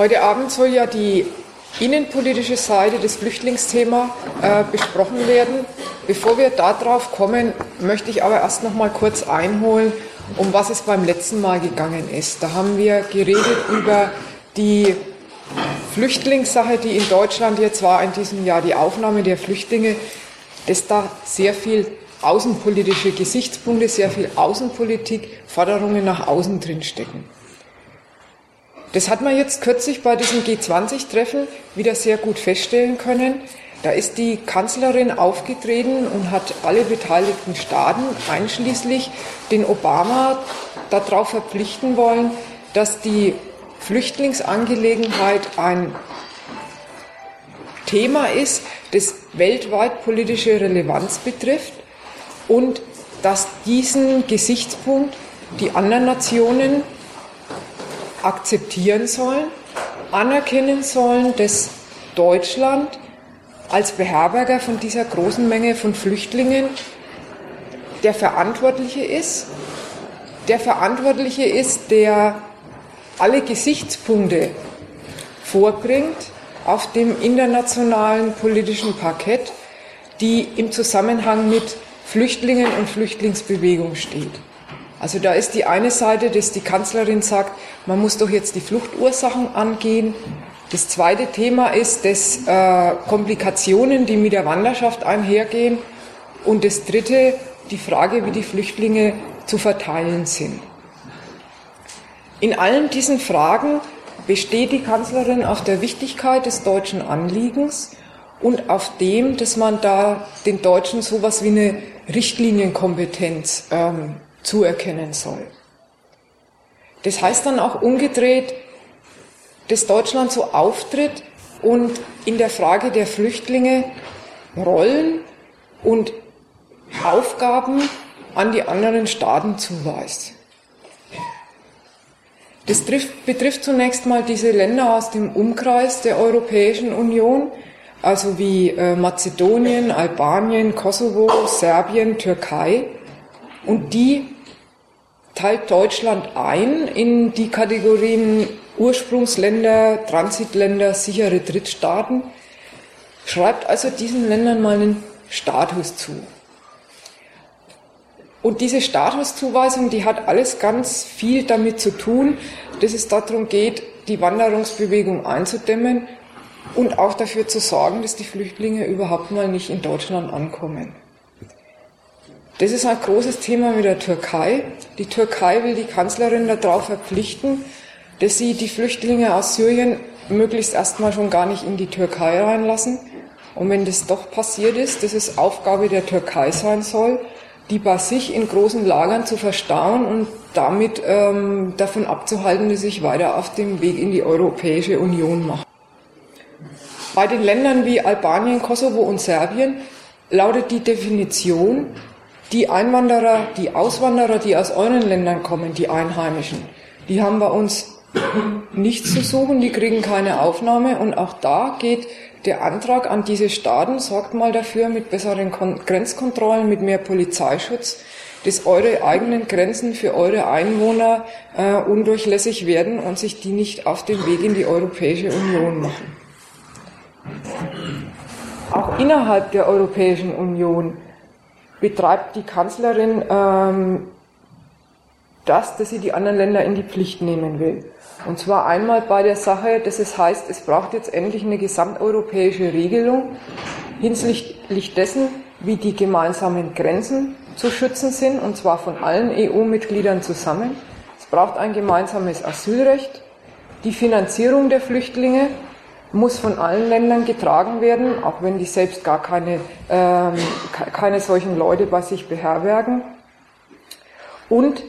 Heute Abend soll ja die innenpolitische Seite des Flüchtlingsthemas äh, besprochen werden. Bevor wir darauf kommen, möchte ich aber erst noch mal kurz einholen, um was es beim letzten Mal gegangen ist. Da haben wir geredet über die Flüchtlingssache, die in Deutschland jetzt war in diesem Jahr, die Aufnahme der Flüchtlinge, dass da sehr viel außenpolitische Gesichtspunkte, sehr viel Außenpolitik, Forderungen nach außen drinstecken. Das hat man jetzt kürzlich bei diesem G20-Treffen wieder sehr gut feststellen können. Da ist die Kanzlerin aufgetreten und hat alle beteiligten Staaten, einschließlich den Obama, darauf verpflichten wollen, dass die Flüchtlingsangelegenheit ein Thema ist, das weltweit politische Relevanz betrifft und dass diesen Gesichtspunkt die anderen Nationen akzeptieren sollen, anerkennen sollen, dass Deutschland als Beherberger von dieser großen Menge von Flüchtlingen der Verantwortliche ist, der Verantwortliche ist, der alle Gesichtspunkte vorbringt auf dem internationalen politischen Parkett, die im Zusammenhang mit Flüchtlingen und Flüchtlingsbewegung steht. Also da ist die eine Seite, dass die Kanzlerin sagt, man muss doch jetzt die Fluchtursachen angehen. Das zweite Thema ist, dass äh, Komplikationen, die mit der Wanderschaft einhergehen. Und das dritte, die Frage, wie die Flüchtlinge zu verteilen sind. In allen diesen Fragen besteht die Kanzlerin auf der Wichtigkeit des deutschen Anliegens und auf dem, dass man da den Deutschen sowas wie eine Richtlinienkompetenz ähm, zuerkennen soll. Das heißt dann auch umgedreht, dass Deutschland so auftritt und in der Frage der Flüchtlinge Rollen und Aufgaben an die anderen Staaten zuweist. Das betrifft zunächst mal diese Länder aus dem Umkreis der Europäischen Union, also wie äh, Mazedonien, Albanien, Kosovo, Serbien, Türkei. Und die teilt Deutschland ein in die Kategorien Ursprungsländer, Transitländer, sichere Drittstaaten, schreibt also diesen Ländern mal einen Status zu. Und diese Statuszuweisung, die hat alles ganz viel damit zu tun, dass es darum geht, die Wanderungsbewegung einzudämmen und auch dafür zu sorgen, dass die Flüchtlinge überhaupt mal nicht in Deutschland ankommen. Das ist ein großes Thema mit der Türkei. Die Türkei will die Kanzlerin darauf verpflichten, dass sie die Flüchtlinge aus Syrien möglichst erstmal schon gar nicht in die Türkei reinlassen. Und wenn das doch passiert ist, dass es Aufgabe der Türkei sein soll, die bei sich in großen Lagern zu verstauen und damit ähm, davon abzuhalten, dass sich weiter auf dem Weg in die Europäische Union machen. Bei den Ländern wie Albanien, Kosovo und Serbien lautet die Definition, die Einwanderer, die Auswanderer, die aus euren Ländern kommen, die Einheimischen, die haben bei uns nichts zu suchen, die kriegen keine Aufnahme und auch da geht der Antrag an diese Staaten, sorgt mal dafür mit besseren Kon Grenzkontrollen, mit mehr Polizeischutz, dass eure eigenen Grenzen für eure Einwohner äh, undurchlässig werden und sich die nicht auf den Weg in die Europäische Union machen. Auch innerhalb der Europäischen Union betreibt die Kanzlerin ähm, das, dass sie die anderen Länder in die Pflicht nehmen will. Und zwar einmal bei der Sache, dass es heißt, es braucht jetzt endlich eine gesamteuropäische Regelung hinsichtlich dessen, wie die gemeinsamen Grenzen zu schützen sind, und zwar von allen EU-Mitgliedern zusammen. Es braucht ein gemeinsames Asylrecht, die Finanzierung der Flüchtlinge muss von allen Ländern getragen werden, auch wenn die selbst gar keine, ähm, keine solchen Leute bei sich beherbergen. Und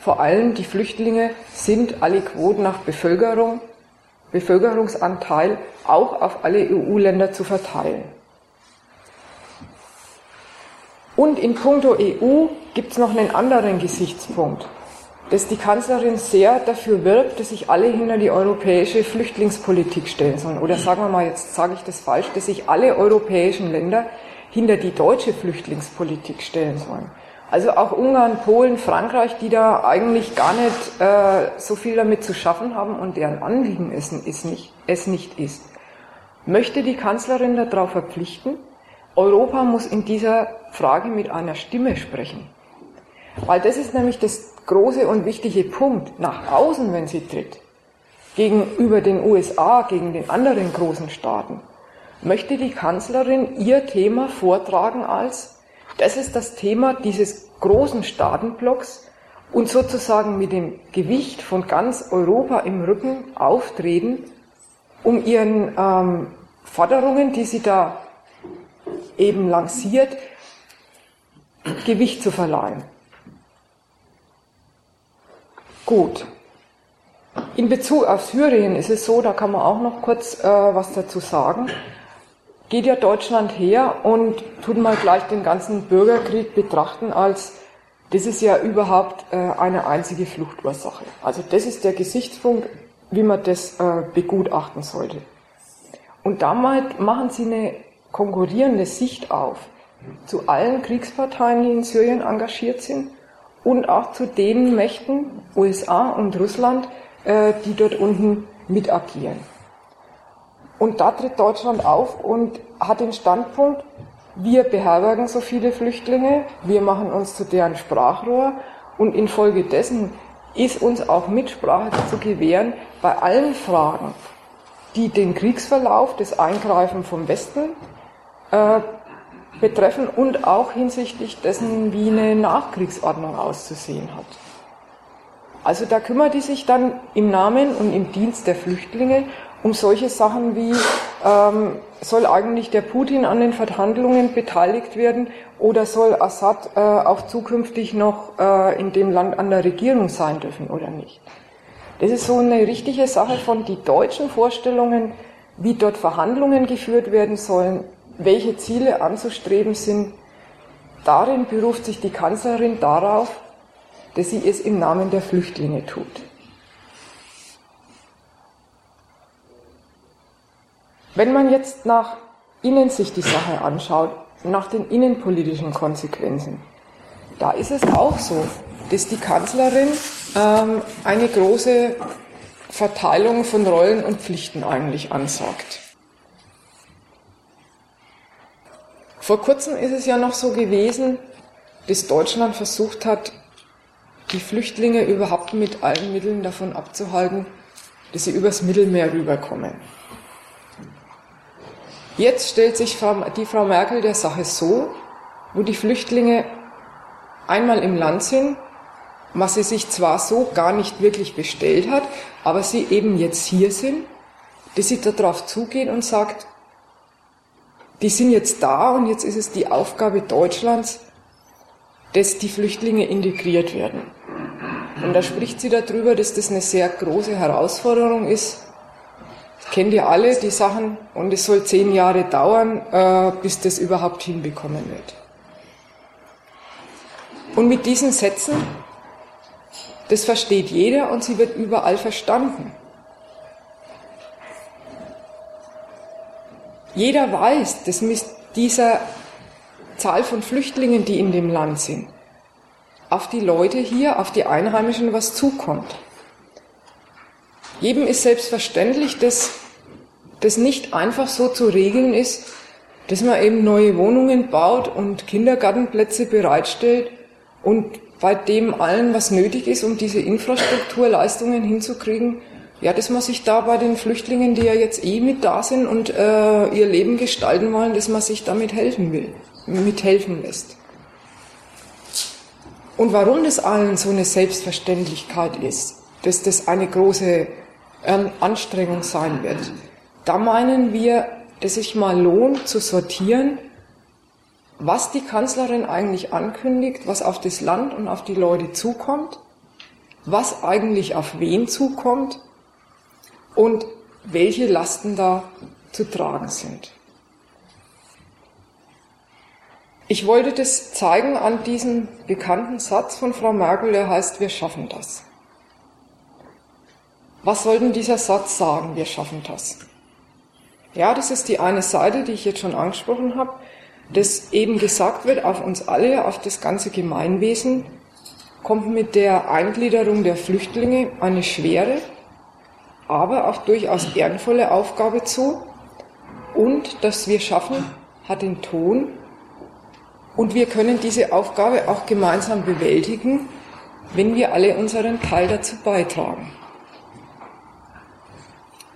vor allem die Flüchtlinge sind alle Quoten nach Bevölkerung, Bevölkerungsanteil auch auf alle EU-Länder zu verteilen. Und in puncto EU gibt es noch einen anderen Gesichtspunkt dass die Kanzlerin sehr dafür wirbt, dass sich alle hinter die europäische Flüchtlingspolitik stellen sollen. Oder sagen wir mal, jetzt sage ich das falsch, dass sich alle europäischen Länder hinter die deutsche Flüchtlingspolitik stellen sollen. Also auch Ungarn, Polen, Frankreich, die da eigentlich gar nicht äh, so viel damit zu schaffen haben und deren Anliegen es, ist nicht, es nicht ist, möchte die Kanzlerin darauf verpflichten, Europa muss in dieser Frage mit einer Stimme sprechen. Weil das ist nämlich das große und wichtige Punkt nach außen, wenn sie tritt, gegenüber den USA, gegen den anderen großen Staaten, möchte die Kanzlerin ihr Thema vortragen als das ist das Thema dieses großen Staatenblocks und sozusagen mit dem Gewicht von ganz Europa im Rücken auftreten, um ihren ähm, Forderungen, die sie da eben lanciert, Gewicht zu verleihen. Gut. In Bezug auf Syrien ist es so, da kann man auch noch kurz äh, was dazu sagen geht ja Deutschland her und tut mal gleich den ganzen Bürgerkrieg betrachten als, das ist ja überhaupt äh, eine einzige Fluchtursache. Also das ist der Gesichtspunkt, wie man das äh, begutachten sollte. Und damit machen sie eine konkurrierende Sicht auf zu allen Kriegsparteien, die in Syrien engagiert sind und auch zu den Mächten, USA und Russland, äh, die dort unten mit agieren. Und da tritt Deutschland auf und hat den Standpunkt, wir beherbergen so viele Flüchtlinge, wir machen uns zu deren Sprachrohr und infolgedessen ist uns auch Mitsprache zu gewähren bei allen Fragen, die den Kriegsverlauf, das Eingreifen vom Westen äh, betreffen und auch hinsichtlich dessen, wie eine Nachkriegsordnung auszusehen hat. Also da kümmert die sich dann im Namen und im Dienst der Flüchtlinge um solche Sachen wie, ähm, soll eigentlich der Putin an den Verhandlungen beteiligt werden oder soll Assad äh, auch zukünftig noch äh, in dem Land an der Regierung sein dürfen oder nicht? Das ist so eine richtige Sache von die deutschen Vorstellungen, wie dort Verhandlungen geführt werden sollen, welche Ziele anzustreben sind. Darin beruft sich die Kanzlerin darauf, dass sie es im Namen der Flüchtlinge tut. Wenn man jetzt nach innen sich die Sache anschaut, nach den innenpolitischen Konsequenzen, da ist es auch so, dass die Kanzlerin ähm, eine große Verteilung von Rollen und Pflichten eigentlich ansagt. Vor kurzem ist es ja noch so gewesen, dass Deutschland versucht hat, die Flüchtlinge überhaupt mit allen Mitteln davon abzuhalten, dass sie übers Mittelmeer rüberkommen. Jetzt stellt sich die Frau Merkel der Sache so, wo die Flüchtlinge einmal im Land sind, was sie sich zwar so gar nicht wirklich bestellt hat, aber sie eben jetzt hier sind, dass sie darauf zugeht und sagt, die sind jetzt da und jetzt ist es die Aufgabe Deutschlands, dass die Flüchtlinge integriert werden. Und da spricht sie darüber, dass das eine sehr große Herausforderung ist, kennt ihr alle die Sachen und es soll zehn Jahre dauern, äh, bis das überhaupt hinbekommen wird. Und mit diesen Sätzen, das versteht jeder und sie wird überall verstanden. Jeder weiß, dass mit dieser Zahl von Flüchtlingen, die in dem Land sind, auf die Leute hier, auf die Einheimischen was zukommt. Jedem ist selbstverständlich, dass das nicht einfach so zu regeln ist, dass man eben neue Wohnungen baut und Kindergartenplätze bereitstellt und bei dem allen, was nötig ist, um diese Infrastrukturleistungen hinzukriegen, ja, dass man sich da bei den Flüchtlingen, die ja jetzt eh mit da sind und äh, ihr Leben gestalten wollen, dass man sich damit helfen will, mithelfen lässt. Und warum das allen so eine Selbstverständlichkeit ist, dass das eine große ähm, Anstrengung sein wird. Da meinen wir, dass sich mal lohnt zu sortieren, was die Kanzlerin eigentlich ankündigt, was auf das Land und auf die Leute zukommt, was eigentlich auf wen zukommt und welche Lasten da zu tragen sind. Ich wollte das zeigen an diesem bekannten Satz von Frau Merkel, der heißt, wir schaffen das. Was soll denn dieser Satz sagen, wir schaffen das? Ja, das ist die eine Seite, die ich jetzt schon angesprochen habe. dass eben gesagt wird, auf uns alle, auf das ganze Gemeinwesen, kommt mit der Eingliederung der Flüchtlinge eine schwere, aber auch durchaus ehrenvolle Aufgabe zu. Und dass wir schaffen, hat den Ton. Und wir können diese Aufgabe auch gemeinsam bewältigen, wenn wir alle unseren Teil dazu beitragen.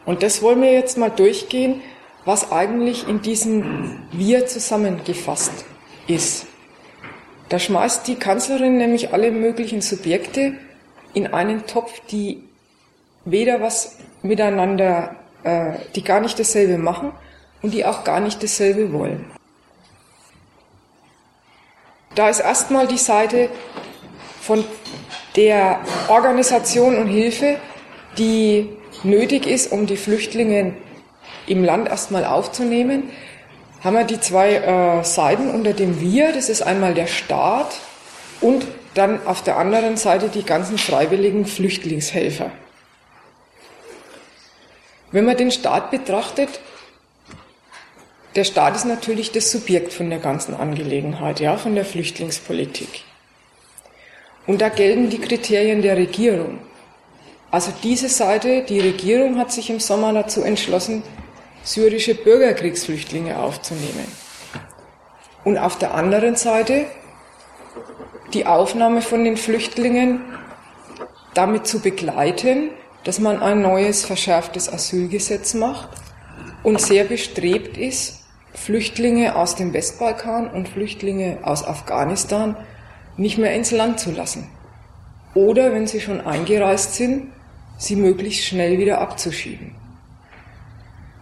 Und das wollen wir jetzt mal durchgehen, was eigentlich in diesem Wir zusammengefasst ist. Da schmeißt die Kanzlerin nämlich alle möglichen Subjekte in einen Topf, die weder was miteinander, äh, die gar nicht dasselbe machen und die auch gar nicht dasselbe wollen. Da ist erstmal die Seite von der Organisation und Hilfe, die nötig ist, um die Flüchtlinge im Land erstmal aufzunehmen, haben wir die zwei äh, Seiten unter dem Wir. Das ist einmal der Staat und dann auf der anderen Seite die ganzen freiwilligen Flüchtlingshelfer. Wenn man den Staat betrachtet, der Staat ist natürlich das Subjekt von der ganzen Angelegenheit, ja, von der Flüchtlingspolitik. Und da gelten die Kriterien der Regierung. Also diese Seite, die Regierung hat sich im Sommer dazu entschlossen, syrische Bürgerkriegsflüchtlinge aufzunehmen. Und auf der anderen Seite die Aufnahme von den Flüchtlingen damit zu begleiten, dass man ein neues verschärftes Asylgesetz macht und sehr bestrebt ist, Flüchtlinge aus dem Westbalkan und Flüchtlinge aus Afghanistan nicht mehr ins Land zu lassen. Oder wenn sie schon eingereist sind, sie möglichst schnell wieder abzuschieben.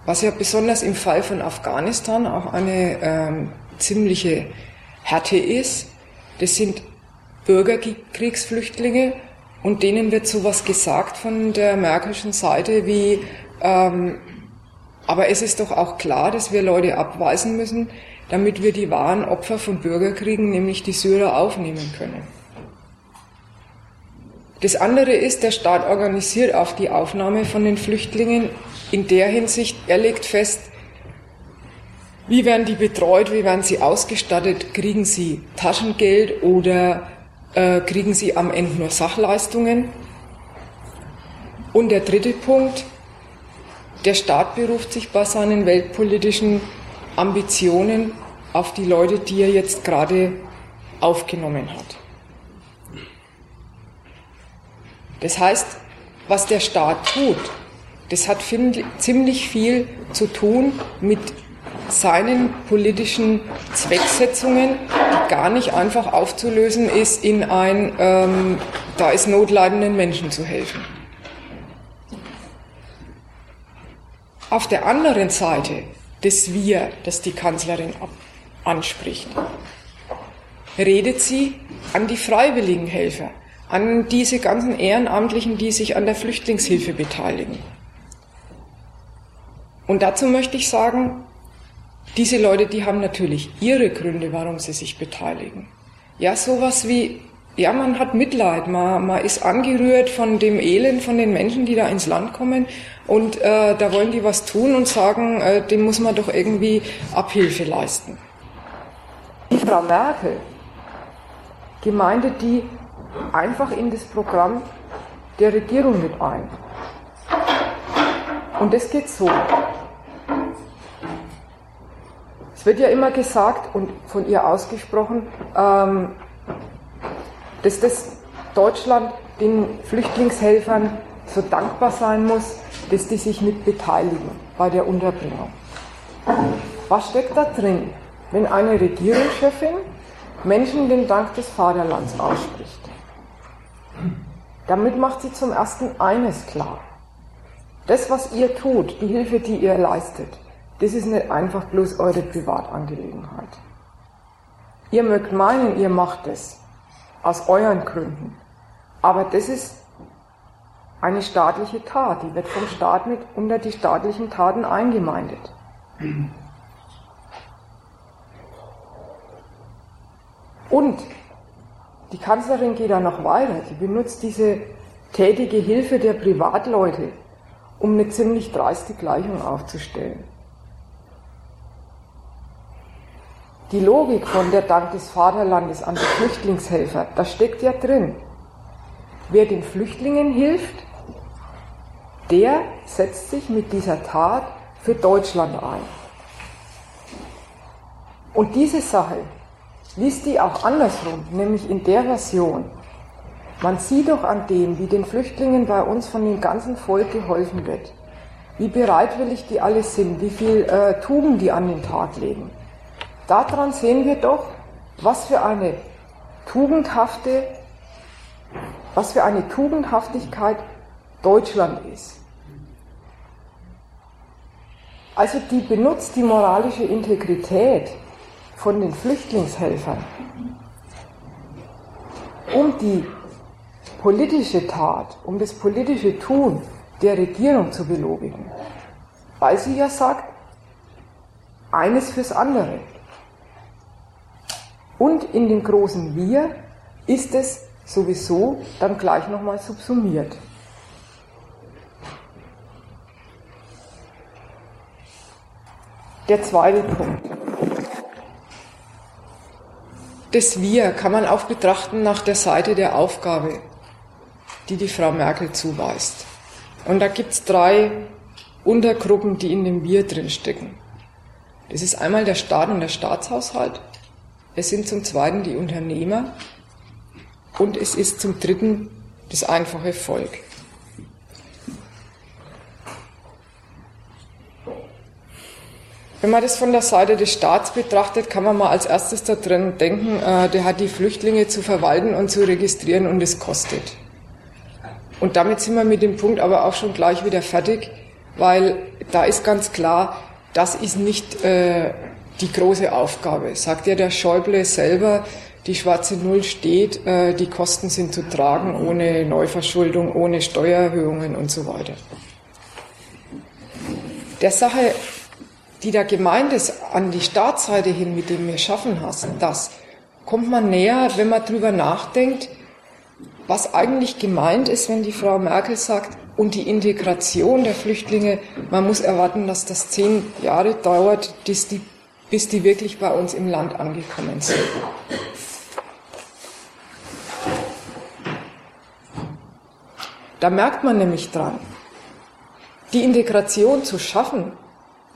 Was ja besonders im Fall von Afghanistan auch eine ähm, ziemliche Härte ist, das sind Bürgerkriegsflüchtlinge und denen wird sowas gesagt von der märkischen Seite wie, ähm, aber es ist doch auch klar, dass wir Leute abweisen müssen, damit wir die wahren Opfer von Bürgerkriegen, nämlich die Syrer, aufnehmen können. Das andere ist, der Staat organisiert auch die Aufnahme von den Flüchtlingen in der Hinsicht, er legt fest, wie werden die betreut, wie werden sie ausgestattet, kriegen sie Taschengeld oder äh, kriegen sie am Ende nur Sachleistungen. Und der dritte Punkt, der Staat beruft sich bei seinen weltpolitischen Ambitionen auf die Leute, die er jetzt gerade aufgenommen hat. Das heißt, was der Staat tut, das hat ziemlich viel zu tun mit seinen politischen Zwecksetzungen, gar nicht einfach aufzulösen ist in ein, ähm, da ist notleidenden Menschen zu helfen. Auf der anderen Seite des Wir, das die Kanzlerin anspricht, redet sie an die freiwilligen Helfer, an diese ganzen Ehrenamtlichen, die sich an der Flüchtlingshilfe beteiligen. Und dazu möchte ich sagen, diese Leute, die haben natürlich ihre Gründe, warum sie sich beteiligen. Ja, sowas wie, ja, man hat Mitleid, man, man ist angerührt von dem Elend von den Menschen, die da ins Land kommen und äh, da wollen die was tun und sagen, äh, dem muss man doch irgendwie Abhilfe leisten. Die Frau Merkel, Gemeinde, die einfach in das Programm der Regierung mit ein. Und das geht so. Es wird ja immer gesagt und von ihr ausgesprochen, ähm, dass das Deutschland den Flüchtlingshelfern so dankbar sein muss, dass die sich mit beteiligen bei der Unterbringung. Was steckt da drin, wenn eine Regierungschefin Menschen den Dank des Vaterlands ausspricht? Damit macht sie zum ersten eines klar. Das, was ihr tut, die Hilfe, die ihr leistet, das ist nicht einfach bloß eure Privatangelegenheit. Ihr mögt meinen, ihr macht es aus euren Gründen. Aber das ist eine staatliche Tat, die wird vom Staat mit unter die staatlichen Taten eingemeindet. Und die Kanzlerin geht da noch weiter. Sie benutzt diese tätige Hilfe der Privatleute, um eine ziemlich dreiste Gleichung aufzustellen. Die Logik von der Dank des Vaterlandes an die Flüchtlingshelfer, da steckt ja drin. Wer den Flüchtlingen hilft, der setzt sich mit dieser Tat für Deutschland ein. Und diese Sache liest die auch andersrum, nämlich in der Version. Man sieht doch an dem, wie den Flüchtlingen bei uns von dem ganzen Volk geholfen wird, wie bereitwillig die alle sind, wie viel äh, Tugend die an den Tag legen. Daran sehen wir doch, was für eine tugendhafte, was für eine Tugendhaftigkeit Deutschland ist. Also die benutzt die moralische Integrität von den Flüchtlingshelfern, um die politische Tat, um das politische Tun der Regierung zu belobigen. Weil sie ja sagt, eines fürs andere. Und in dem großen Wir ist es sowieso dann gleich nochmal subsumiert. Der zweite Punkt. Das Wir kann man auch betrachten nach der Seite der Aufgabe, die die Frau Merkel zuweist. Und da gibt es drei Untergruppen, die in dem Wir drinstecken. Das ist einmal der Staat und der Staatshaushalt. Es sind zum Zweiten die Unternehmer und es ist zum Dritten das einfache Volk. Wenn man das von der Seite des Staats betrachtet, kann man mal als erstes da drin denken, äh, der hat die Flüchtlinge zu verwalten und zu registrieren und es kostet. Und damit sind wir mit dem Punkt aber auch schon gleich wieder fertig, weil da ist ganz klar, das ist nicht äh, die große Aufgabe. Sagt ja der Schäuble selber, die schwarze Null steht, äh, die Kosten sind zu tragen ohne Neuverschuldung, ohne Steuererhöhungen und so weiter. Der Sache, die da gemeint ist, an die Startseite hin, mit dem wir schaffen das, kommt man näher, wenn man drüber nachdenkt, was eigentlich gemeint ist, wenn die Frau Merkel sagt, und die Integration der Flüchtlinge, man muss erwarten, dass das zehn Jahre dauert, bis die, bis die wirklich bei uns im Land angekommen sind. Da merkt man nämlich dran, die Integration zu schaffen,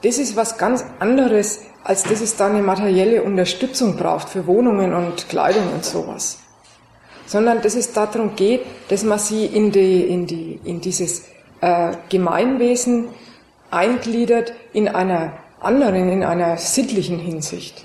das ist was ganz anderes, als dass es da eine materielle Unterstützung braucht für Wohnungen und Kleidung und sowas. Sondern dass es darum geht, dass man sie in, die, in, die, in dieses äh, Gemeinwesen eingliedert in einer anderen, in einer sittlichen Hinsicht.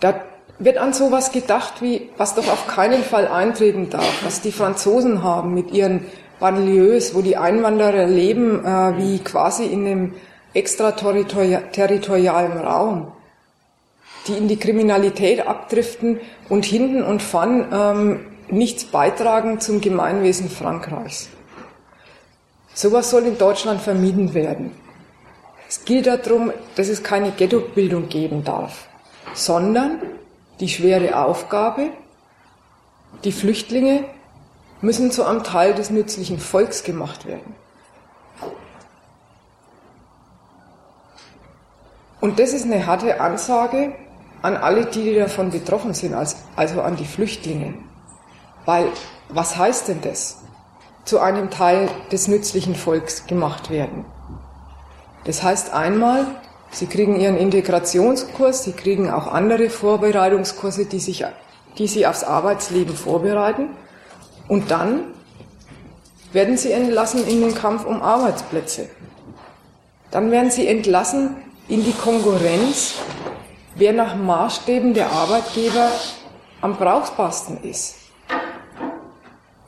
Da wird an sowas gedacht, wie was doch auf keinen Fall eintreten darf, was die Franzosen haben mit ihren Banlieues, wo die Einwanderer leben äh, wie quasi in einem extraterritorialen Raum, die in die Kriminalität abdriften und hinten und vorn ähm, nichts beitragen zum Gemeinwesen Frankreichs. Sowas soll in Deutschland vermieden werden. Es gilt darum, dass es keine Ghettobildung geben darf, sondern die schwere Aufgabe, die Flüchtlinge müssen zu einem Teil des nützlichen Volks gemacht werden. Und das ist eine harte Ansage an alle, die davon betroffen sind, also an die Flüchtlinge. Weil, was heißt denn das? Zu einem Teil des nützlichen Volks gemacht werden. Das heißt einmal, Sie kriegen Ihren Integrationskurs, Sie kriegen auch andere Vorbereitungskurse, die, sich, die Sie aufs Arbeitsleben vorbereiten. Und dann werden Sie entlassen in den Kampf um Arbeitsplätze. Dann werden Sie entlassen in die Konkurrenz, wer nach Maßstäben der Arbeitgeber am brauchbarsten ist.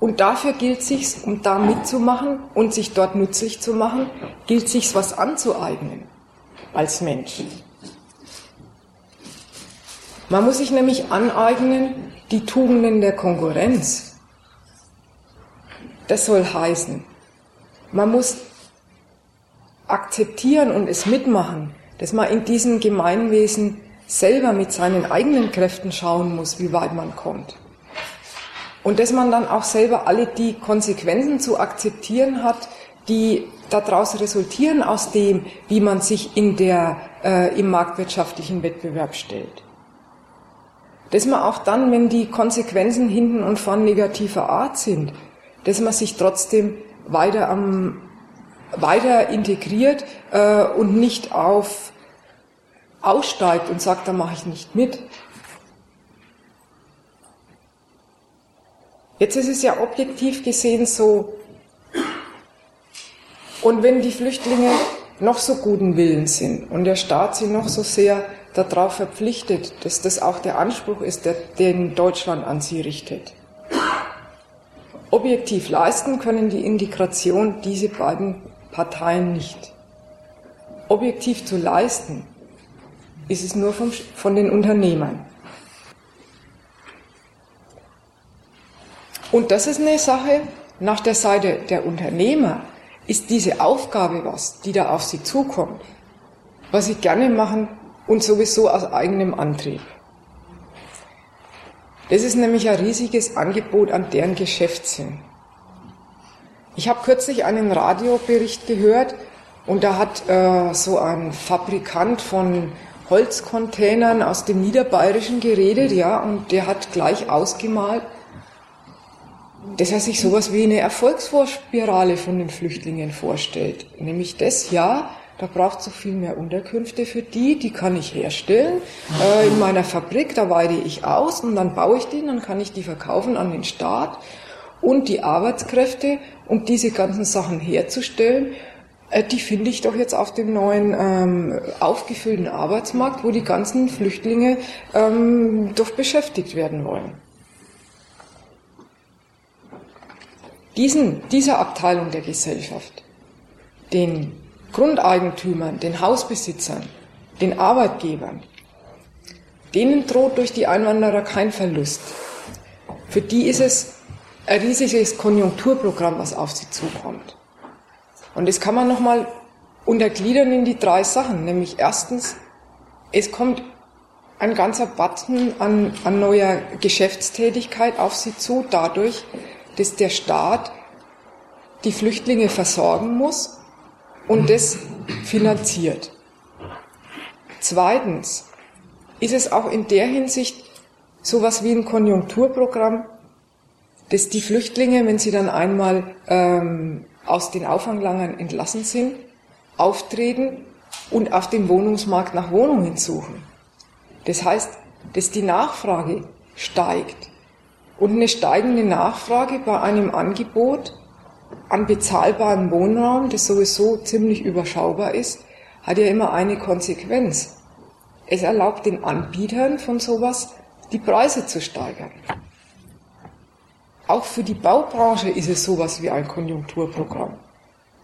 Und dafür gilt sich, um da mitzumachen und sich dort nützlich zu machen, gilt sich was anzueignen als Mensch. Man muss sich nämlich aneignen, die Tugenden der Konkurrenz. Das soll heißen, man muss akzeptieren und es mitmachen, dass man in diesem Gemeinwesen selber mit seinen eigenen Kräften schauen muss, wie weit man kommt. Und dass man dann auch selber alle die Konsequenzen zu akzeptieren hat, die daraus resultieren aus dem, wie man sich in der, äh, im marktwirtschaftlichen Wettbewerb stellt. Dass man auch dann, wenn die Konsequenzen hinten und vorn negativer Art sind, dass man sich trotzdem weiter am, weiter integriert äh, und nicht auf aussteigt und sagt, da mache ich nicht mit. Jetzt ist es ja objektiv gesehen so, und wenn die Flüchtlinge noch so guten Willens sind und der Staat sie noch so sehr darauf verpflichtet, dass das auch der Anspruch ist, der, den Deutschland an sie richtet. Objektiv leisten können die Integration diese beiden Parteien nicht. Objektiv zu leisten ist es nur vom, von den Unternehmern. Und das ist eine Sache nach der Seite der Unternehmer, ist diese Aufgabe was, die da auf sie zukommt, was sie gerne machen und sowieso aus eigenem Antrieb. Das ist nämlich ein riesiges Angebot an deren Geschäftssinn. Ich habe kürzlich einen Radiobericht gehört und da hat äh, so ein Fabrikant von Holzcontainern aus dem Niederbayerischen geredet, ja, und der hat gleich ausgemalt, dass er sich sowas wie eine Erfolgsvorspirale von den Flüchtlingen vorstellt. Nämlich das, ja, da braucht es so viel mehr Unterkünfte für die, die kann ich herstellen. Äh, in meiner Fabrik, da weide ich aus und dann baue ich die, dann kann ich die verkaufen an den Staat. Und die Arbeitskräfte, um diese ganzen Sachen herzustellen, äh, die finde ich doch jetzt auf dem neuen ähm, aufgefüllten Arbeitsmarkt, wo die ganzen Flüchtlinge ähm, doch beschäftigt werden wollen. Diesen, dieser Abteilung der Gesellschaft, den Grundeigentümern, den Hausbesitzern, den Arbeitgebern, denen droht durch die Einwanderer kein Verlust. Für die ist es ein riesiges Konjunkturprogramm, was auf sie zukommt. Und das kann man nochmal untergliedern in die drei Sachen, nämlich erstens, es kommt ein ganzer Batzen an, an neuer Geschäftstätigkeit auf sie zu, dadurch, dass der Staat die Flüchtlinge versorgen muss und das finanziert. Zweitens ist es auch in der Hinsicht sowas wie ein Konjunkturprogramm, dass die Flüchtlinge, wenn sie dann einmal ähm, aus den Auffanglagern entlassen sind, auftreten und auf dem Wohnungsmarkt nach Wohnungen suchen. Das heißt, dass die Nachfrage steigt. Und eine steigende Nachfrage bei einem Angebot an bezahlbarem Wohnraum, das sowieso ziemlich überschaubar ist, hat ja immer eine Konsequenz. Es erlaubt den Anbietern von sowas, die Preise zu steigern. Auch für die Baubranche ist es sowas wie ein Konjunkturprogramm.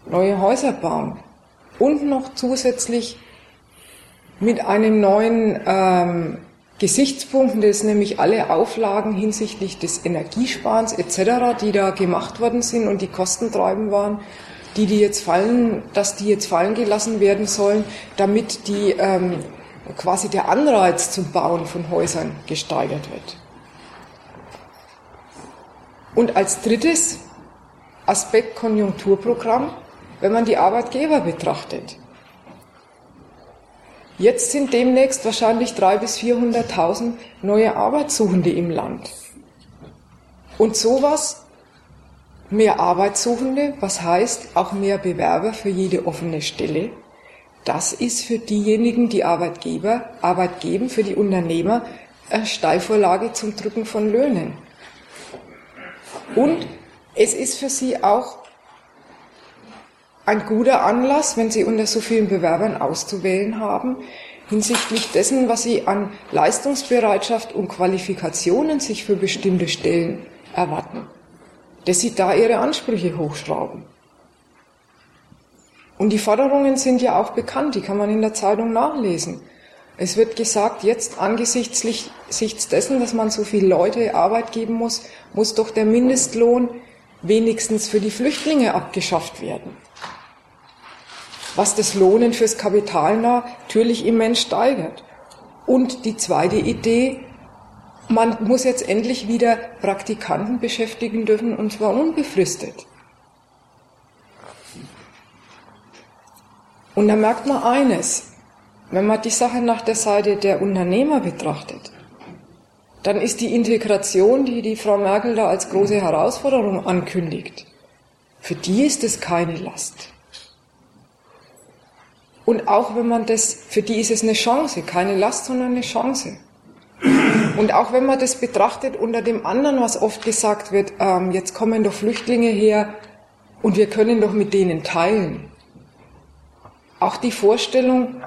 Neue Häuser bauen und noch zusätzlich mit einem neuen ähm, Gesichtspunkt, das nämlich alle Auflagen hinsichtlich des Energiesparens etc., die da gemacht worden sind und die kostentreibend waren, die, die jetzt fallen, dass die jetzt fallen gelassen werden sollen, damit die ähm, quasi der Anreiz zum Bauen von Häusern gesteigert wird. Und als drittes Aspekt Konjunkturprogramm, wenn man die Arbeitgeber betrachtet. Jetzt sind demnächst wahrscheinlich 300.000 bis 400.000 neue Arbeitssuchende im Land. Und sowas, mehr Arbeitssuchende, was heißt auch mehr Bewerber für jede offene Stelle, das ist für diejenigen, die Arbeitgeber, Arbeit geben, für die Unternehmer, eine Steilvorlage zum Drücken von Löhnen. Und es ist für sie auch ein guter Anlass, wenn sie unter so vielen Bewerbern auszuwählen haben, hinsichtlich dessen, was sie an Leistungsbereitschaft und Qualifikationen sich für bestimmte Stellen erwarten, dass sie da ihre Ansprüche hochschrauben. Und die Forderungen sind ja auch bekannt, die kann man in der Zeitung nachlesen. Es wird gesagt, jetzt angesichts dessen, dass man so viele Leute Arbeit geben muss, muss doch der Mindestlohn wenigstens für die Flüchtlinge abgeschafft werden. Was das Lohnen fürs Kapital natürlich immens steigert. Und die zweite Idee, man muss jetzt endlich wieder Praktikanten beschäftigen dürfen, und zwar unbefristet. Und da merkt man eines, wenn man die Sache nach der Seite der Unternehmer betrachtet, dann ist die Integration, die die Frau Merkel da als große Herausforderung ankündigt, für die ist es keine Last. Und auch wenn man das, für die ist es eine Chance, keine Last, sondern eine Chance. Und auch wenn man das betrachtet unter dem anderen, was oft gesagt wird, ähm, jetzt kommen doch Flüchtlinge her und wir können doch mit denen teilen. Auch die Vorstellung,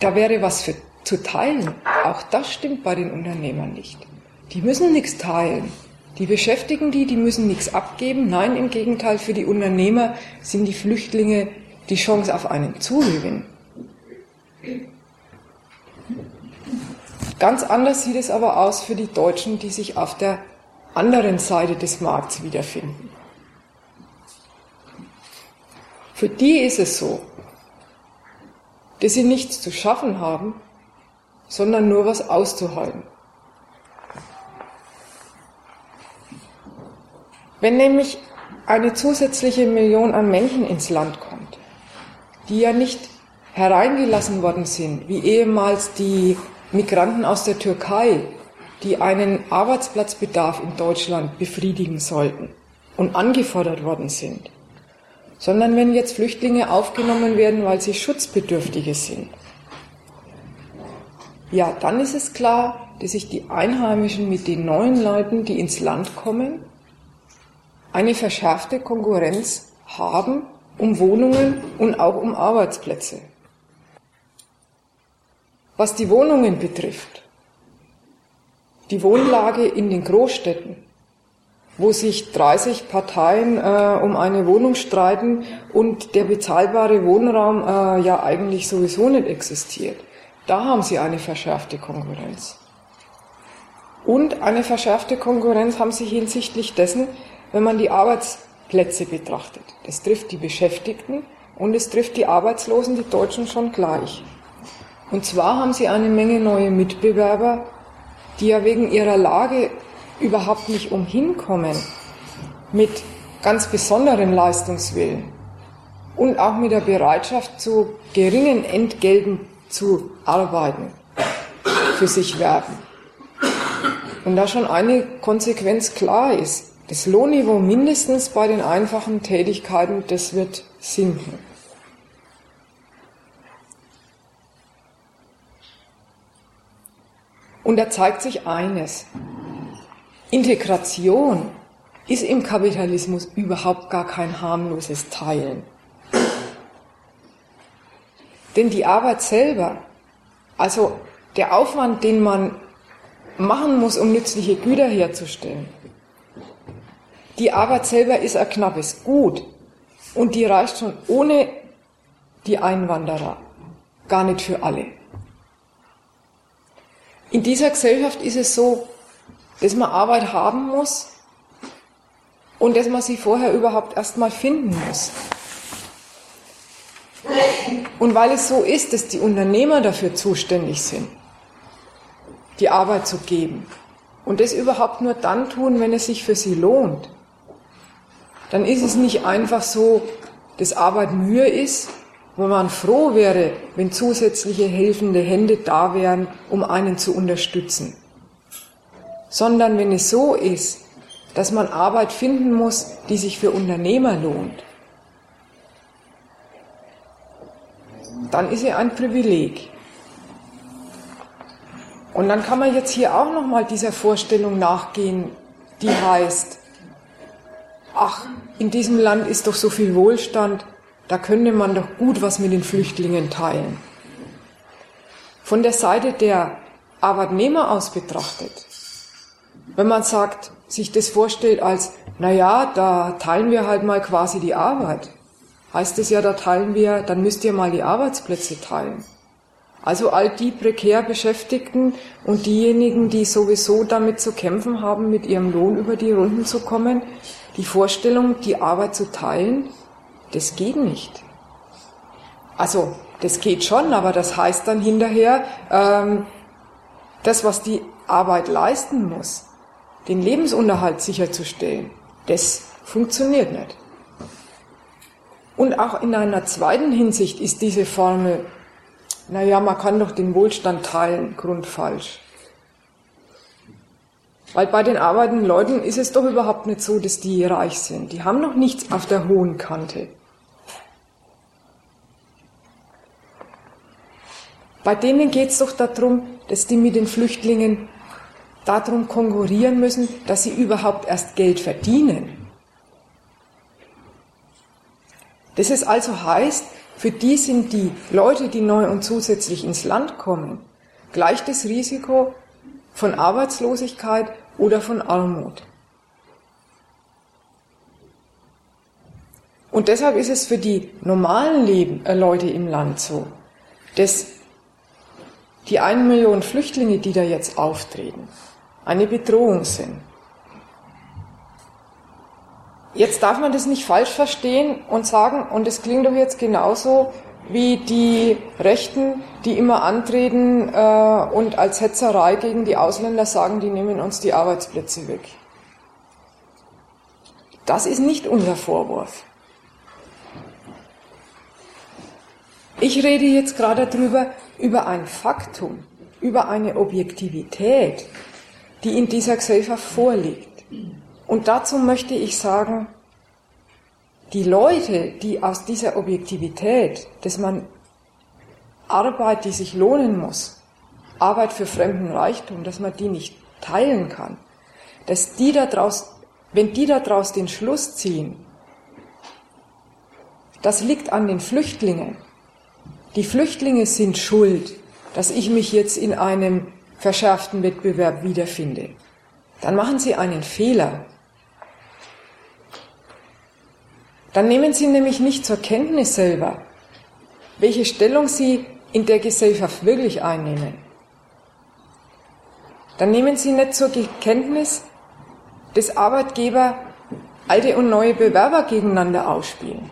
da wäre was für, zu teilen, auch das stimmt bei den Unternehmern nicht. Die müssen nichts teilen. Die beschäftigen die, die müssen nichts abgeben. Nein, im Gegenteil, für die Unternehmer sind die Flüchtlinge die Chance auf einen Zugewinn. Ganz anders sieht es aber aus für die Deutschen, die sich auf der anderen Seite des Markts wiederfinden. Für die ist es so, dass sie nichts zu schaffen haben, sondern nur was auszuhalten. Wenn nämlich eine zusätzliche Million an Menschen ins Land kommt, die ja nicht hereingelassen worden sind, wie ehemals die Migranten aus der Türkei, die einen Arbeitsplatzbedarf in Deutschland befriedigen sollten und angefordert worden sind, sondern wenn jetzt Flüchtlinge aufgenommen werden, weil sie Schutzbedürftige sind. Ja, dann ist es klar, dass sich die Einheimischen mit den neuen Leuten, die ins Land kommen, eine verschärfte Konkurrenz haben um Wohnungen und auch um Arbeitsplätze. Was die Wohnungen betrifft, die Wohnlage in den Großstädten, wo sich 30 Parteien äh, um eine Wohnung streiten und der bezahlbare Wohnraum äh, ja eigentlich sowieso nicht existiert. Da haben sie eine verschärfte Konkurrenz. Und eine verschärfte Konkurrenz haben sie hinsichtlich dessen, wenn man die Arbeitsplätze betrachtet. Das trifft die Beschäftigten und es trifft die Arbeitslosen, die Deutschen schon gleich. Und zwar haben sie eine Menge neue Mitbewerber, die ja wegen ihrer Lage überhaupt nicht umhinkommen, mit ganz besonderen Leistungswillen und auch mit der Bereitschaft zu geringen Entgelten zu arbeiten, für sich werben. Und da schon eine Konsequenz klar ist, das Lohnniveau mindestens bei den einfachen Tätigkeiten, das wird sinken. Und da zeigt sich eines. Integration ist im Kapitalismus überhaupt gar kein harmloses Teilen. Denn die Arbeit selber, also der Aufwand, den man machen muss, um nützliche Güter herzustellen, die Arbeit selber ist ein knappes Gut und die reicht schon ohne die Einwanderer gar nicht für alle. In dieser Gesellschaft ist es so, dass man Arbeit haben muss und dass man sie vorher überhaupt erstmal finden muss. Und weil es so ist, dass die Unternehmer dafür zuständig sind, die Arbeit zu geben und das überhaupt nur dann tun, wenn es sich für sie lohnt, dann ist es nicht einfach so, dass Arbeit Mühe ist, wo man froh wäre, wenn zusätzliche helfende Hände da wären, um einen zu unterstützen. Sondern wenn es so ist, dass man Arbeit finden muss, die sich für Unternehmer lohnt, dann ist sie ein Privileg. Und dann kann man jetzt hier auch noch mal dieser Vorstellung nachgehen, die heißt, ach, in diesem Land ist doch so viel Wohlstand, da könnte man doch gut was mit den Flüchtlingen teilen. Von der Seite der Arbeitnehmer aus betrachtet, wenn man sagt, sich das vorstellt als, na ja, da teilen wir halt mal quasi die Arbeit, heißt es ja, da teilen wir, dann müsst ihr mal die Arbeitsplätze teilen. Also all die prekär Beschäftigten und diejenigen, die sowieso damit zu kämpfen haben, mit ihrem Lohn über die Runden zu kommen, die Vorstellung, die Arbeit zu teilen, das geht nicht. Also, das geht schon, aber das heißt dann hinterher, ähm, das, was die Arbeit leisten muss, den Lebensunterhalt sicherzustellen, das funktioniert nicht. Und auch in einer zweiten Hinsicht ist diese Formel, naja, man kann doch den Wohlstand teilen, grundfalsch. Weil bei den arbeitenden Leuten ist es doch überhaupt nicht so, dass die reich sind. Die haben noch nichts auf der hohen Kante. Bei denen geht es doch darum, dass die mit den Flüchtlingen darum konkurrieren müssen, dass sie überhaupt erst Geld verdienen. Das es also heißt, für die sind die Leute, die neu und zusätzlich ins Land kommen, gleich das Risiko von Arbeitslosigkeit oder von Armut. Und deshalb ist es für die normalen Leben, äh, Leute im Land so, dass die eine Million Flüchtlinge, die da jetzt auftreten, eine Bedrohung sind. Jetzt darf man das nicht falsch verstehen und sagen, und es klingt doch jetzt genauso wie die Rechten, die immer antreten äh, und als Hetzerei gegen die Ausländer sagen, die nehmen uns die Arbeitsplätze weg. Das ist nicht unser Vorwurf. Ich rede jetzt gerade darüber, über ein Faktum, über eine Objektivität, die in dieser Gesellschaft vorliegt. Und dazu möchte ich sagen, die Leute, die aus dieser Objektivität, dass man Arbeit, die sich lohnen muss, Arbeit für fremden Reichtum, dass man die nicht teilen kann, dass die daraus, wenn die daraus den Schluss ziehen, das liegt an den Flüchtlingen. Die Flüchtlinge sind schuld, dass ich mich jetzt in einem verschärften Wettbewerb wiederfinde. Dann machen sie einen Fehler. Dann nehmen Sie nämlich nicht zur Kenntnis selber, welche Stellung Sie in der Gesellschaft wirklich einnehmen. Dann nehmen Sie nicht zur Kenntnis, dass Arbeitgeber alte und neue Bewerber gegeneinander ausspielen.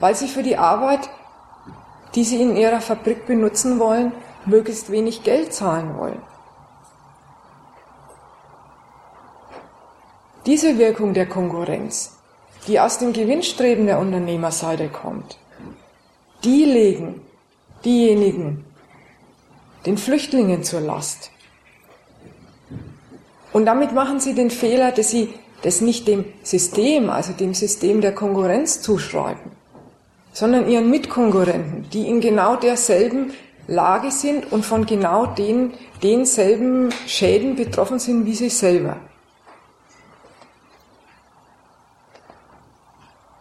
Weil sie für die Arbeit, die sie in ihrer Fabrik benutzen wollen, möglichst wenig Geld zahlen wollen. Diese Wirkung der Konkurrenz, die aus dem Gewinnstreben der Unternehmerseite kommt, die legen diejenigen den Flüchtlingen zur Last. Und damit machen sie den Fehler, dass sie das nicht dem System, also dem System der Konkurrenz zuschreiben, sondern ihren Mitkonkurrenten, die in genau derselben Lage sind und von genau den, denselben Schäden betroffen sind wie sie selber.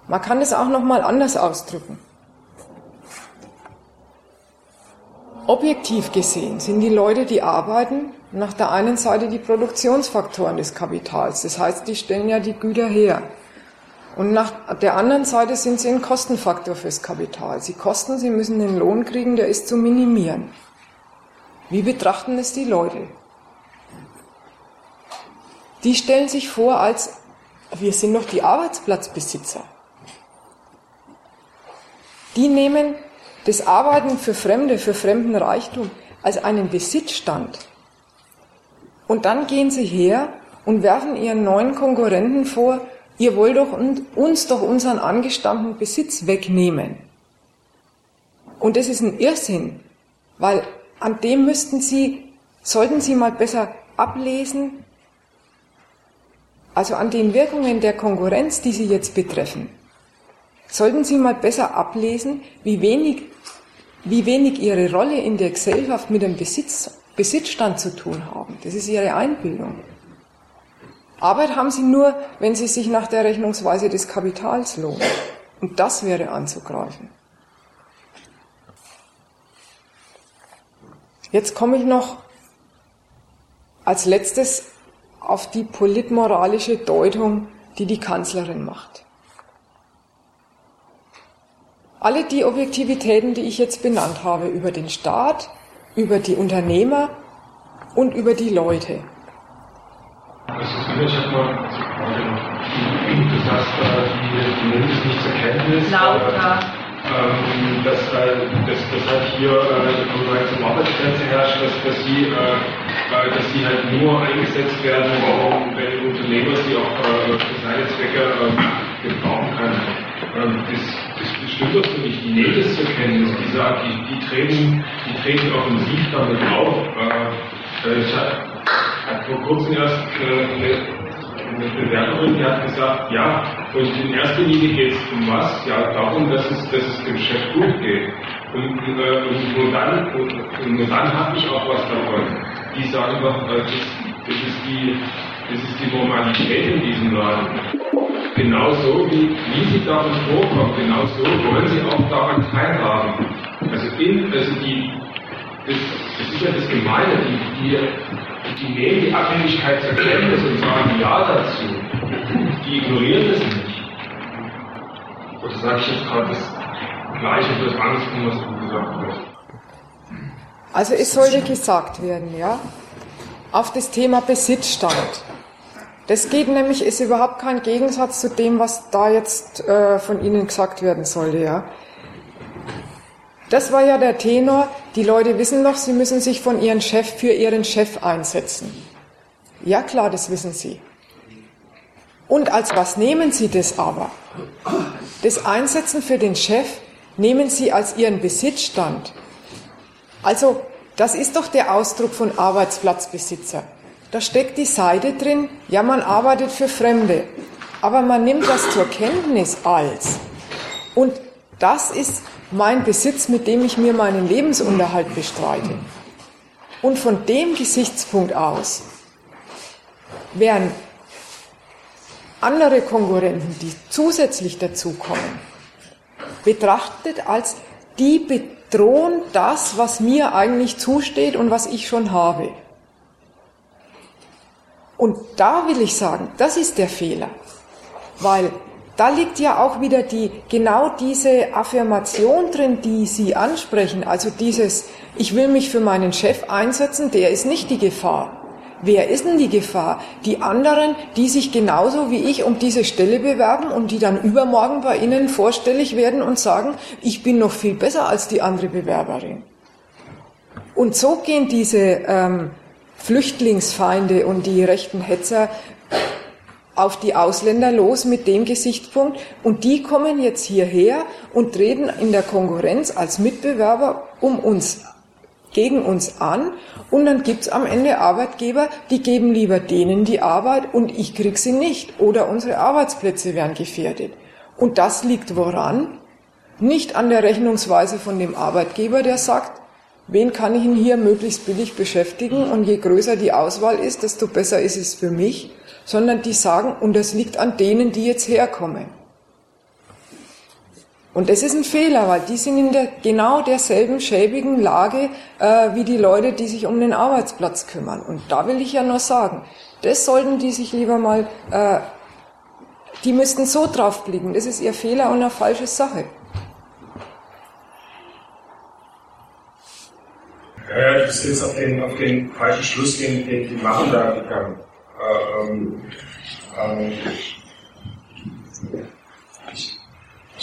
Man kann es auch noch mal anders ausdrücken. Objektiv gesehen sind die Leute, die arbeiten, nach der einen Seite die Produktionsfaktoren des Kapitals. Das heißt, die stellen ja die Güter her. Und nach der anderen Seite sind sie ein Kostenfaktor fürs Kapital. Sie kosten, sie müssen den Lohn kriegen, der ist zu minimieren. Wie betrachten es die Leute? Die stellen sich vor als, wir sind noch die Arbeitsplatzbesitzer. Die nehmen das Arbeiten für Fremde, für fremden Reichtum als einen Besitzstand. Und dann gehen sie her und werfen ihren neuen Konkurrenten vor, ihr wollt doch uns doch unseren angestammten Besitz wegnehmen. Und das ist ein Irrsinn, weil an dem müssten Sie, sollten Sie mal besser ablesen, also an den Wirkungen der Konkurrenz, die Sie jetzt betreffen sollten Sie mal besser ablesen, wie wenig, wie wenig Ihre Rolle in der Gesellschaft mit dem Besitz, Besitzstand zu tun haben. Das ist Ihre Einbildung. Arbeit haben Sie nur, wenn Sie sich nach der Rechnungsweise des Kapitals lohnen. Und das wäre anzugreifen. Jetzt komme ich noch als letztes auf die politmoralische Deutung, die die Kanzlerin macht. Alle die Objektivitäten, die ich jetzt benannt habe, über den Staat, über die Unternehmer und über die Leute. Also ich habe mal sagst, die nehmen es nicht zur Kenntnis. Lauter. ähm, dass, äh, dass, dass halt hier äh, zum Arbeitsgrenze herrscht, dass, dass, sie, äh, äh, dass sie halt nur eingesetzt werden, wenn ein Unternehmer sie auch äh, für seine Zwecke äh, gebrauchen kann. Ähm, das, stimmt doch nicht. Die das zur Kenntnis, die, sagen, die, die, treten, die treten offensiv damit auf. Äh, äh ich hatte vor kurzem erst äh, eine Bewerberin, die hat gesagt, ja, und in erster Linie geht es um was? Ja, darum, dass es, dass es dem Chef gut geht. Und, äh, und nur dann, und, und dann habe ich auch was davon. Die sagen äh, das, das, ist die, das ist die Normalität in diesem Laden. Genauso wie, wie sie darin vorkommen, genauso wollen sie auch daran teilhaben. Also, in, also die, das, das ist ja das Gemeine, die, die die nehmen die Abhängigkeit zur Kenntnis und sagen Ja dazu. Die ignorieren das nicht. Oder sage ich jetzt gerade das Gleiche für das Andersrum, was du gesagt hast? Also es sollte gesagt werden, ja, auf das Thema Besitzstand. Das geht nämlich, ist überhaupt kein Gegensatz zu dem, was da jetzt äh, von Ihnen gesagt werden sollte, ja. Das war ja der Tenor. Die Leute wissen noch, sie müssen sich von ihrem Chef für ihren Chef einsetzen. Ja klar, das wissen sie. Und als was nehmen sie das aber? Das Einsetzen für den Chef nehmen sie als ihren Besitzstand. Also, das ist doch der Ausdruck von Arbeitsplatzbesitzer. Da steckt die Seite drin, ja, man arbeitet für Fremde. Aber man nimmt das zur Kenntnis als. Und das ist mein Besitz, mit dem ich mir meinen Lebensunterhalt bestreite. Und von dem Gesichtspunkt aus werden andere Konkurrenten, die zusätzlich dazukommen, betrachtet als die bedrohen das, was mir eigentlich zusteht und was ich schon habe. Und da will ich sagen, das ist der Fehler, weil da liegt ja auch wieder die, genau diese Affirmation drin, die Sie ansprechen. Also dieses, ich will mich für meinen Chef einsetzen, der ist nicht die Gefahr. Wer ist denn die Gefahr? Die anderen, die sich genauso wie ich um diese Stelle bewerben und die dann übermorgen bei Ihnen vorstellig werden und sagen, ich bin noch viel besser als die andere Bewerberin. Und so gehen diese ähm, Flüchtlingsfeinde und die rechten Hetzer auf die Ausländer los mit dem Gesichtspunkt und die kommen jetzt hierher und treten in der Konkurrenz als Mitbewerber um uns gegen uns an und dann gibt's am Ende Arbeitgeber, die geben lieber denen die Arbeit und ich krieg sie nicht oder unsere Arbeitsplätze werden gefährdet. Und das liegt woran? Nicht an der Rechnungsweise von dem Arbeitgeber, der sagt, wen kann ich ihn hier möglichst billig beschäftigen und je größer die Auswahl ist, desto besser ist es für mich, sondern die sagen, und das liegt an denen, die jetzt herkommen. Und das ist ein Fehler, weil die sind in der genau derselben schäbigen Lage äh, wie die Leute, die sich um den Arbeitsplatz kümmern. Und da will ich ja nur sagen, das sollten die sich lieber mal, äh, die müssten so drauf blicken. Das ist ihr Fehler und eine falsche Sache. Ja, du bist jetzt auf den, auf den falschen Schluss, den, den die machen da. Äh, ähm, ähm, ich,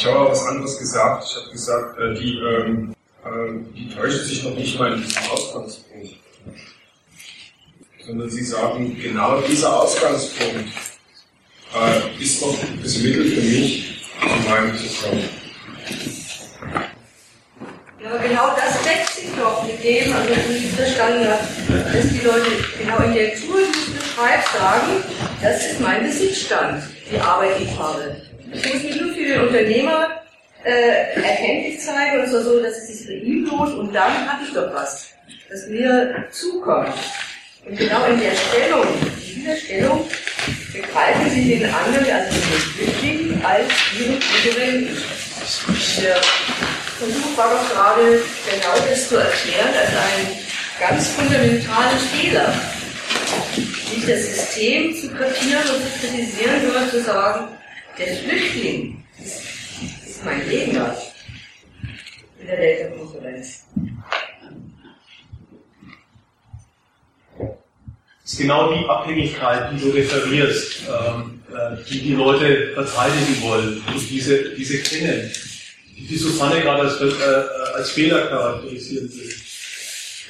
ich habe auch was anderes gesagt. Ich habe gesagt, äh, die, ähm, äh, die täuschen sich noch nicht mal in diesem Ausgangspunkt. Sondern sie sagen, genau dieser Ausgangspunkt äh, ist doch das Mittel für mich, zu meinem zu kommen. Ja, aber genau das deckt sich doch mit dem, also wie ich verstanden habe, dass die Leute genau in der Tour, die du beschreibst, sagen, das ist mein Besitzstand, die Arbeit, die ich habe. Ich muss mich nur für den Unternehmer äh, erkenntlich zeigen und so, so, dass es sich für ihn lohnt und dann habe ich doch was, das mir zukommt. Und genau in der Stellung, in dieser Stellung, begreifen sie den anderen, also den Flüchtling, als ihren Konkurrenten. Der Versuch war doch gerade genau das zu erklären als einen ganz fundamentalen Fehler. Nicht das System zu kapieren und zu kritisieren, sondern zu sagen, der Flüchtling ist, mein Gegner in der Delta-Konferenz. Das ist genau die Abhängigkeit, die du referierst, ähm, äh, die die Leute verteidigen wollen und diese, diese kennen die Susanne gerade als, äh, als Fehler charakterisieren will.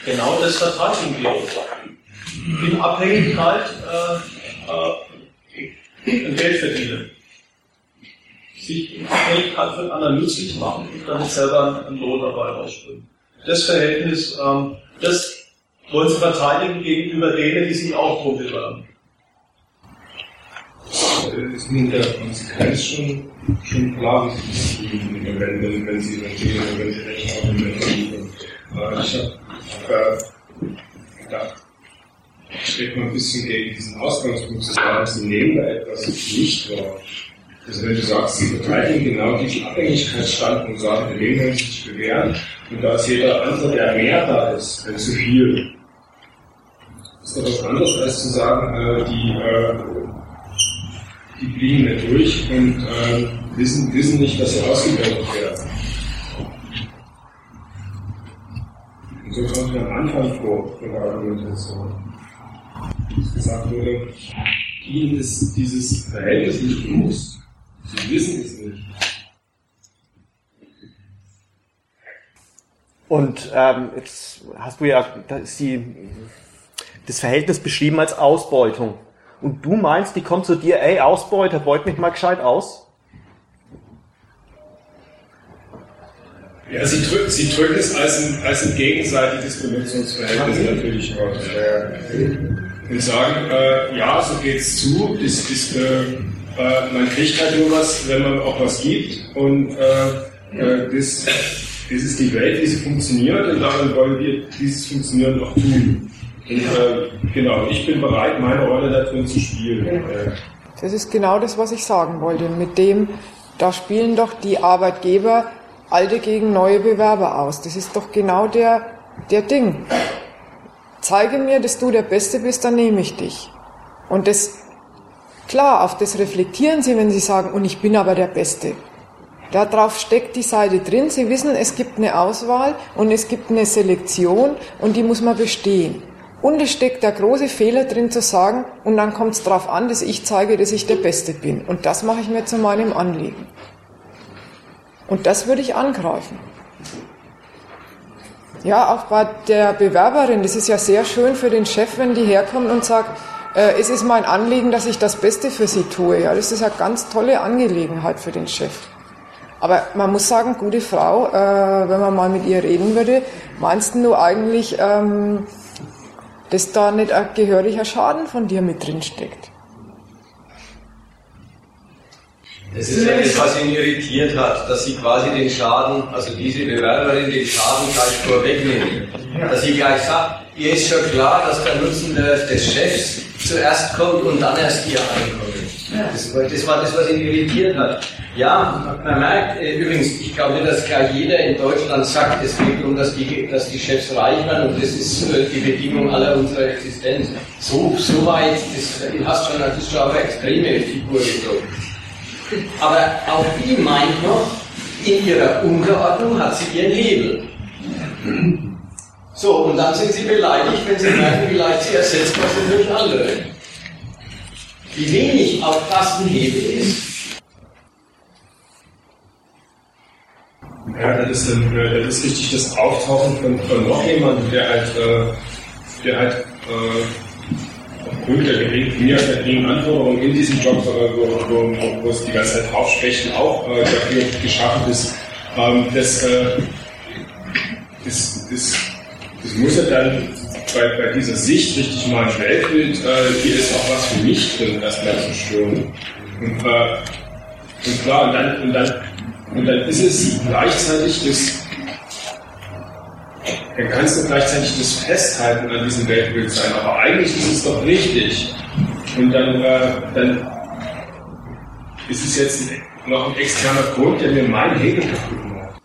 Genau das verteidigen wir. In Abhängigkeit äh, äh, Geld verdienen. Sich in Abhängigkeit von anderen nützlich machen und dann selber einen Lohn dabei rausspringen. Das Verhältnis, ähm, das wollen sie verteidigen gegenüber denen, die sich auch drum kümmern. Ist mir in der Konsequenz schon, schon klar, wie Sie das tun, wenn, wenn, wenn Sie natürlich, wenn Sie recht haben, wenn Sie äh, Ich habe äh, gedacht, stecke mal ein bisschen gegen diesen Ausgangspunkt sagen, Sie nehmen da etwas nicht wahr. Also wenn du sagst, Sie verteidigen genau diesen Abhängigkeitsstand und sagen, wir nehmen sich nicht bewähren und da ist jeder andere, der mehr da ist, wenn zu viel. Ist doch was anderes, als zu sagen, äh, die äh, die fliegen nicht durch und äh, wissen, wissen nicht, dass sie ausgebeutet werden. Und so kommt mir am Anfang vor von der Argumentation. Dass gesagt wurde, ihnen ist dieses Verhältnis nicht bewusst. Sie wissen es nicht. Und ähm, jetzt hast du ja das, die, das Verhältnis beschrieben als Ausbeutung. Und du meinst, die kommt zu dir, ey, Ausbeuter, beut mich mal gescheit aus? Ja, sie drücken, sie drücken es als ein, als ein gegenseitiges Benutzungsverhältnis natürlich aus. Und sagen, äh, ja, so geht's zu, das, das, äh, äh, man kriegt halt nur was, wenn man auch was gibt. Und äh, äh, das, das ist die Welt, wie sie funktioniert, und daran wollen wir dieses Funktionieren auch tun. Und, äh, genau, ich bin bereit, meine Rolle da drin zu spielen. Das ist genau das, was ich sagen wollte. Mit dem, da spielen doch die Arbeitgeber alte gegen neue Bewerber aus. Das ist doch genau der, der Ding. Zeige mir, dass du der Beste bist, dann nehme ich dich. Und das, klar, auf das reflektieren sie, wenn sie sagen, und ich bin aber der Beste. Darauf steckt die Seite drin. Sie wissen, es gibt eine Auswahl und es gibt eine Selektion und die muss man bestehen. Und es steckt der große Fehler drin zu sagen, und dann kommt es darauf an, dass ich zeige, dass ich der Beste bin. Und das mache ich mir zu meinem Anliegen. Und das würde ich angreifen. Ja, auch bei der Bewerberin, das ist ja sehr schön für den Chef, wenn die herkommt und sagt, es ist mein Anliegen, dass ich das Beste für sie tue. Ja, das ist eine ganz tolle Angelegenheit für den Chef. Aber man muss sagen, gute Frau, äh, wenn man mal mit ihr reden würde, meinst du eigentlich, ähm, dass da nicht ein gehöriger Schaden von dir mit drin steckt. Das ist das, was ihn irritiert hat, dass sie quasi den Schaden, also diese Bewerberin den Schaden gleich vorwegnimmt. Dass sie gleich sagt, ihr ist schon klar, dass der Nutzen des Chefs zuerst kommt und dann erst ihr Einkommen. Das, das war das, was ihn irritiert hat. Ja, man merkt äh, übrigens, ich glaube nicht, dass gleich jeder in Deutschland sagt, es geht darum, dass die, dass die Chefs reich werden und das ist äh, die Bedingung aller unserer Existenz. So, so weit, das hast schon, das ist schon eine extreme Figur gezogen. Aber auch die meint noch, in ihrer Unterordnung hat sie ihren Hebel. So, und dann sind sie beleidigt, wenn sie merken, wie leicht sie ersetzbar sind durch andere. Wie wenig ein Hebel ist, Ja, das ist, dann, das ist richtig das Auftauchen von, von noch jemandem, der halt, äh, der halt äh, aufgrund der geringen Anforderungen in diesem Job, äh, wo, wo, wo es die ganze Zeit draufsprechen, auch äh, dafür geschaffen ist. Ähm, das, äh, das, das, das muss ja dann bei, bei dieser Sicht richtig mal ein Weltbild, äh, hier ist auch was für mich drin, erstmal zu stören. Und, äh, und klar, und dann, und dann und dann ist es gleichzeitig das, dann kannst du gleichzeitig das Festhalten an diesem Weltbild sein, aber eigentlich ist es doch richtig. Und dann, äh, dann ist es jetzt noch ein externer Grund, der mir meinen Hegel kaputt macht.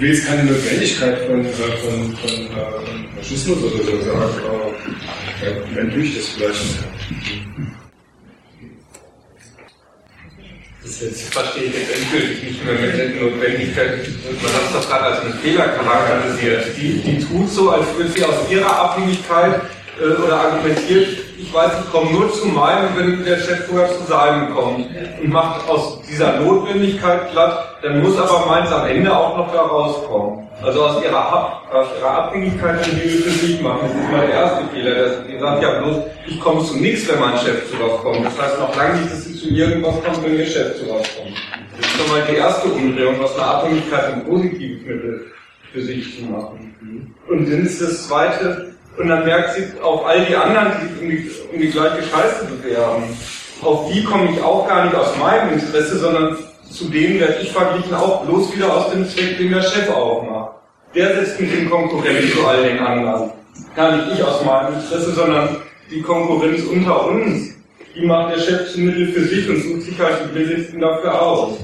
Ich will jetzt keine Notwendigkeit von, äh, von, von, äh, von Faschismus oder so sagen, aber wenn tue ich das vielleicht. Das jetzt verstehe ich jetzt endgültig nicht mehr mit der Notwendigkeit. Man hat es doch gerade als einen Fehler charakterisiert. Die, die tut so, als würde sie aus ihrer Abhängigkeit äh, oder argumentiert, ich weiß, ich komme nur zu meinem, wenn der Chef vorher zu seinem kommt und macht aus dieser Notwendigkeit glatt, dann muss aber meins am Ende auch noch da rauskommen. Also aus ihrer, Ab aus ihrer Abhängigkeit die für sich machen. Das ist mal der erste Fehler. Das, die sagt ja bloß, ich komme zu nichts, wenn mein Chef zu was kommt. Das heißt noch lange nicht, dass sie zu irgendwas kommt, wenn ihr Chef zu was kommt. Das ist schon mal die erste Umdrehung, aus einer Abhängigkeit ein positives Mittel für sich zu machen. Und dann ist das zweite, und dann merkt sie auf all die anderen, die um die, um die gleiche Scheiße bewerben. Auf die komme ich auch gar nicht aus meinem Interesse, sondern zu denen werde ich verglichen auch bloß wieder aus dem Zweck, den der Chef auch macht. Der setzt mich in Konkurrenz zu all den anderen. Gar nicht ich aus meinem Interesse, sondern die Konkurrenz unter uns. Die macht der Chef zum Mittel für sich und sucht sich halt die Besitzten dafür aus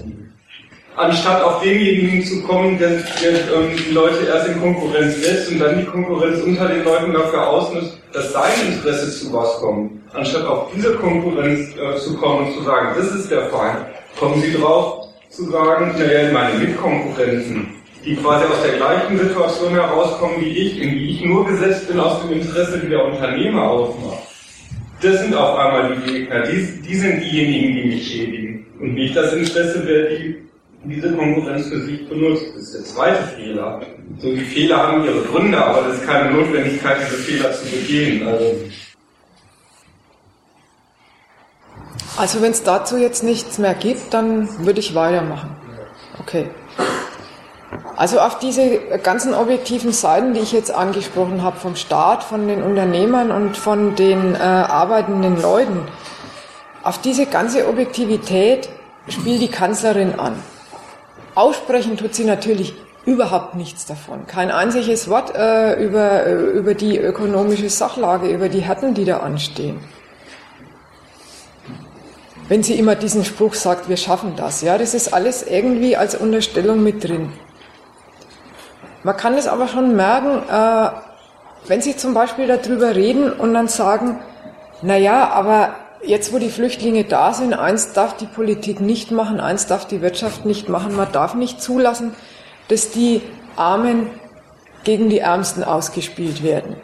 anstatt auf denjenigen zu kommen, der, der ähm, die Leute erst in Konkurrenz setzt und dann die Konkurrenz unter den Leuten dafür ausnutzt, dass sein Interesse zu was kommt. Anstatt auf diese Konkurrenz äh, zu kommen und zu sagen, das ist der Feind, kommen Sie drauf zu sagen, naja, meine Mitkonkurrenten, die quasi aus der gleichen Situation herauskommen wie ich, in die ich nur gesetzt bin aus dem Interesse, die der Unternehmer ausmacht. Das sind auf einmal die Gegner, die, die sind diejenigen, die mich schädigen. Und nicht das Interesse, wer die diese Konkurrenz für sich benutzt. Das ist der zweite Fehler. So die Fehler haben ihre Gründe, aber das ist keine Notwendigkeit, diese Fehler zu begehen. Also, also wenn es dazu jetzt nichts mehr gibt, dann würde ich weitermachen. Okay. Also auf diese ganzen objektiven Seiten, die ich jetzt angesprochen habe, vom Staat, von den Unternehmern und von den äh, arbeitenden Leuten, auf diese ganze Objektivität spielt die Kanzlerin an. Aussprechen tut sie natürlich überhaupt nichts davon. Kein einziges Wort äh, über, äh, über die ökonomische Sachlage, über die Härten, die da anstehen. Wenn sie immer diesen Spruch sagt, wir schaffen das, ja, das ist alles irgendwie als Unterstellung mit drin. Man kann es aber schon merken, äh, wenn sie zum Beispiel darüber reden und dann sagen, na ja, aber jetzt, wo die Flüchtlinge da sind, eins darf die Politik nicht machen, eins darf die Wirtschaft nicht machen. Man darf nicht zulassen, dass die Armen gegen die Ärmsten ausgespielt werden.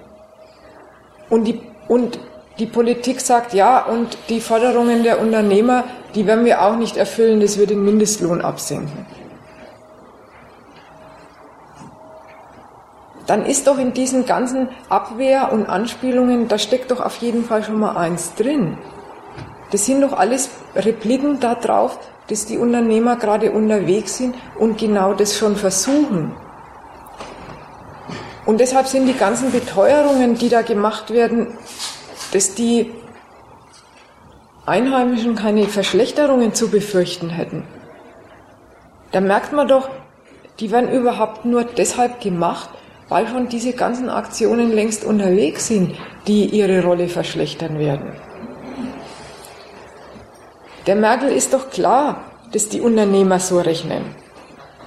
Und die, und die Politik sagt ja, und die Forderungen der Unternehmer, die werden wir auch nicht erfüllen, dass wir den Mindestlohn absenken. Dann ist doch in diesen ganzen Abwehr- und Anspielungen, da steckt doch auf jeden Fall schon mal eins drin. Das sind doch alles Repliken darauf, dass die Unternehmer gerade unterwegs sind und genau das schon versuchen. Und deshalb sind die ganzen Beteuerungen, die da gemacht werden, dass die Einheimischen keine Verschlechterungen zu befürchten hätten. Da merkt man doch, die werden überhaupt nur deshalb gemacht, weil schon diese ganzen Aktionen längst unterwegs sind, die ihre Rolle verschlechtern werden. Der Merkel ist doch klar, dass die Unternehmer so rechnen.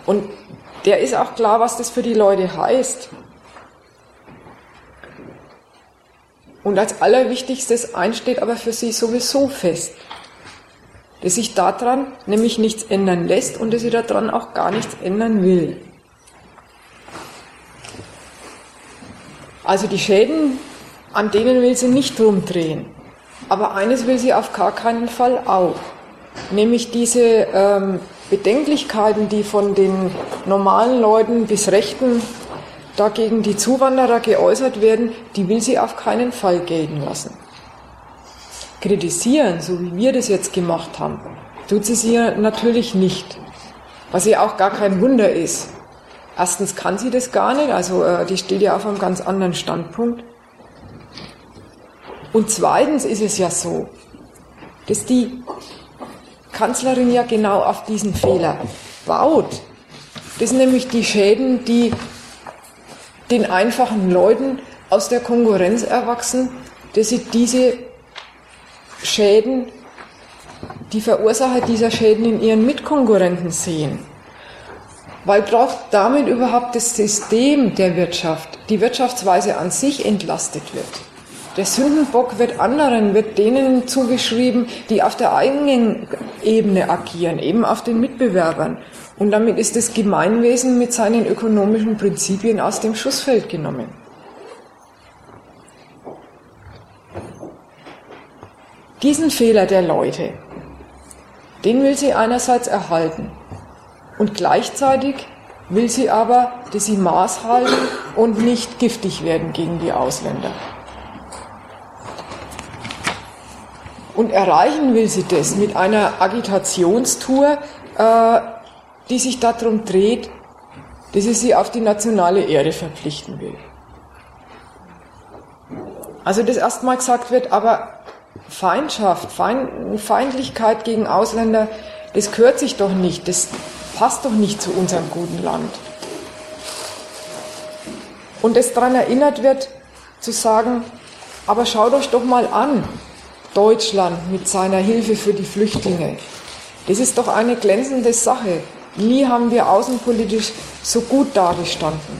Und der ist auch klar, was das für die Leute heißt. Und als allerwichtigstes einsteht aber für sie sowieso fest, dass sich daran nämlich nichts ändern lässt und dass sie daran auch gar nichts ändern will. Also die Schäden, an denen will sie nicht rumdrehen. Aber eines will sie auf gar keinen Fall auch, nämlich diese ähm, Bedenklichkeiten, die von den normalen Leuten bis Rechten dagegen die Zuwanderer geäußert werden, die will sie auf keinen Fall gelten lassen. Kritisieren, so wie wir das jetzt gemacht haben, tut sie sie natürlich nicht, was ja auch gar kein Wunder ist. Erstens kann sie das gar nicht, also äh, die steht ja auf einem ganz anderen Standpunkt. Und zweitens ist es ja so, dass die Kanzlerin ja genau auf diesen Fehler baut. Das sind nämlich die Schäden, die den einfachen Leuten aus der Konkurrenz erwachsen, dass sie diese Schäden, die Verursacher dieser Schäden in ihren Mitkonkurrenten sehen. Weil braucht damit überhaupt das System der Wirtschaft, die Wirtschaftsweise an sich entlastet wird. Der Sündenbock wird anderen, wird denen zugeschrieben, die auf der eigenen Ebene agieren, eben auf den Mitbewerbern. Und damit ist das Gemeinwesen mit seinen ökonomischen Prinzipien aus dem Schussfeld genommen. Diesen Fehler der Leute, den will sie einerseits erhalten und gleichzeitig will sie aber, dass sie Maß halten und nicht giftig werden gegen die Ausländer. Und erreichen will sie das mit einer Agitationstour, äh, die sich darum dreht, dass sie sie auf die nationale Ehre verpflichten will. Also dass erstmal gesagt wird, aber Feindschaft, Feindlichkeit gegen Ausländer, das gehört sich doch nicht, das passt doch nicht zu unserem guten Land. Und es daran erinnert wird, zu sagen, aber schaut euch doch mal an, Deutschland mit seiner Hilfe für die Flüchtlinge. Das ist doch eine glänzende Sache. Nie haben wir außenpolitisch so gut dagestanden.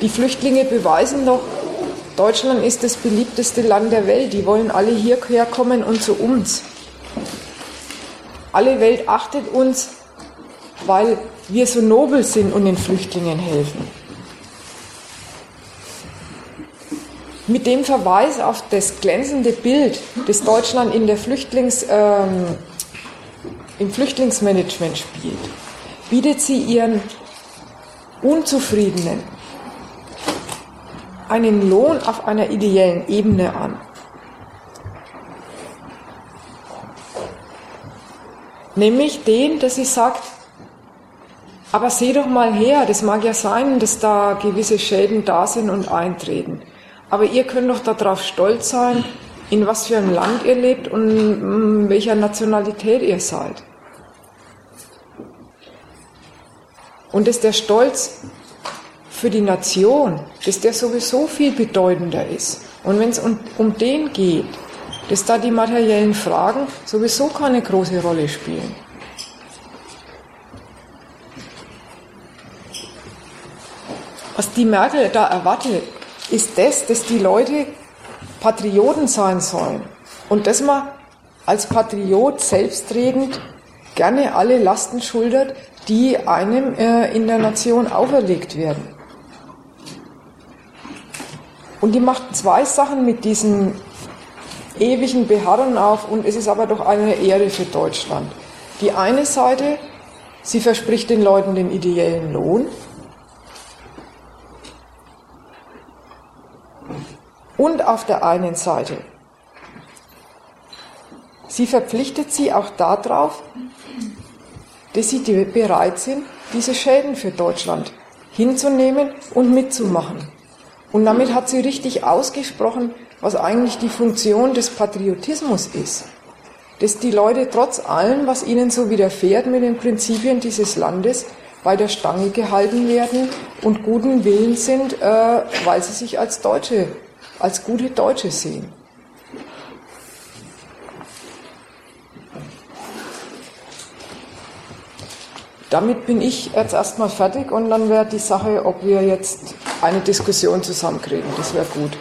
Die Flüchtlinge beweisen doch, Deutschland ist das beliebteste Land der Welt. Die wollen alle hierher kommen und zu uns. Alle Welt achtet uns, weil wir so nobel sind und den Flüchtlingen helfen. Mit dem Verweis auf das glänzende Bild, das Deutschland in der Flüchtlings, ähm, im Flüchtlingsmanagement spielt, bietet sie ihren Unzufriedenen einen Lohn auf einer ideellen Ebene an. Nämlich den, dass sie sagt, aber seh doch mal her, das mag ja sein, dass da gewisse Schäden da sind und eintreten. Aber ihr könnt doch darauf stolz sein, in was für einem Land ihr lebt und welcher Nationalität ihr seid. Und dass der Stolz für die Nation, dass der sowieso viel bedeutender ist. Und wenn es um, um den geht, dass da die materiellen Fragen sowieso keine große Rolle spielen. Was die Merkel da erwartet, ist das, dass die Leute Patrioten sein sollen und dass man als Patriot selbstredend gerne alle Lasten schultert, die einem äh, in der Nation auferlegt werden. Und die macht zwei Sachen mit diesem ewigen Beharren auf und es ist aber doch eine Ehre für Deutschland. Die eine Seite, sie verspricht den Leuten den ideellen Lohn. Und auf der einen Seite, sie verpflichtet sie auch darauf, dass sie bereit sind, diese Schäden für Deutschland hinzunehmen und mitzumachen. Und damit hat sie richtig ausgesprochen, was eigentlich die Funktion des Patriotismus ist. Dass die Leute trotz allem, was ihnen so widerfährt mit den Prinzipien dieses Landes, bei der Stange gehalten werden und guten Willen sind, äh, weil sie sich als Deutsche, als gute Deutsche sehen. Damit bin ich jetzt erstmal fertig und dann wäre die Sache, ob wir jetzt eine Diskussion zusammenkriegen. Das wäre gut.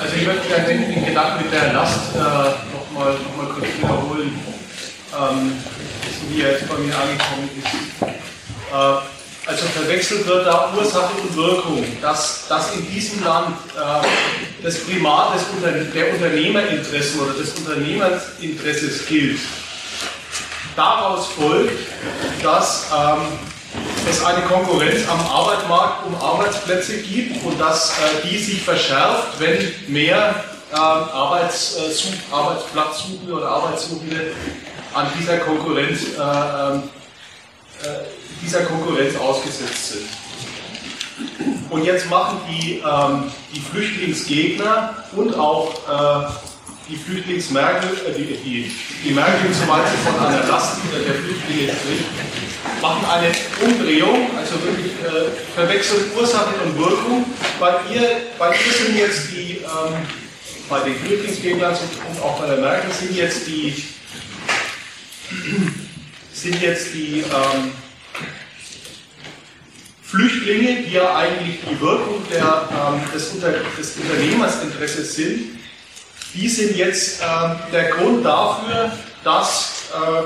Also ich möchte gerne den Gedanken mit der Last äh, nochmal noch mal kurz wiederholen, ähm, wie er jetzt bei mir angekommen ist. Äh, also verwechselt wird da Ursache und Wirkung, dass, dass in diesem Land äh, das Primat des Unter der Unternehmerinteressen oder des Unternehmerinteresses gilt. Daraus folgt, dass ähm, es eine Konkurrenz am Arbeitsmarkt um Arbeitsplätze gibt und dass äh, die sich verschärft, wenn mehr äh, Arbeitssuch, Arbeitsplatzsuchende oder Arbeitssuchende an dieser Konkurrenz äh, ähm, äh, dieser Konkurrenz ausgesetzt sind. Und jetzt machen die, ähm, die Flüchtlingsgegner und auch äh, die Flüchtlingsmerkel, äh, die, die, die Merkel, soweit sie von einer Last der Flüchtlinge spricht, machen eine Umdrehung, also wirklich äh, verwechseln Ursache und Wirkung. Bei ihr, bei ihr sind jetzt die, ähm, bei den Flüchtlingsgegnern und auch bei der Merkel sind jetzt die, sind jetzt die ähm, Flüchtlinge, die ja eigentlich die Wirkung der, ähm, des, Unter des Unternehmersinteresses sind, die sind jetzt ähm, der Grund dafür, dass äh,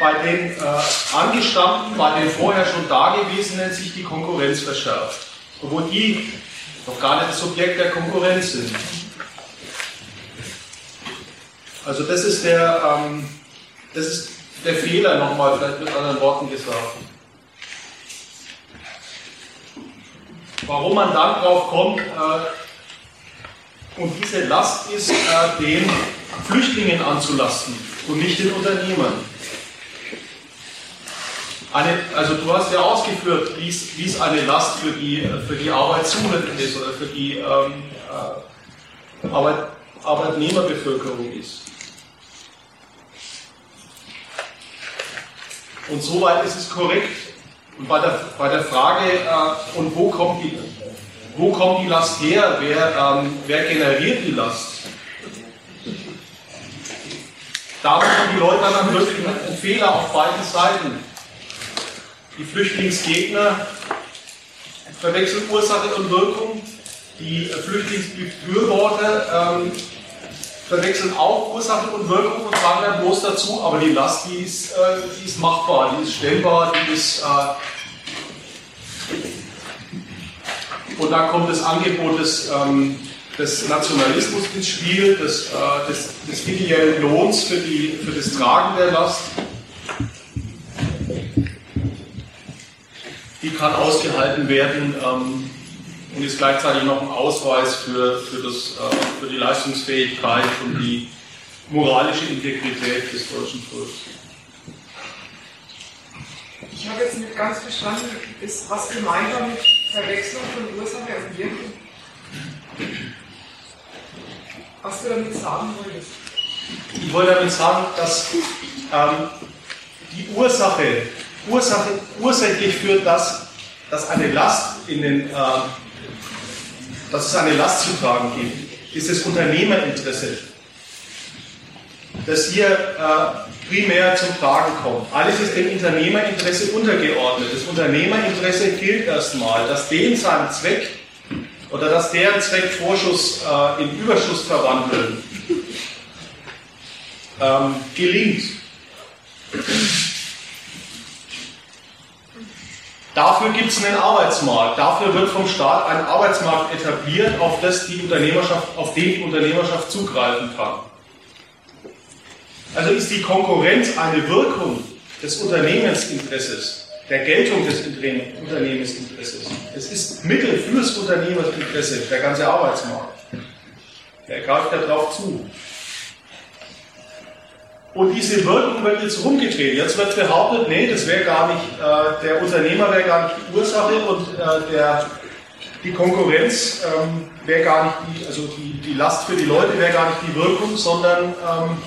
bei den äh, Angestammten, bei den vorher schon Dagewesenen sich die Konkurrenz verschärft. Wo die noch gar nicht das Subjekt der Konkurrenz sind. Also das ist der, ähm, das ist der Fehler nochmal, vielleicht mit anderen Worten gesagt. Warum man dann drauf kommt, äh, und diese Last ist, äh, den Flüchtlingen anzulasten und nicht den Unternehmern. Eine, also du hast ja ausgeführt, wie es eine Last für die, für die Arbeitssuchenden ist oder für die ähm, äh, Arbeit, Arbeitnehmerbevölkerung ist. Und soweit ist es korrekt. Und bei der, bei der Frage, äh, und wo kommt, die, wo kommt die Last her? Wer, ähm, wer generiert die Last? Da haben die Leute dann wirklich einen Fehler auf beiden Seiten. Die Flüchtlingsgegner verwechseln Ursache und Wirkung. Die Flüchtlingsbefürworter ähm, verwechseln auch Ursache und Wirkung und sagen dann bloß dazu, aber die Last, die ist, äh, die ist machbar, die ist stellbar, die ist. Äh und dann kommt das Angebot des, ähm, des Nationalismus ins Spiel, des, äh, des, des ideellen Lohns für, die, für das Tragen der Last. Die kann ausgehalten werden. Ähm, und ist gleichzeitig noch ein Ausweis für, für, das, äh, für die Leistungsfähigkeit und die moralische Integrität des deutschen Volkes. Ich habe jetzt nicht ganz verstanden, ist was gemeint war mit Verwechslung von Ursache und Wirkung? Was du damit sagen wolltest? Ich wollte damit sagen, dass ähm, die Ursache, Ursache ursächlich führt, dass, dass eine Last in den, äh, dass es eine Last zu tragen gibt, ist das Unternehmerinteresse, das hier äh, primär zum Tragen kommt. Alles ist dem Unternehmerinteresse untergeordnet. Das Unternehmerinteresse gilt erstmal, dass dem sein Zweck oder dass deren Zweck Vorschuss äh, in Überschuss verwandeln ähm, gelingt. Dafür gibt es einen Arbeitsmarkt. Dafür wird vom Staat ein Arbeitsmarkt etabliert, auf, das die Unternehmerschaft, auf den die Unternehmerschaft zugreifen kann. Also ist die Konkurrenz eine Wirkung des Unternehmensinteresses, der Geltung des Unternehmensinteresses. Es ist Mittel fürs Unternehmensinteresse, der ganze Arbeitsmarkt. Der greift darauf zu. Und diese Wirkung wird jetzt rumgedreht. Jetzt wird behauptet, nee, das wäre gar nicht, äh, der Unternehmer wäre gar nicht die Ursache und äh, der, die Konkurrenz ähm, wäre gar nicht die, also die, die Last für die Leute wäre gar nicht die Wirkung, sondern ähm,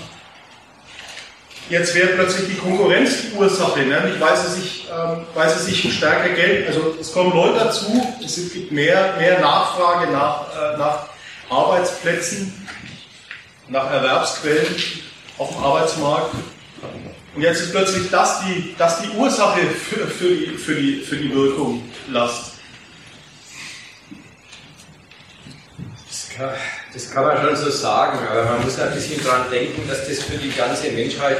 jetzt wäre plötzlich die Konkurrenz die Ursache, ne? nicht weil sie, sich, ähm, weil sie sich stärker Geld, also es kommen Leute dazu, es gibt mehr, mehr Nachfrage nach, äh, nach Arbeitsplätzen, nach Erwerbsquellen auf dem Arbeitsmarkt. Und jetzt ist plötzlich das die, das die Ursache für, für, die, für, die, für die Wirkung Last. Das kann, das kann man schon so sagen, aber man muss ein bisschen daran denken, dass das für die ganze Menschheit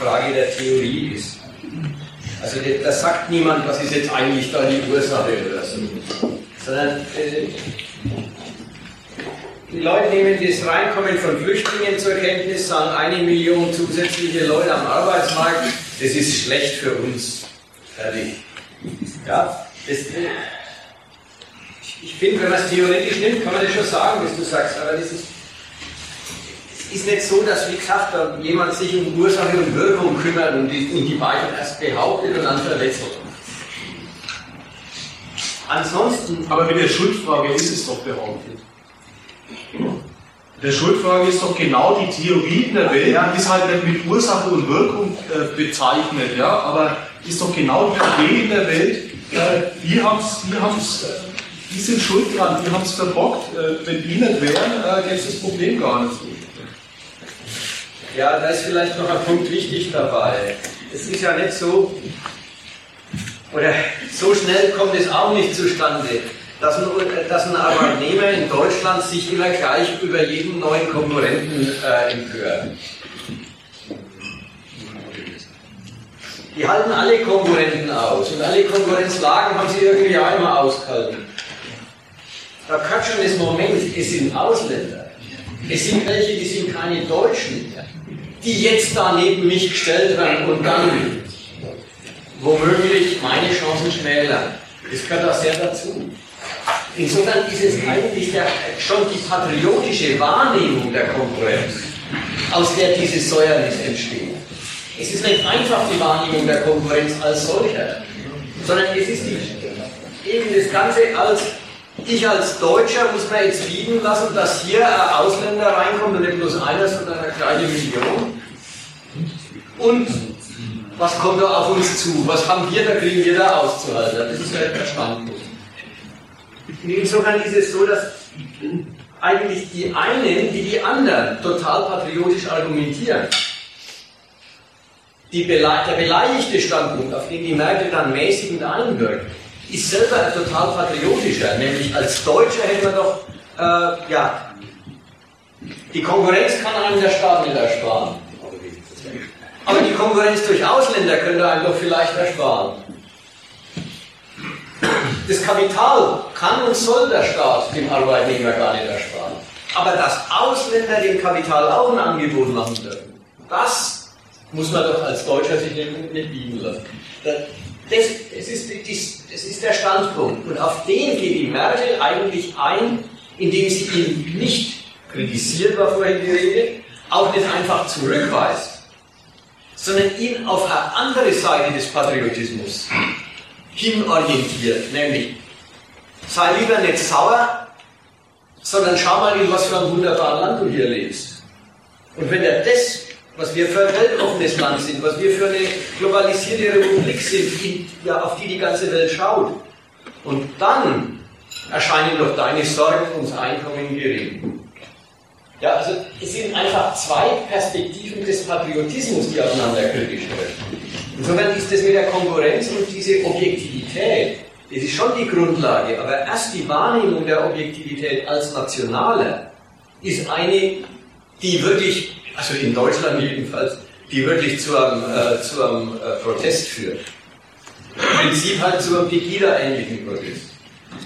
Frage der Theorie ist. Also da sagt niemand, was ist jetzt eigentlich da die Ursache oder so. Sondern äh, die Leute nehmen das Reinkommen von Flüchtlingen zur Kenntnis, sagen eine Million zusätzliche Leute am Arbeitsmarkt, das ist schlecht für uns. Fertig. Ja, das, ich finde, wenn man es theoretisch nimmt, kann man das schon sagen, was du sagst, aber das ist, es ist nicht so, dass, wie gesagt, jemand sich um Ursache und Wirkung kümmert und die, und erst behauptet und dann verwechselt. Ansonsten. Aber mit der Schuldfrage ist es doch behauptet. Der Schuldfrage ist doch genau die Theorie in der Welt, die ist halt nicht mit Ursache und Wirkung äh, bezeichnet, ja, aber ist doch genau die Idee in der Welt, äh, die haben's, die haben's, äh, die sind schuld dran, die haben es verbockt. Äh, wenn die nicht wären, äh, gäbe es das Problem gar nicht. Ja, da ist vielleicht noch ein Punkt wichtig dabei. Es ist ja nicht so, oder so schnell kommt es auch nicht zustande dass ein, dass ein Arbeitnehmer in Deutschland sich immer gleich über jeden neuen Konkurrenten äh, empört. Die halten alle Konkurrenten aus und alle Konkurrenzlagen haben sie irgendwie immer ausgehalten. da gehört schon das Moment, es sind Ausländer. Es sind welche, die sind keine Deutschen, die jetzt da neben mich gestellt werden und dann womöglich meine Chancen schmälern. Das gehört auch sehr dazu. Insofern ist es eigentlich der, schon die patriotische Wahrnehmung der Konkurrenz, aus der diese Säuernis entsteht. Es ist nicht einfach die Wahrnehmung der Konkurrenz als solcher, sondern es ist die, eben das Ganze als, ich als Deutscher muss mir jetzt bieten lassen, dass hier ein Ausländer reinkommt und nicht bloß einer, sondern eine kleine Million. Und was kommt da auf uns zu? Was haben wir da, kriegen wir da auszuhalten? Das ist halt der Standpunkt. Insofern ist es so, dass eigentlich die einen, wie die anderen, total patriotisch argumentieren. Bele der beleidigte Standpunkt, auf den die Merkel dann mäßigend einwirkt, ist selber ein total patriotischer. Nämlich als Deutscher hätten wir doch, äh, ja, die Konkurrenz kann einem der Staat nicht ersparen. Aber die Konkurrenz durch Ausländer könnte einem doch vielleicht ersparen. Das Kapital kann und soll der Staat dem Arbeitnehmer gar nicht ersparen. Aber dass Ausländer dem Kapital auch ein Angebot machen dürfen, das muss man doch als Deutscher sich nicht, nicht bieten lassen. Das, das, ist, das ist der Standpunkt. Und auf den geht die Merkel eigentlich ein, indem sie ihn nicht kritisiert, war vorhin die Rede, auch nicht einfach zurückweist sondern ihn auf eine andere Seite des Patriotismus hinorientiert, nämlich sei lieber nicht sauer, sondern schau mal, in was für einem wunderbaren Land du hier lebst. Und wenn er das, was wir für ein weltoffenes Land sind, was wir für eine globalisierte Republik sind, in, ja, auf die die ganze Welt schaut, und dann erscheinen doch deine Sorgen ums Einkommen gering. Ja, also es sind einfach zwei Perspektiven des Patriotismus, die aufeinander kritisch treffen. Insofern ist das mit der Konkurrenz und diese Objektivität, das ist schon die Grundlage, aber erst die Wahrnehmung der Objektivität als nationale ist eine, die wirklich, also in Deutschland jedenfalls, die wirklich zu einem, äh, zu einem äh, Protest führt. Im Prinzip halt zu einem Pegida-ähnlichen Protest.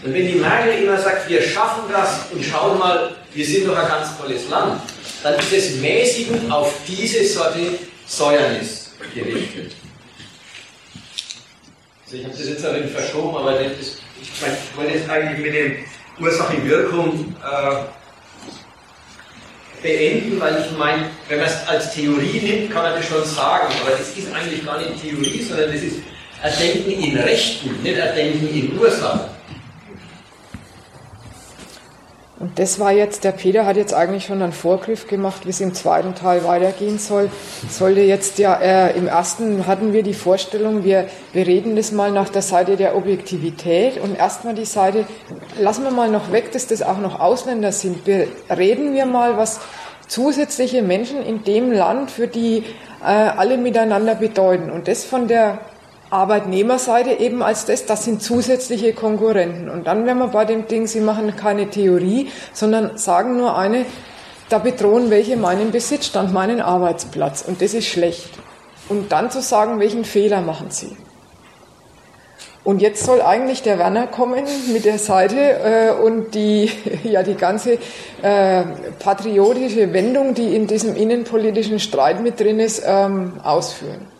Und wenn die Merkel immer sagt, wir schaffen das und schauen mal, wir sind doch ein ganz tolles Land, dann ist es mäßigend auf diese Sorte Säuernis gerichtet. Also ich habe das jetzt ein wenig verschoben, aber das ist, ich, wollte jetzt eigentlich mit dem Ursache-Wirkung äh, beenden, weil ich meine, wenn man es als Theorie nimmt, kann man das schon sagen, aber das ist eigentlich gar nicht Theorie, sondern das ist Erdenken in Rechten, nicht Erdenken in Ursachen. Und das war jetzt, der Peter hat jetzt eigentlich schon einen Vorgriff gemacht, wie es im zweiten Teil weitergehen soll. Sollte jetzt ja, äh, im ersten hatten wir die Vorstellung, wir, wir reden das mal nach der Seite der Objektivität und erstmal die Seite, lassen wir mal noch weg, dass das auch noch Ausländer sind. Wir, reden wir mal, was zusätzliche Menschen in dem Land für die äh, alle miteinander bedeuten. Und das von der Arbeitnehmerseite eben als das, das sind zusätzliche Konkurrenten. Und dann wären wir bei dem Ding, sie machen keine Theorie, sondern sagen nur eine, da bedrohen welche meinen Besitzstand, meinen Arbeitsplatz. Und das ist schlecht. Und dann zu sagen, welchen Fehler machen sie. Und jetzt soll eigentlich der Werner kommen mit der Seite äh, und die, ja, die ganze äh, patriotische Wendung, die in diesem innenpolitischen Streit mit drin ist, ähm, ausführen.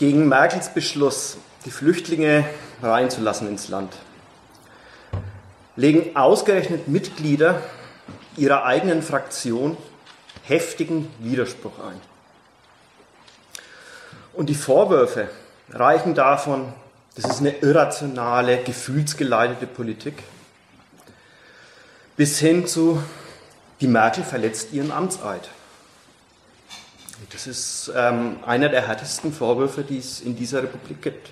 Gegen Merkels Beschluss, die Flüchtlinge reinzulassen ins Land, legen ausgerechnet Mitglieder ihrer eigenen Fraktion heftigen Widerspruch ein. Und die Vorwürfe reichen davon, das ist eine irrationale, gefühlsgeleitete Politik, bis hin zu, die Merkel verletzt ihren Amtseid. Das ist ähm, einer der härtesten Vorwürfe, die es in dieser Republik gibt.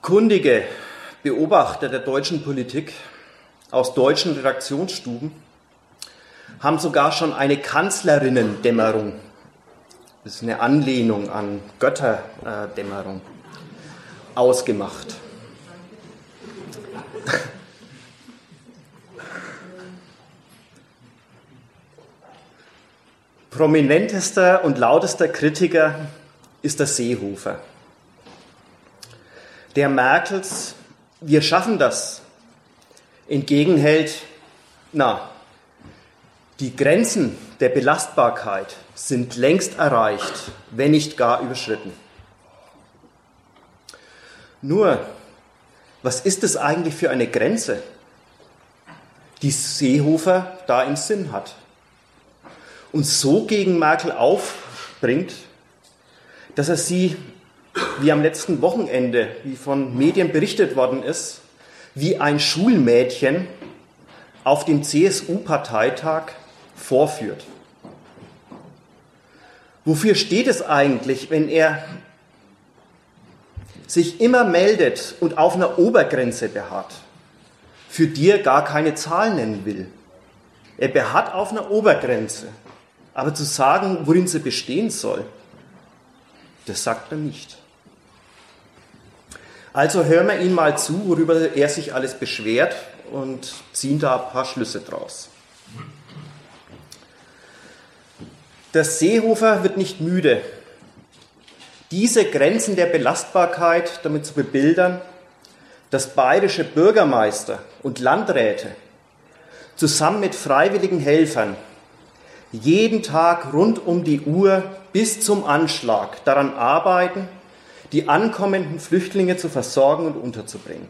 Kundige Beobachter der deutschen Politik aus deutschen Redaktionsstuben haben sogar schon eine Kanzlerinnendämmerung, das ist eine Anlehnung an Götterdämmerung, ausgemacht. Prominentester und lautester Kritiker ist der Seehofer. Der Merkels, wir schaffen das, entgegenhält, na, die Grenzen der Belastbarkeit sind längst erreicht, wenn nicht gar überschritten. Nur, was ist es eigentlich für eine Grenze, die Seehofer da im Sinn hat? Und so gegen Merkel aufbringt, dass er sie, wie am letzten Wochenende, wie von Medien berichtet worden ist, wie ein Schulmädchen auf dem CSU-Parteitag vorführt. Wofür steht es eigentlich, wenn er sich immer meldet und auf einer Obergrenze beharrt, für die er gar keine Zahl nennen will? Er beharrt auf einer Obergrenze, aber zu sagen, worin sie bestehen soll, das sagt er nicht. Also hören wir ihn mal zu, worüber er sich alles beschwert und ziehen da ein paar Schlüsse draus. Der Seehofer wird nicht müde, diese Grenzen der Belastbarkeit damit zu bebildern, dass bayerische Bürgermeister und Landräte zusammen mit freiwilligen Helfern jeden Tag rund um die Uhr bis zum Anschlag daran arbeiten, die ankommenden Flüchtlinge zu versorgen und unterzubringen.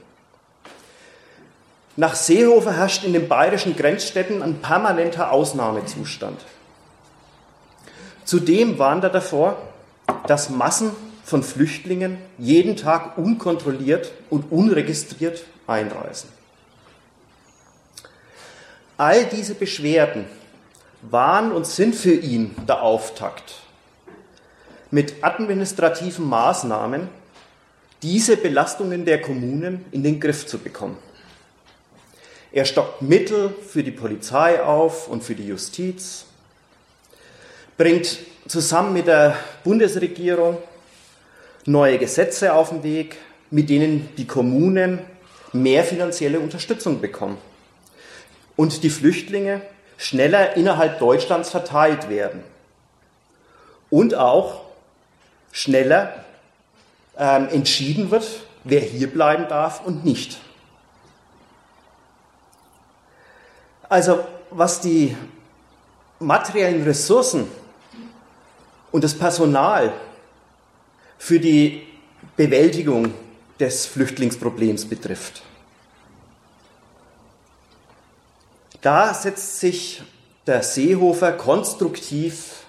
Nach Seehofer herrscht in den bayerischen Grenzstädten ein permanenter Ausnahmezustand. Zudem warnt er davor, dass Massen von Flüchtlingen jeden Tag unkontrolliert und unregistriert einreisen. All diese Beschwerden waren und sind für ihn der Auftakt, mit administrativen Maßnahmen diese Belastungen der Kommunen in den Griff zu bekommen. Er stockt Mittel für die Polizei auf und für die Justiz, bringt zusammen mit der Bundesregierung neue Gesetze auf den Weg, mit denen die Kommunen mehr finanzielle Unterstützung bekommen und die Flüchtlinge schneller innerhalb Deutschlands verteilt werden und auch schneller ähm, entschieden wird, wer hier bleiben darf und nicht. Also was die materiellen Ressourcen und das Personal für die Bewältigung des Flüchtlingsproblems betrifft. Da setzt sich der Seehofer konstruktiv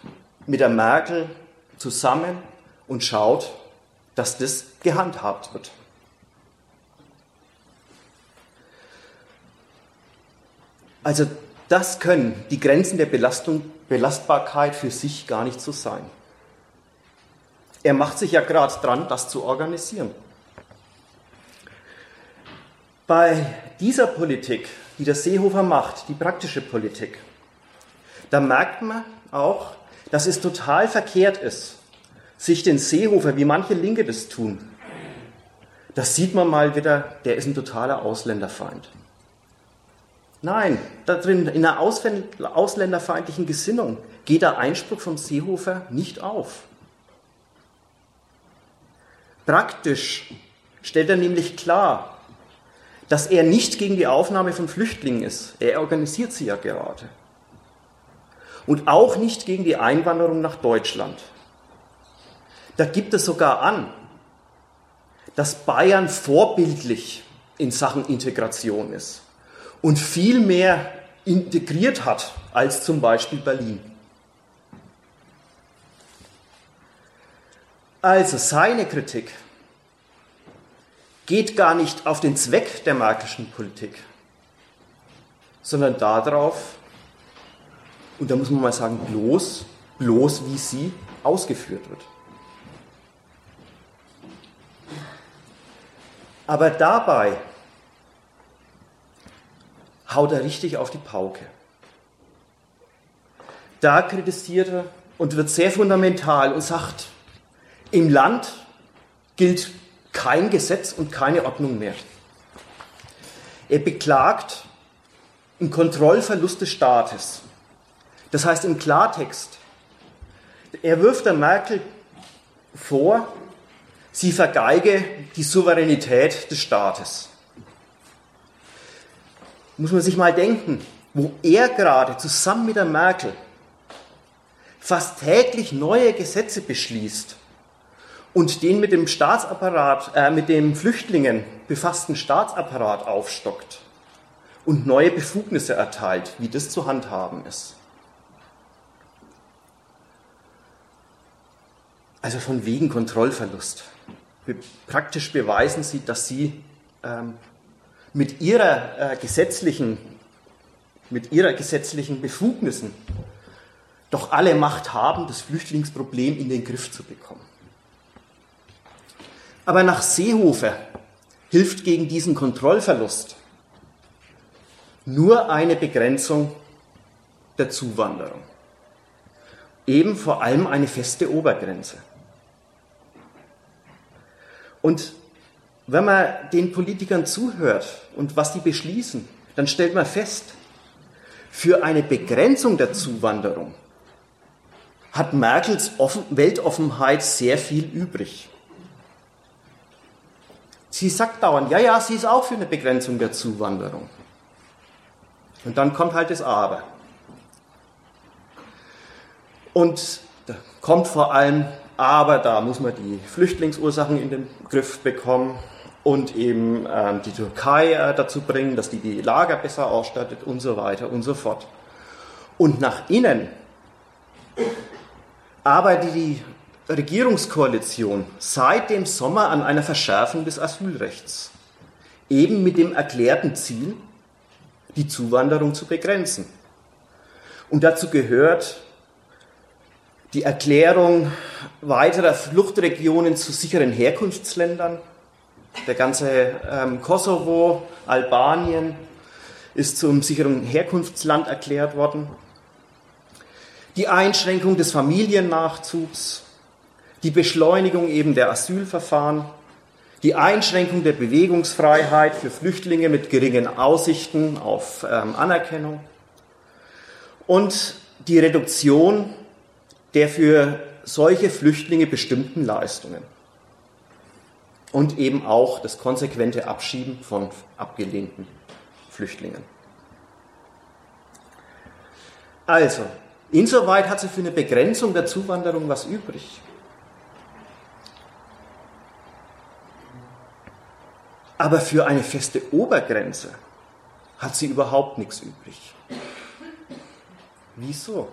mit der Merkel zusammen und schaut, dass das gehandhabt wird. Also das können die Grenzen der Belastung, Belastbarkeit für sich gar nicht so sein. Er macht sich ja gerade dran, das zu organisieren. Bei dieser Politik, die der Seehofer macht, die praktische Politik, da merkt man auch, dass es total verkehrt ist, sich den Seehofer, wie manche Linke das tun, das sieht man mal wieder, der ist ein totaler Ausländerfeind. Nein, da drin, in einer ausländerfeindlichen Gesinnung geht der Einspruch vom Seehofer nicht auf. Praktisch stellt er nämlich klar, dass er nicht gegen die Aufnahme von Flüchtlingen ist. Er organisiert sie ja gerade. Und auch nicht gegen die Einwanderung nach Deutschland. Da gibt es sogar an, dass Bayern vorbildlich in Sachen Integration ist und viel mehr integriert hat als zum Beispiel Berlin. Also seine Kritik geht gar nicht auf den Zweck der marxischen Politik, sondern darauf, und da muss man mal sagen, bloß, bloß wie sie ausgeführt wird. Aber dabei haut er richtig auf die Pauke. Da kritisiert er und wird sehr fundamental und sagt, im Land gilt kein Gesetz und keine Ordnung mehr. Er beklagt einen Kontrollverlust des Staates. Das heißt im Klartext, er wirft der Merkel vor, sie vergeige die Souveränität des Staates. Muss man sich mal denken, wo er gerade zusammen mit der Merkel fast täglich neue Gesetze beschließt und den mit dem Staatsapparat, äh, mit den Flüchtlingen befassten Staatsapparat aufstockt und neue Befugnisse erteilt, wie das zu handhaben ist. Also von wegen Kontrollverlust. Praktisch beweisen sie, dass sie ähm, mit, ihrer, äh, gesetzlichen, mit ihrer gesetzlichen Befugnissen doch alle Macht haben, das Flüchtlingsproblem in den Griff zu bekommen. Aber nach Seehofer hilft gegen diesen Kontrollverlust nur eine Begrenzung der Zuwanderung. Eben vor allem eine feste Obergrenze. Und wenn man den Politikern zuhört und was die beschließen, dann stellt man fest, für eine Begrenzung der Zuwanderung hat Merkels Weltoffenheit sehr viel übrig. Sie sagt dauernd, ja, ja, sie ist auch für eine Begrenzung der Zuwanderung. Und dann kommt halt das Aber. Und da kommt vor allem aber da muss man die Flüchtlingsursachen in den Griff bekommen und eben ähm, die Türkei äh, dazu bringen, dass die die Lager besser ausstattet und so weiter und so fort. Und nach innen arbeitet die Regierungskoalition seit dem Sommer an einer Verschärfung des Asylrechts. Eben mit dem erklärten Ziel, die Zuwanderung zu begrenzen. Und dazu gehört die Erklärung weiterer Fluchtregionen zu sicheren Herkunftsländern. Der ganze ähm, Kosovo, Albanien ist zum sicheren Herkunftsland erklärt worden. Die Einschränkung des Familiennachzugs, die Beschleunigung eben der Asylverfahren, die Einschränkung der Bewegungsfreiheit für Flüchtlinge mit geringen Aussichten auf ähm, Anerkennung und die Reduktion der für solche Flüchtlinge bestimmten Leistungen. Und eben auch das konsequente Abschieben von abgelehnten Flüchtlingen. Also, insoweit hat sie für eine Begrenzung der Zuwanderung was übrig. Aber für eine feste Obergrenze hat sie überhaupt nichts übrig. Wieso?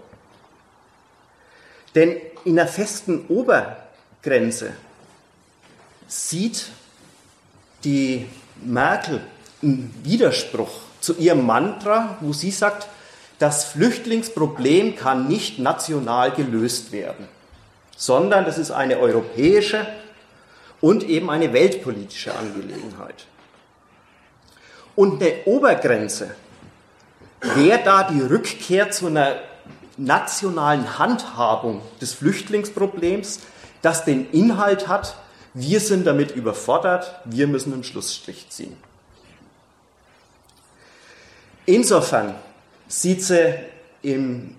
Denn in einer festen Obergrenze sieht die Merkel einen Widerspruch zu ihrem Mantra, wo sie sagt, das Flüchtlingsproblem kann nicht national gelöst werden, sondern das ist eine europäische und eben eine weltpolitische Angelegenheit. Und eine Obergrenze wäre da die Rückkehr zu einer nationalen Handhabung des Flüchtlingsproblems, das den Inhalt hat, wir sind damit überfordert, wir müssen einen Schlussstrich ziehen. Insofern sieht sie im,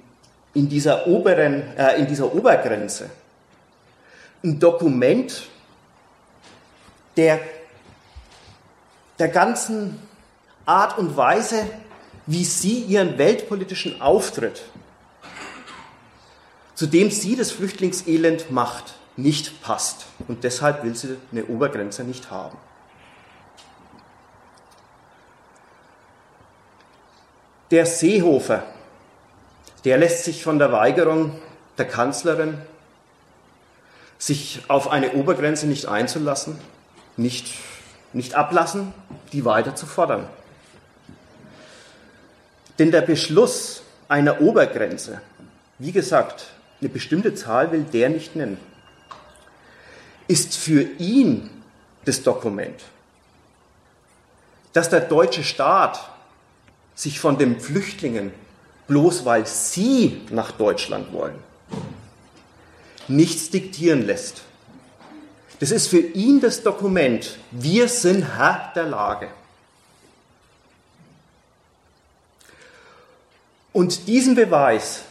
in, dieser oberen, äh, in dieser Obergrenze ein Dokument der, der ganzen Art und Weise, wie sie ihren weltpolitischen Auftritt zu dem sie das Flüchtlingselend macht, nicht passt. Und deshalb will sie eine Obergrenze nicht haben. Der Seehofer, der lässt sich von der Weigerung der Kanzlerin, sich auf eine Obergrenze nicht einzulassen, nicht, nicht ablassen, die weiter zu fordern. Denn der Beschluss einer Obergrenze, wie gesagt, eine bestimmte Zahl will der nicht nennen. Ist für ihn das Dokument, dass der deutsche Staat sich von den Flüchtlingen, bloß weil sie nach Deutschland wollen, nichts diktieren lässt. Das ist für ihn das Dokument. Wir sind Herr der Lage. Und diesen Beweis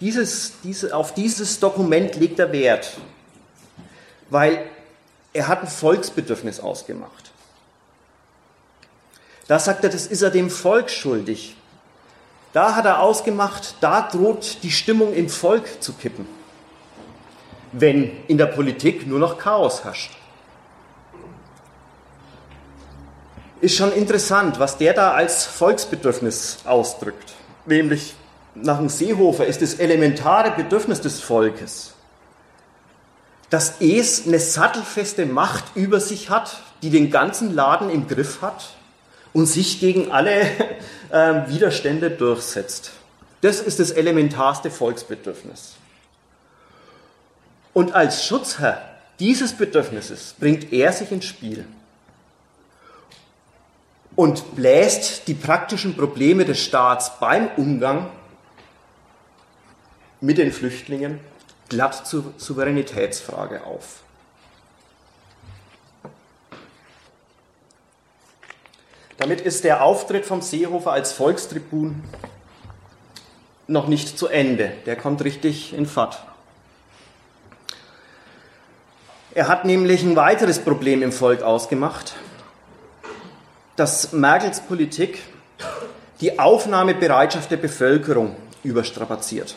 dieses, diese, auf dieses Dokument legt er Wert. weil er hat ein Volksbedürfnis ausgemacht. Da sagt er, das ist er dem Volk schuldig. Da hat er ausgemacht, da droht die Stimmung im Volk zu kippen, wenn in der Politik nur noch Chaos herrscht. Ist schon interessant, was der da als Volksbedürfnis ausdrückt. Nämlich nach dem Seehofer ist das elementare Bedürfnis des Volkes, dass es eine sattelfeste Macht über sich hat, die den ganzen Laden im Griff hat und sich gegen alle äh, Widerstände durchsetzt. Das ist das elementarste Volksbedürfnis. Und als Schutzherr dieses Bedürfnisses bringt er sich ins Spiel und bläst die praktischen Probleme des Staats beim Umgang mit den Flüchtlingen glatt zur Souveränitätsfrage auf. Damit ist der Auftritt vom Seehofer als Volkstribun noch nicht zu Ende. Der kommt richtig in Fahrt. Er hat nämlich ein weiteres Problem im Volk ausgemacht, dass Merkels Politik die Aufnahmebereitschaft der Bevölkerung überstrapaziert.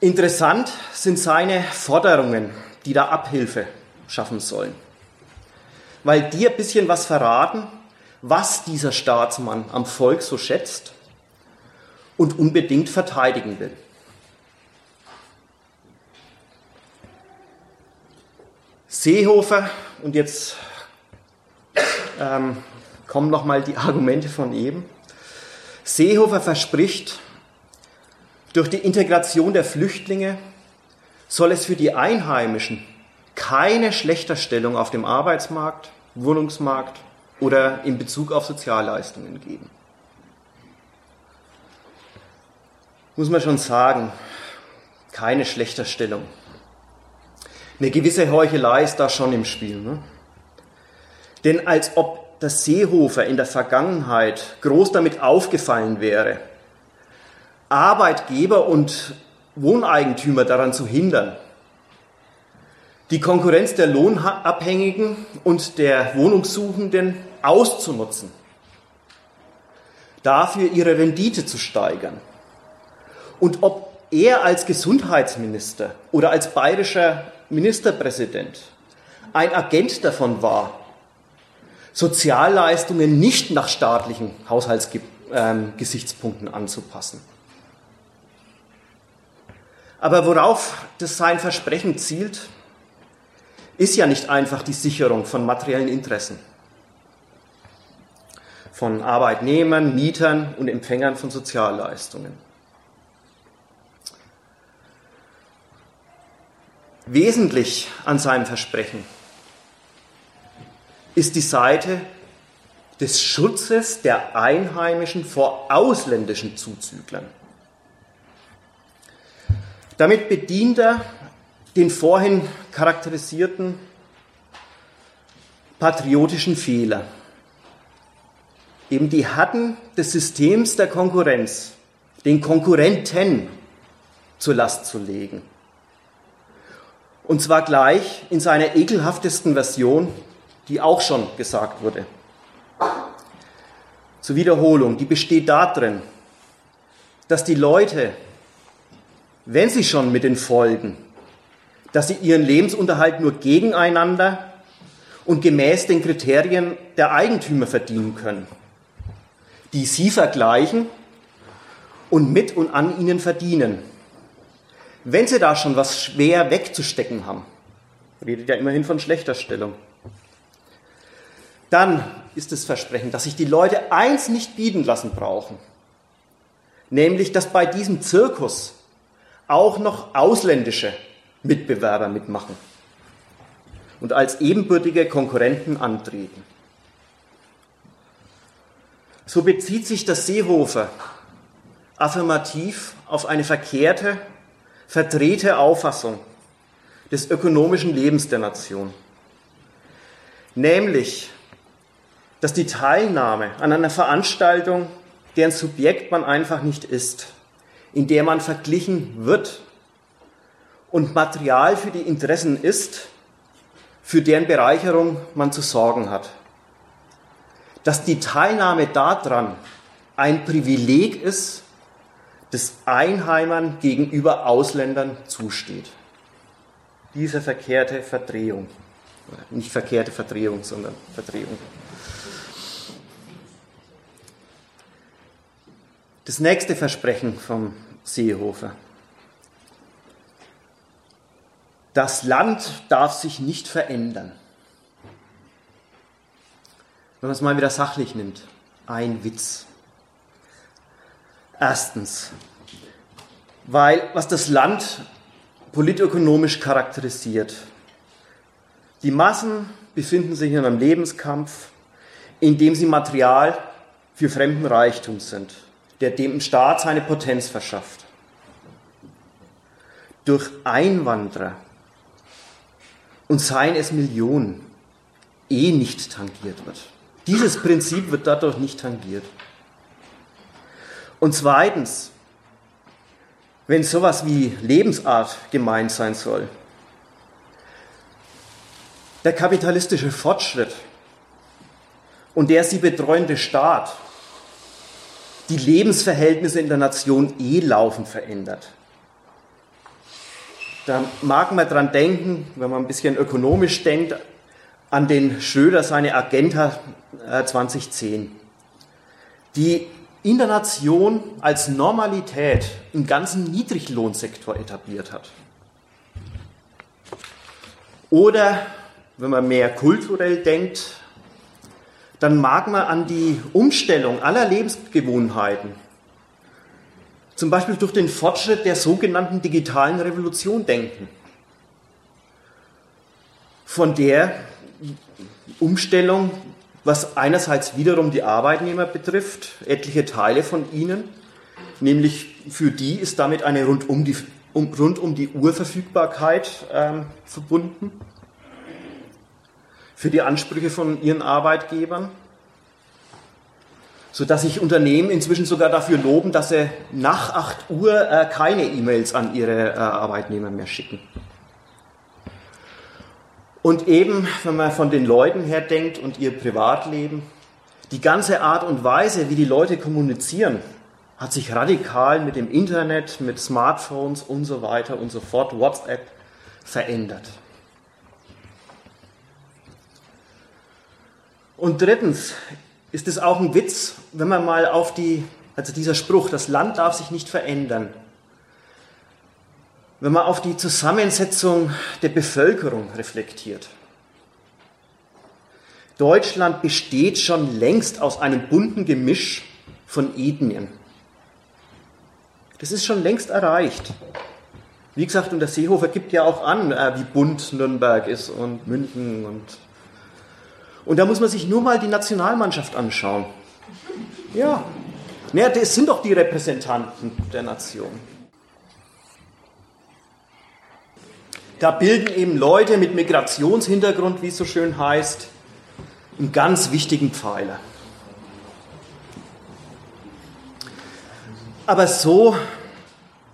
Interessant sind seine Forderungen, die da Abhilfe schaffen sollen weil die ein bisschen was verraten, was dieser Staatsmann am Volk so schätzt und unbedingt verteidigen will. Seehofer, und jetzt ähm, kommen nochmal die Argumente von eben. Seehofer verspricht, durch die Integration der Flüchtlinge soll es für die Einheimischen keine Schlechterstellung auf dem Arbeitsmarkt, Wohnungsmarkt oder in Bezug auf Sozialleistungen geben. Muss man schon sagen, keine Schlechterstellung. Eine gewisse Heuchelei ist da schon im Spiel. Ne? Denn als ob der Seehofer in der Vergangenheit groß damit aufgefallen wäre, Arbeitgeber und Wohneigentümer daran zu hindern, die Konkurrenz der Lohnabhängigen und der Wohnungssuchenden auszunutzen, dafür ihre Rendite zu steigern. Und ob er als Gesundheitsminister oder als bayerischer Ministerpräsident ein Agent davon war, Sozialleistungen nicht nach staatlichen Haushaltsgesichtspunkten anzupassen. Aber worauf das sein Versprechen zielt, ist ja nicht einfach die Sicherung von materiellen Interessen von Arbeitnehmern, Mietern und Empfängern von Sozialleistungen. Wesentlich an seinem Versprechen ist die Seite des Schutzes der Einheimischen vor ausländischen Zuzüglern. Damit bedient er den vorhin charakterisierten patriotischen Fehler. Eben die Hatten des Systems der Konkurrenz, den Konkurrenten zur Last zu legen. Und zwar gleich in seiner ekelhaftesten Version, die auch schon gesagt wurde. Zur Wiederholung, die besteht darin, dass die Leute, wenn sie schon mit den Folgen dass sie ihren Lebensunterhalt nur gegeneinander und gemäß den Kriterien der Eigentümer verdienen können, die sie vergleichen und mit und an ihnen verdienen. Wenn sie da schon was schwer wegzustecken haben, redet ja immerhin von schlechter Stellung, dann ist das Versprechen, dass sich die Leute eins nicht bieten lassen brauchen, nämlich dass bei diesem Zirkus auch noch ausländische Mitbewerber mitmachen und als ebenbürtige Konkurrenten antreten. So bezieht sich das Seehofer affirmativ auf eine verkehrte, verdrehte Auffassung des ökonomischen Lebens der Nation. Nämlich, dass die Teilnahme an einer Veranstaltung, deren Subjekt man einfach nicht ist, in der man verglichen wird und Material für die Interessen ist, für deren Bereicherung man zu sorgen hat. Dass die Teilnahme daran ein Privileg ist, das Einheimern gegenüber Ausländern zusteht. Diese verkehrte Verdrehung. Nicht verkehrte Verdrehung, sondern Verdrehung. Das nächste Versprechen vom Seehofer. Das Land darf sich nicht verändern. Wenn man es mal wieder sachlich nimmt, ein Witz. Erstens, weil was das Land politökonomisch charakterisiert. Die Massen befinden sich in einem Lebenskampf, in dem sie Material für fremden Reichtum sind, der dem Staat seine Potenz verschafft. Durch Einwanderer und seien es Millionen eh nicht tangiert wird. Dieses Prinzip wird dadurch nicht tangiert. Und zweitens, wenn sowas wie Lebensart gemeint sein soll, der kapitalistische Fortschritt und der sie betreuende Staat die Lebensverhältnisse in der Nation eh laufend verändert. Da mag man dran denken, wenn man ein bisschen ökonomisch denkt, an den Schröder seine Agenda 2010, die in der Nation als Normalität im ganzen Niedriglohnsektor etabliert hat. Oder wenn man mehr kulturell denkt, dann mag man an die Umstellung aller Lebensgewohnheiten, zum Beispiel durch den Fortschritt der sogenannten digitalen Revolution denken, von der Umstellung was einerseits wiederum die Arbeitnehmer betrifft, etliche Teile von ihnen, nämlich für die ist damit eine rund um die, um, rund um die Uhr Verfügbarkeit ähm, verbunden, für die Ansprüche von ihren Arbeitgebern, sodass sich Unternehmen inzwischen sogar dafür loben, dass sie nach 8 Uhr äh, keine E-Mails an ihre äh, Arbeitnehmer mehr schicken. Und eben, wenn man von den Leuten her denkt und ihr Privatleben, die ganze Art und Weise, wie die Leute kommunizieren, hat sich radikal mit dem Internet, mit Smartphones und so weiter und so fort, WhatsApp, verändert. Und drittens ist es auch ein Witz, wenn man mal auf die, also dieser Spruch, das Land darf sich nicht verändern, wenn man auf die Zusammensetzung der Bevölkerung reflektiert. Deutschland besteht schon längst aus einem bunten Gemisch von Ethnien. Das ist schon längst erreicht. Wie gesagt, und der Seehofer gibt ja auch an, äh, wie bunt Nürnberg ist und München und. Und da muss man sich nur mal die Nationalmannschaft anschauen. Ja. Naja, das sind doch die Repräsentanten der Nation. Da bilden eben Leute mit Migrationshintergrund, wie es so schön heißt, einen ganz wichtigen Pfeiler. Aber so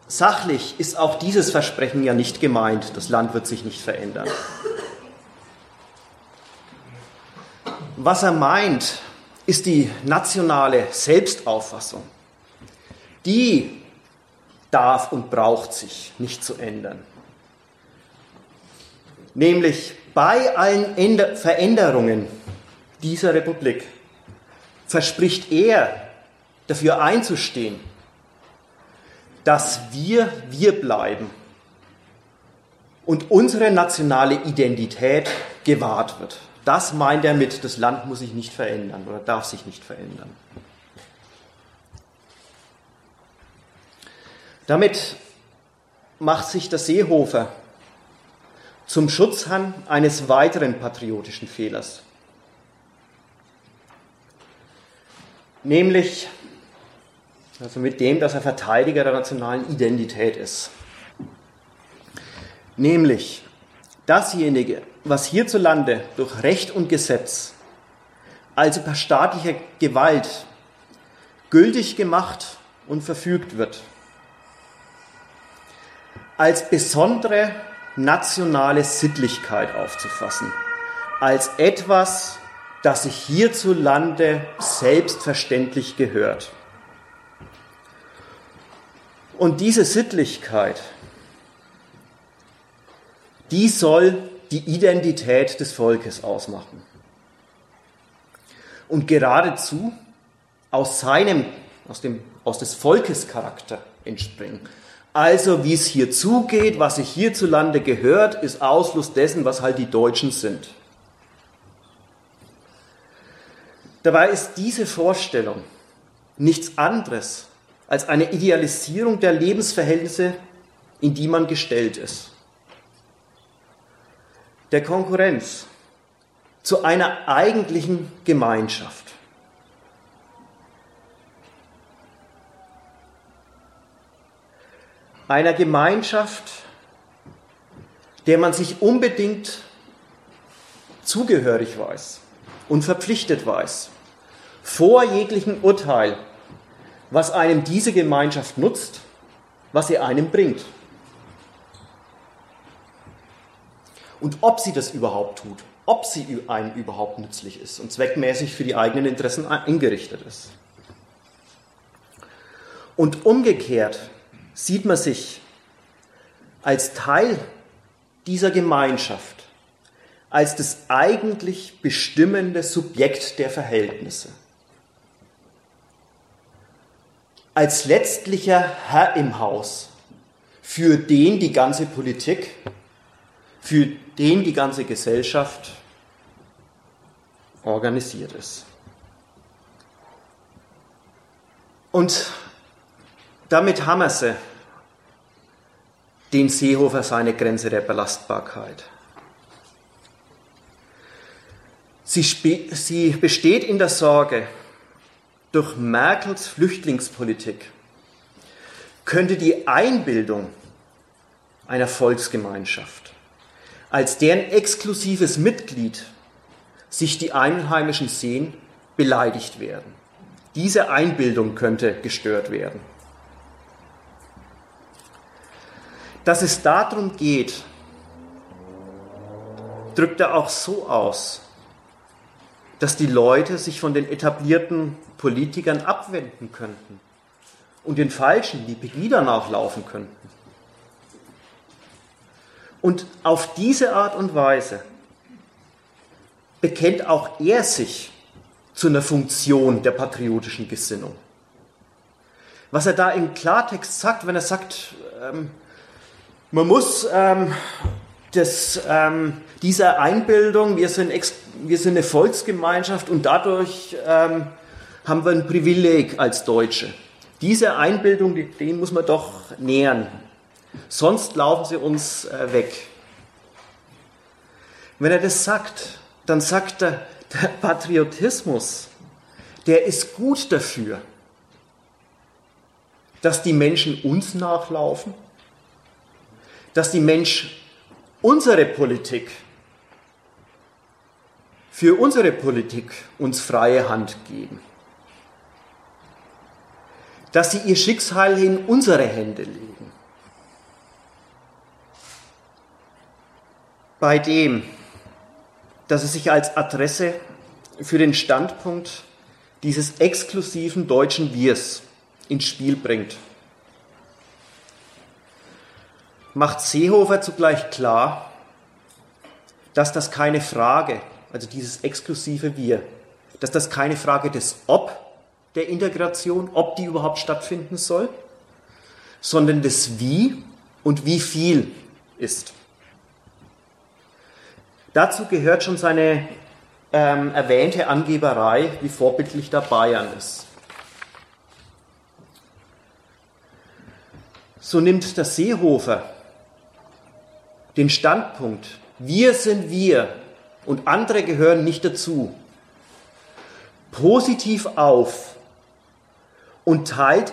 sachlich ist auch dieses Versprechen ja nicht gemeint, das Land wird sich nicht verändern. Was er meint, ist die nationale Selbstauffassung. Die darf und braucht sich nicht zu ändern nämlich bei allen Veränderungen dieser Republik verspricht er dafür einzustehen, dass wir wir bleiben und unsere nationale Identität gewahrt wird. Das meint er mit, das Land muss sich nicht verändern oder darf sich nicht verändern. Damit macht sich der Seehofer zum Schutzhahn eines weiteren patriotischen Fehlers. Nämlich, also mit dem, dass er Verteidiger der nationalen Identität ist. Nämlich, dasjenige, was hierzulande durch Recht und Gesetz, also per staatlicher Gewalt, gültig gemacht und verfügt wird, als besondere nationale Sittlichkeit aufzufassen, als etwas, das sich hierzulande selbstverständlich gehört. Und diese Sittlichkeit, die soll die Identität des Volkes ausmachen. Und geradezu aus seinem, aus dem, aus des Volkes Charakter entspringen. Also wie es hier zugeht, was sich hierzulande gehört, ist Ausfluss dessen, was halt die Deutschen sind. Dabei ist diese Vorstellung nichts anderes als eine Idealisierung der Lebensverhältnisse, in die man gestellt ist. Der Konkurrenz zu einer eigentlichen Gemeinschaft. Einer Gemeinschaft, der man sich unbedingt zugehörig weiß und verpflichtet weiß, vor jeglichem Urteil was einem diese Gemeinschaft nutzt, was sie einem bringt. Und ob sie das überhaupt tut, ob sie einem überhaupt nützlich ist und zweckmäßig für die eigenen Interessen eingerichtet ist. Und umgekehrt sieht man sich als Teil dieser Gemeinschaft, als das eigentlich bestimmende Subjekt der Verhältnisse als letztlicher Herr im Haus, für den die ganze Politik, für den die ganze Gesellschaft organisiert ist. Und damit haben sie, den Seehofer seine Grenze der Belastbarkeit. Sie, sie besteht in der Sorge, durch Merkels Flüchtlingspolitik könnte die Einbildung einer Volksgemeinschaft als deren exklusives Mitglied sich die Einheimischen sehen, beleidigt werden. Diese Einbildung könnte gestört werden. Dass es darum geht, drückt er auch so aus, dass die Leute sich von den etablierten Politikern abwenden könnten und den Falschen die Pegida nachlaufen könnten. Und auf diese Art und Weise bekennt auch er sich zu einer Funktion der patriotischen Gesinnung. Was er da im Klartext sagt, wenn er sagt, ähm, man muss ähm, das, ähm, dieser Einbildung, wir sind, wir sind eine Volksgemeinschaft und dadurch ähm, haben wir ein Privileg als Deutsche. Diese Einbildung, den muss man doch nähern. Sonst laufen sie uns äh, weg. Wenn er das sagt, dann sagt er, der Patriotismus, der ist gut dafür, dass die Menschen uns nachlaufen, dass die Menschen unsere Politik, für unsere Politik uns freie Hand geben dass sie ihr Schicksal in unsere Hände legen. Bei dem, dass es sich als Adresse für den Standpunkt dieses exklusiven deutschen Wirs ins Spiel bringt, macht Seehofer zugleich klar, dass das keine Frage, also dieses exklusive Wir, dass das keine Frage des Ob der Integration, ob die überhaupt stattfinden soll, sondern das Wie und wie viel ist. Dazu gehört schon seine ähm, erwähnte Angeberei, wie vorbildlich da Bayern ist. So nimmt der Seehofer den Standpunkt, wir sind wir und andere gehören nicht dazu, positiv auf und teilt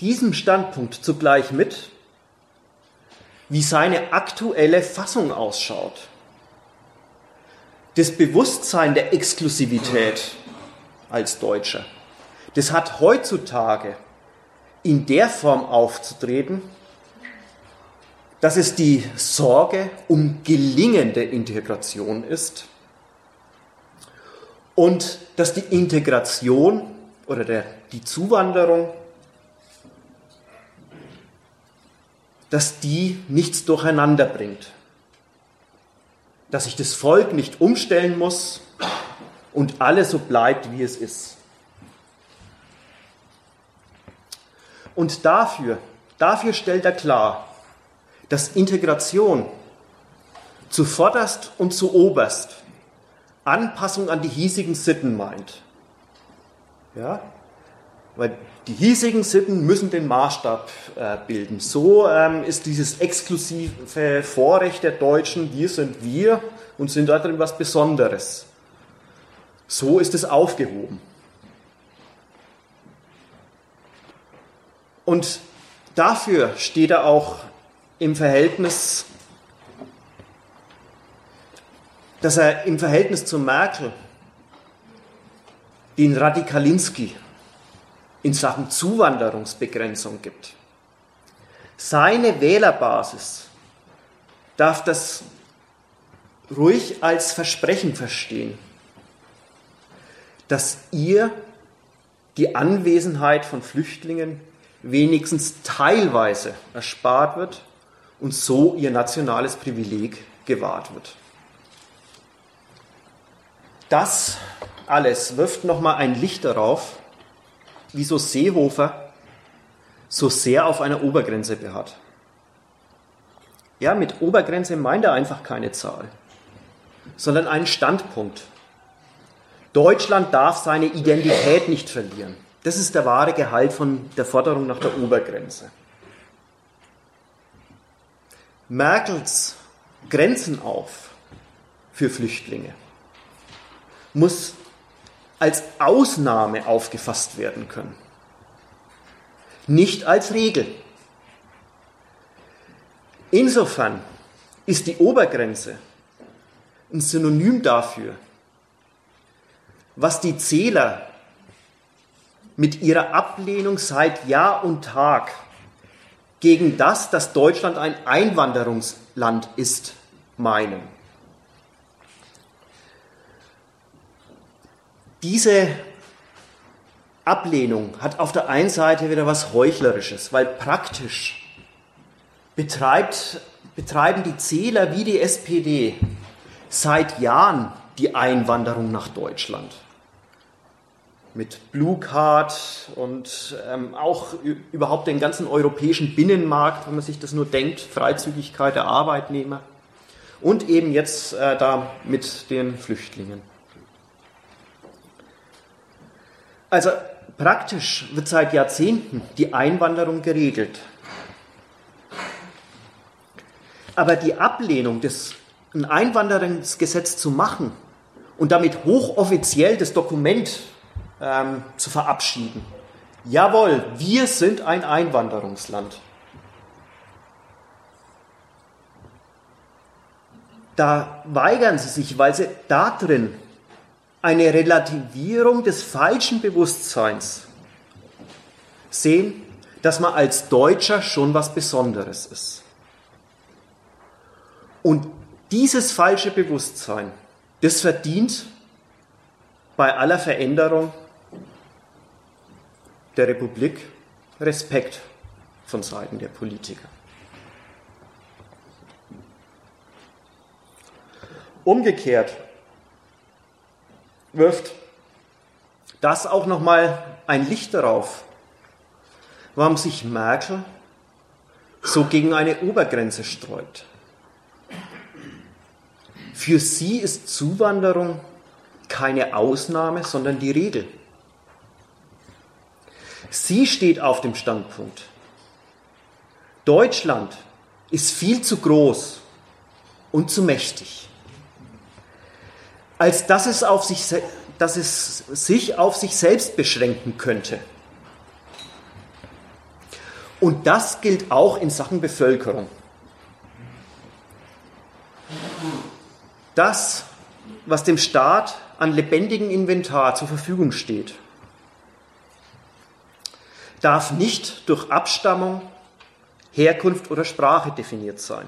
diesem Standpunkt zugleich mit, wie seine aktuelle Fassung ausschaut. Das Bewusstsein der Exklusivität als Deutscher, das hat heutzutage in der Form aufzutreten, dass es die Sorge um gelingende Integration ist und dass die Integration oder der, die Zuwanderung, dass die nichts durcheinander bringt, dass sich das Volk nicht umstellen muss und alles so bleibt, wie es ist. Und dafür, dafür stellt er klar, dass Integration zuvorderst und zuoberst Anpassung an die hiesigen Sitten meint. Ja? Weil die hiesigen Sitten müssen den Maßstab äh, bilden. So ähm, ist dieses exklusive Vorrecht der Deutschen, wir sind wir und sind darin was Besonderes. So ist es aufgehoben. Und dafür steht er auch im Verhältnis, dass er im Verhältnis zu Merkel den Radikalinski in Sachen Zuwanderungsbegrenzung gibt. Seine Wählerbasis darf das ruhig als Versprechen verstehen, dass ihr die Anwesenheit von Flüchtlingen wenigstens teilweise erspart wird und so ihr nationales Privileg gewahrt wird. Das alles wirft nochmal ein Licht darauf, wieso Seehofer so sehr auf einer Obergrenze beharrt. Ja, mit Obergrenze meint er einfach keine Zahl, sondern einen Standpunkt. Deutschland darf seine Identität nicht verlieren. Das ist der wahre Gehalt von der Forderung nach der Obergrenze. Merkels Grenzen auf für Flüchtlinge muss als Ausnahme aufgefasst werden können, nicht als Regel. Insofern ist die Obergrenze ein Synonym dafür, was die Zähler mit ihrer Ablehnung seit Jahr und Tag gegen das, dass Deutschland ein Einwanderungsland ist, meinen. Diese Ablehnung hat auf der einen Seite wieder was Heuchlerisches, weil praktisch betreibt, betreiben die Zähler wie die SPD seit Jahren die Einwanderung nach Deutschland. Mit Blue Card und ähm, auch überhaupt den ganzen europäischen Binnenmarkt, wenn man sich das nur denkt, Freizügigkeit der Arbeitnehmer und eben jetzt äh, da mit den Flüchtlingen. Also praktisch wird seit Jahrzehnten die Einwanderung geregelt. Aber die Ablehnung, des, ein Einwanderungsgesetz zu machen und damit hochoffiziell das Dokument ähm, zu verabschieden, jawohl, wir sind ein Einwanderungsland. Da weigern sie sich, weil sie da drin eine Relativierung des falschen Bewusstseins sehen, dass man als Deutscher schon was Besonderes ist. Und dieses falsche Bewusstsein, das verdient bei aller Veränderung der Republik Respekt von Seiten der Politiker. Umgekehrt wirft das auch nochmal ein Licht darauf, warum sich Merkel so gegen eine Obergrenze sträubt. Für sie ist Zuwanderung keine Ausnahme, sondern die Regel. Sie steht auf dem Standpunkt, Deutschland ist viel zu groß und zu mächtig als dass es, auf sich, dass es sich auf sich selbst beschränken könnte. Und das gilt auch in Sachen Bevölkerung. Das, was dem Staat an lebendigem Inventar zur Verfügung steht, darf nicht durch Abstammung, Herkunft oder Sprache definiert sein.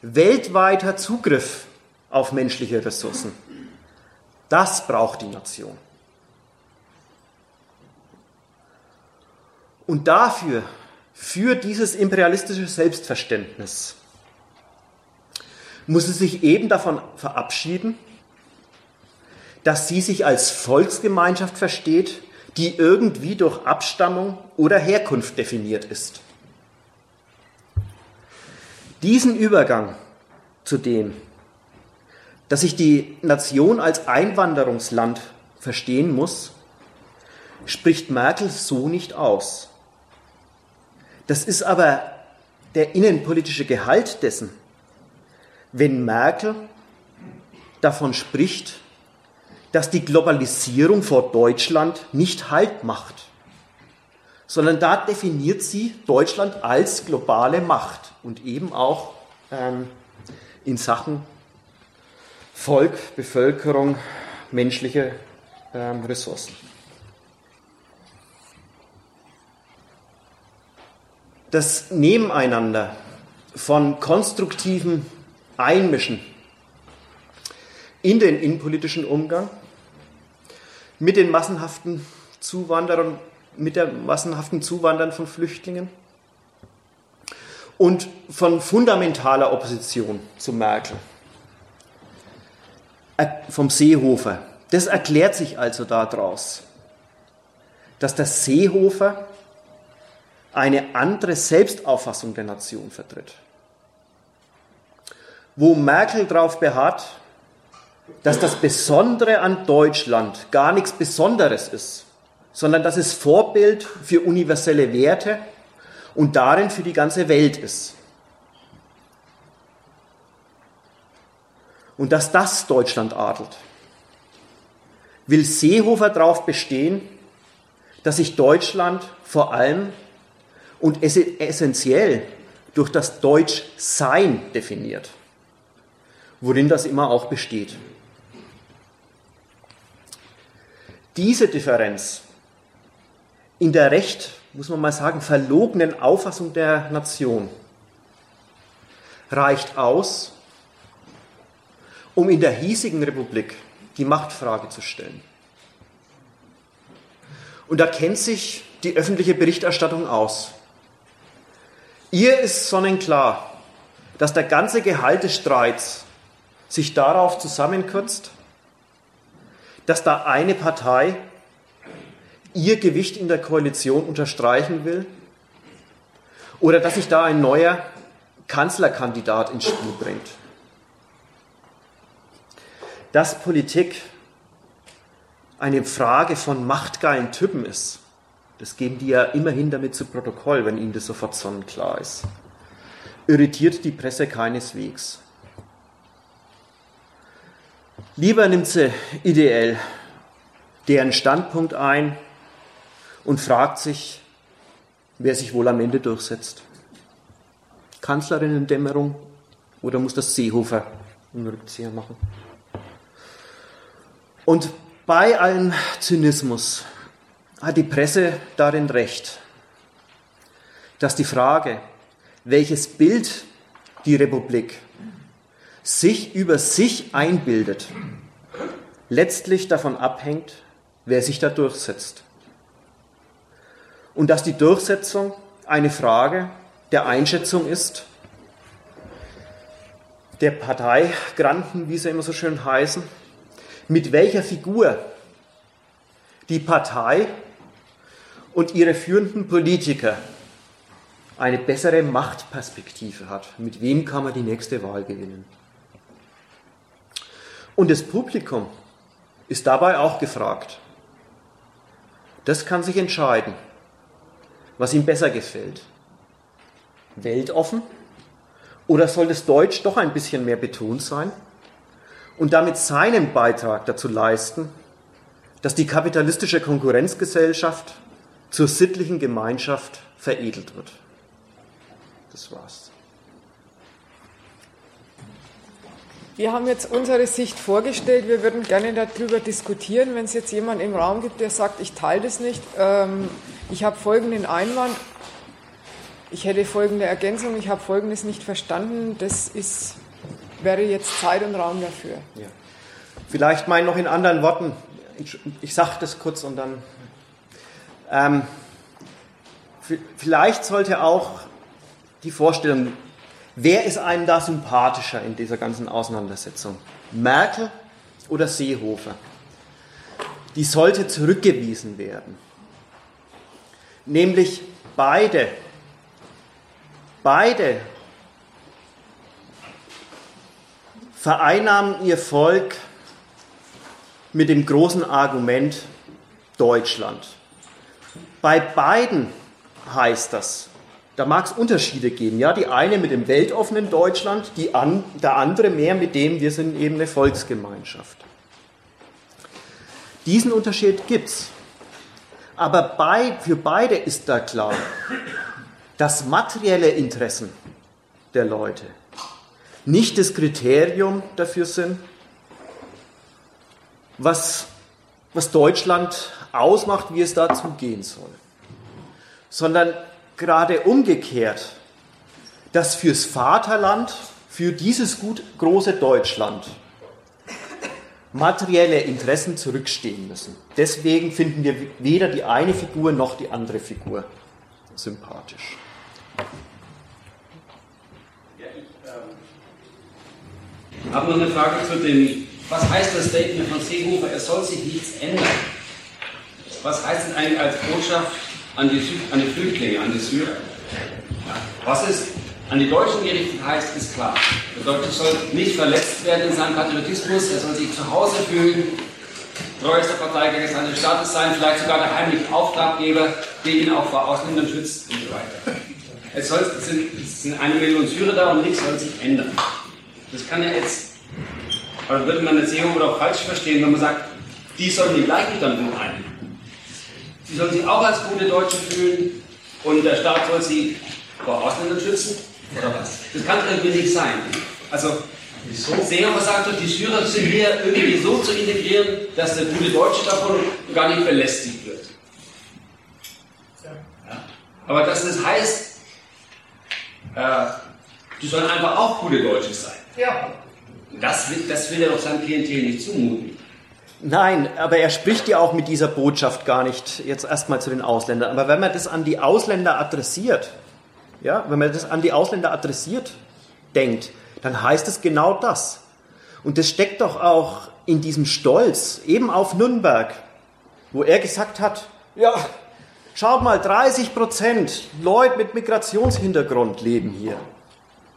Weltweiter Zugriff auf menschliche Ressourcen. Das braucht die Nation. Und dafür, für dieses imperialistische Selbstverständnis, muss sie sich eben davon verabschieden, dass sie sich als Volksgemeinschaft versteht, die irgendwie durch Abstammung oder Herkunft definiert ist. Diesen Übergang zu dem, dass sich die Nation als Einwanderungsland verstehen muss, spricht Merkel so nicht aus. Das ist aber der innenpolitische Gehalt dessen, wenn Merkel davon spricht, dass die Globalisierung vor Deutschland nicht Halt macht, sondern da definiert sie Deutschland als globale Macht und eben auch ähm, in Sachen Volk, Bevölkerung, menschliche ähm, Ressourcen. Das Nebeneinander von konstruktivem Einmischen in den innenpolitischen Umgang mit den massenhaften Zuwanderern, mit der massenhaften Zuwandern von Flüchtlingen und von fundamentaler Opposition zu Merkel äh, vom Seehofer. Das erklärt sich also daraus, dass der Seehofer eine andere Selbstauffassung der Nation vertritt. Wo Merkel darauf beharrt, dass das Besondere an Deutschland gar nichts Besonderes ist, sondern dass es Vorbild für universelle Werte und darin für die ganze Welt ist. Und dass das Deutschland adelt. Will Seehofer darauf bestehen, dass sich Deutschland vor allem und essentiell durch das Deutschsein definiert, worin das immer auch besteht. Diese Differenz in der recht, muss man mal sagen, verlogenen Auffassung der Nation reicht aus, um in der hiesigen Republik die Machtfrage zu stellen. Und da kennt sich die öffentliche Berichterstattung aus. Ihr ist sonnenklar, dass der ganze Gehalt des Streits sich darauf zusammenkürzt, dass da eine Partei ihr Gewicht in der Koalition unterstreichen will oder dass sich da ein neuer Kanzlerkandidat ins Spiel bringt. Dass Politik eine Frage von machtgeilen Typen ist, das geben die ja immerhin damit zu Protokoll, wenn ihnen das sofort sonnenklar ist, irritiert die Presse keineswegs. Lieber nimmt sie ideell deren Standpunkt ein und fragt sich, wer sich wohl am Ende durchsetzt. Kanzlerinnen-Dämmerung oder muss das Seehofer einen Rückzieher machen? Und bei allem Zynismus hat die Presse darin recht, dass die Frage, welches Bild die Republik sich über sich einbildet, letztlich davon abhängt, wer sich da durchsetzt. Und dass die Durchsetzung eine Frage der Einschätzung ist, der Parteigranten, wie sie immer so schön heißen, mit welcher Figur die Partei und ihre führenden Politiker eine bessere Machtperspektive hat. Mit wem kann man die nächste Wahl gewinnen? Und das Publikum ist dabei auch gefragt. Das kann sich entscheiden, was ihm besser gefällt. Weltoffen oder soll das Deutsch doch ein bisschen mehr betont sein und damit seinen Beitrag dazu leisten, dass die kapitalistische Konkurrenzgesellschaft zur sittlichen Gemeinschaft veredelt wird. Das war's. Wir haben jetzt unsere Sicht vorgestellt. Wir würden gerne darüber diskutieren. Wenn es jetzt jemand im Raum gibt, der sagt, ich teile das nicht, ähm, ich habe folgenden Einwand. Ich hätte folgende Ergänzung, ich habe folgendes nicht verstanden, das ist, wäre jetzt Zeit und Raum dafür. Ja. Vielleicht mal noch in anderen Worten, ich sage das kurz und dann. Ähm, vielleicht sollte auch die Vorstellung, wer ist einem da sympathischer in dieser ganzen Auseinandersetzung? Merkel oder Seehofer? Die sollte zurückgewiesen werden. Nämlich beide, beide vereinnahmen ihr Volk mit dem großen Argument Deutschland. Bei beiden heißt das, da mag es Unterschiede geben. Ja, die eine mit dem weltoffenen Deutschland, die an, der andere mehr mit dem, wir sind eben eine Volksgemeinschaft. Diesen Unterschied gibt es. Aber bei, für beide ist da klar, dass materielle Interessen der Leute nicht das Kriterium dafür sind, was, was Deutschland ausmacht, wie es dazu gehen soll, sondern gerade umgekehrt, dass fürs Vaterland, für dieses gut große Deutschland materielle Interessen zurückstehen müssen. Deswegen finden wir weder die eine Figur noch die andere Figur sympathisch. Ja, ich ähm, habe noch eine Frage zu dem was heißt das Statement von Seehofer, es soll sich nichts ändern? Was heißt denn eigentlich als Botschaft an die, an die Flüchtlinge, an die Syrer? Was ist an die Deutschen gerichtet heißt, ist klar. Der Deutsche soll nicht verletzt werden in seinem Patriotismus, er soll sich zu Hause fühlen, treuester Verteidiger seines Staates sein, vielleicht sogar der heimliche Auftraggeber, der ihn auch vor Ausländern schützt und so weiter. Es, soll, es, sind, es sind eine Million Syrer da und nichts soll sich ändern. Das kann ja jetzt aber würde man das Seehofer auch falsch verstehen, wenn man sagt, die sollen die gleichen Standpunkt einnehmen. Sie sollen sich auch als gute Deutsche fühlen und der Staat soll sie vor Ausländern schützen? Oder was? Das kann irgendwie nicht sein. Also, Wieso? Seehofer sagt doch, die Syrer sind hier irgendwie so zu integrieren, dass der gute Deutsche davon gar nicht belästigt wird. Ja. Aber dass das heißt, äh, die sollen einfach auch gute Deutsche sein. Ja. Das, das will er doch seinem Klientel nicht zumuten. Nein, aber er spricht ja auch mit dieser Botschaft gar nicht jetzt erstmal zu den Ausländern. Aber wenn man das an die Ausländer adressiert, ja, wenn man das an die Ausländer adressiert denkt, dann heißt es genau das. Und das steckt doch auch in diesem Stolz, eben auf Nürnberg, wo er gesagt hat, ja, schaut mal, 30 Prozent Leute mit Migrationshintergrund leben hier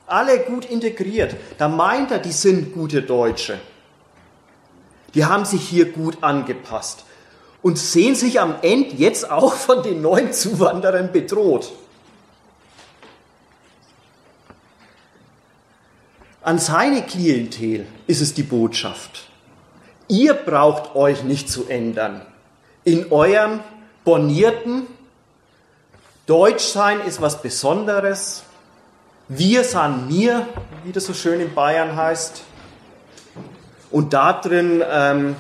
alle gut integriert. Da meint er, die sind gute Deutsche. Die haben sich hier gut angepasst und sehen sich am Ende jetzt auch von den neuen Zuwanderern bedroht. An seine Klientel ist es die Botschaft. Ihr braucht euch nicht zu ändern. In eurem bornierten Deutschsein ist was Besonderes. Wir sahen mir, wie das so schön in Bayern heißt, und da drin ähm,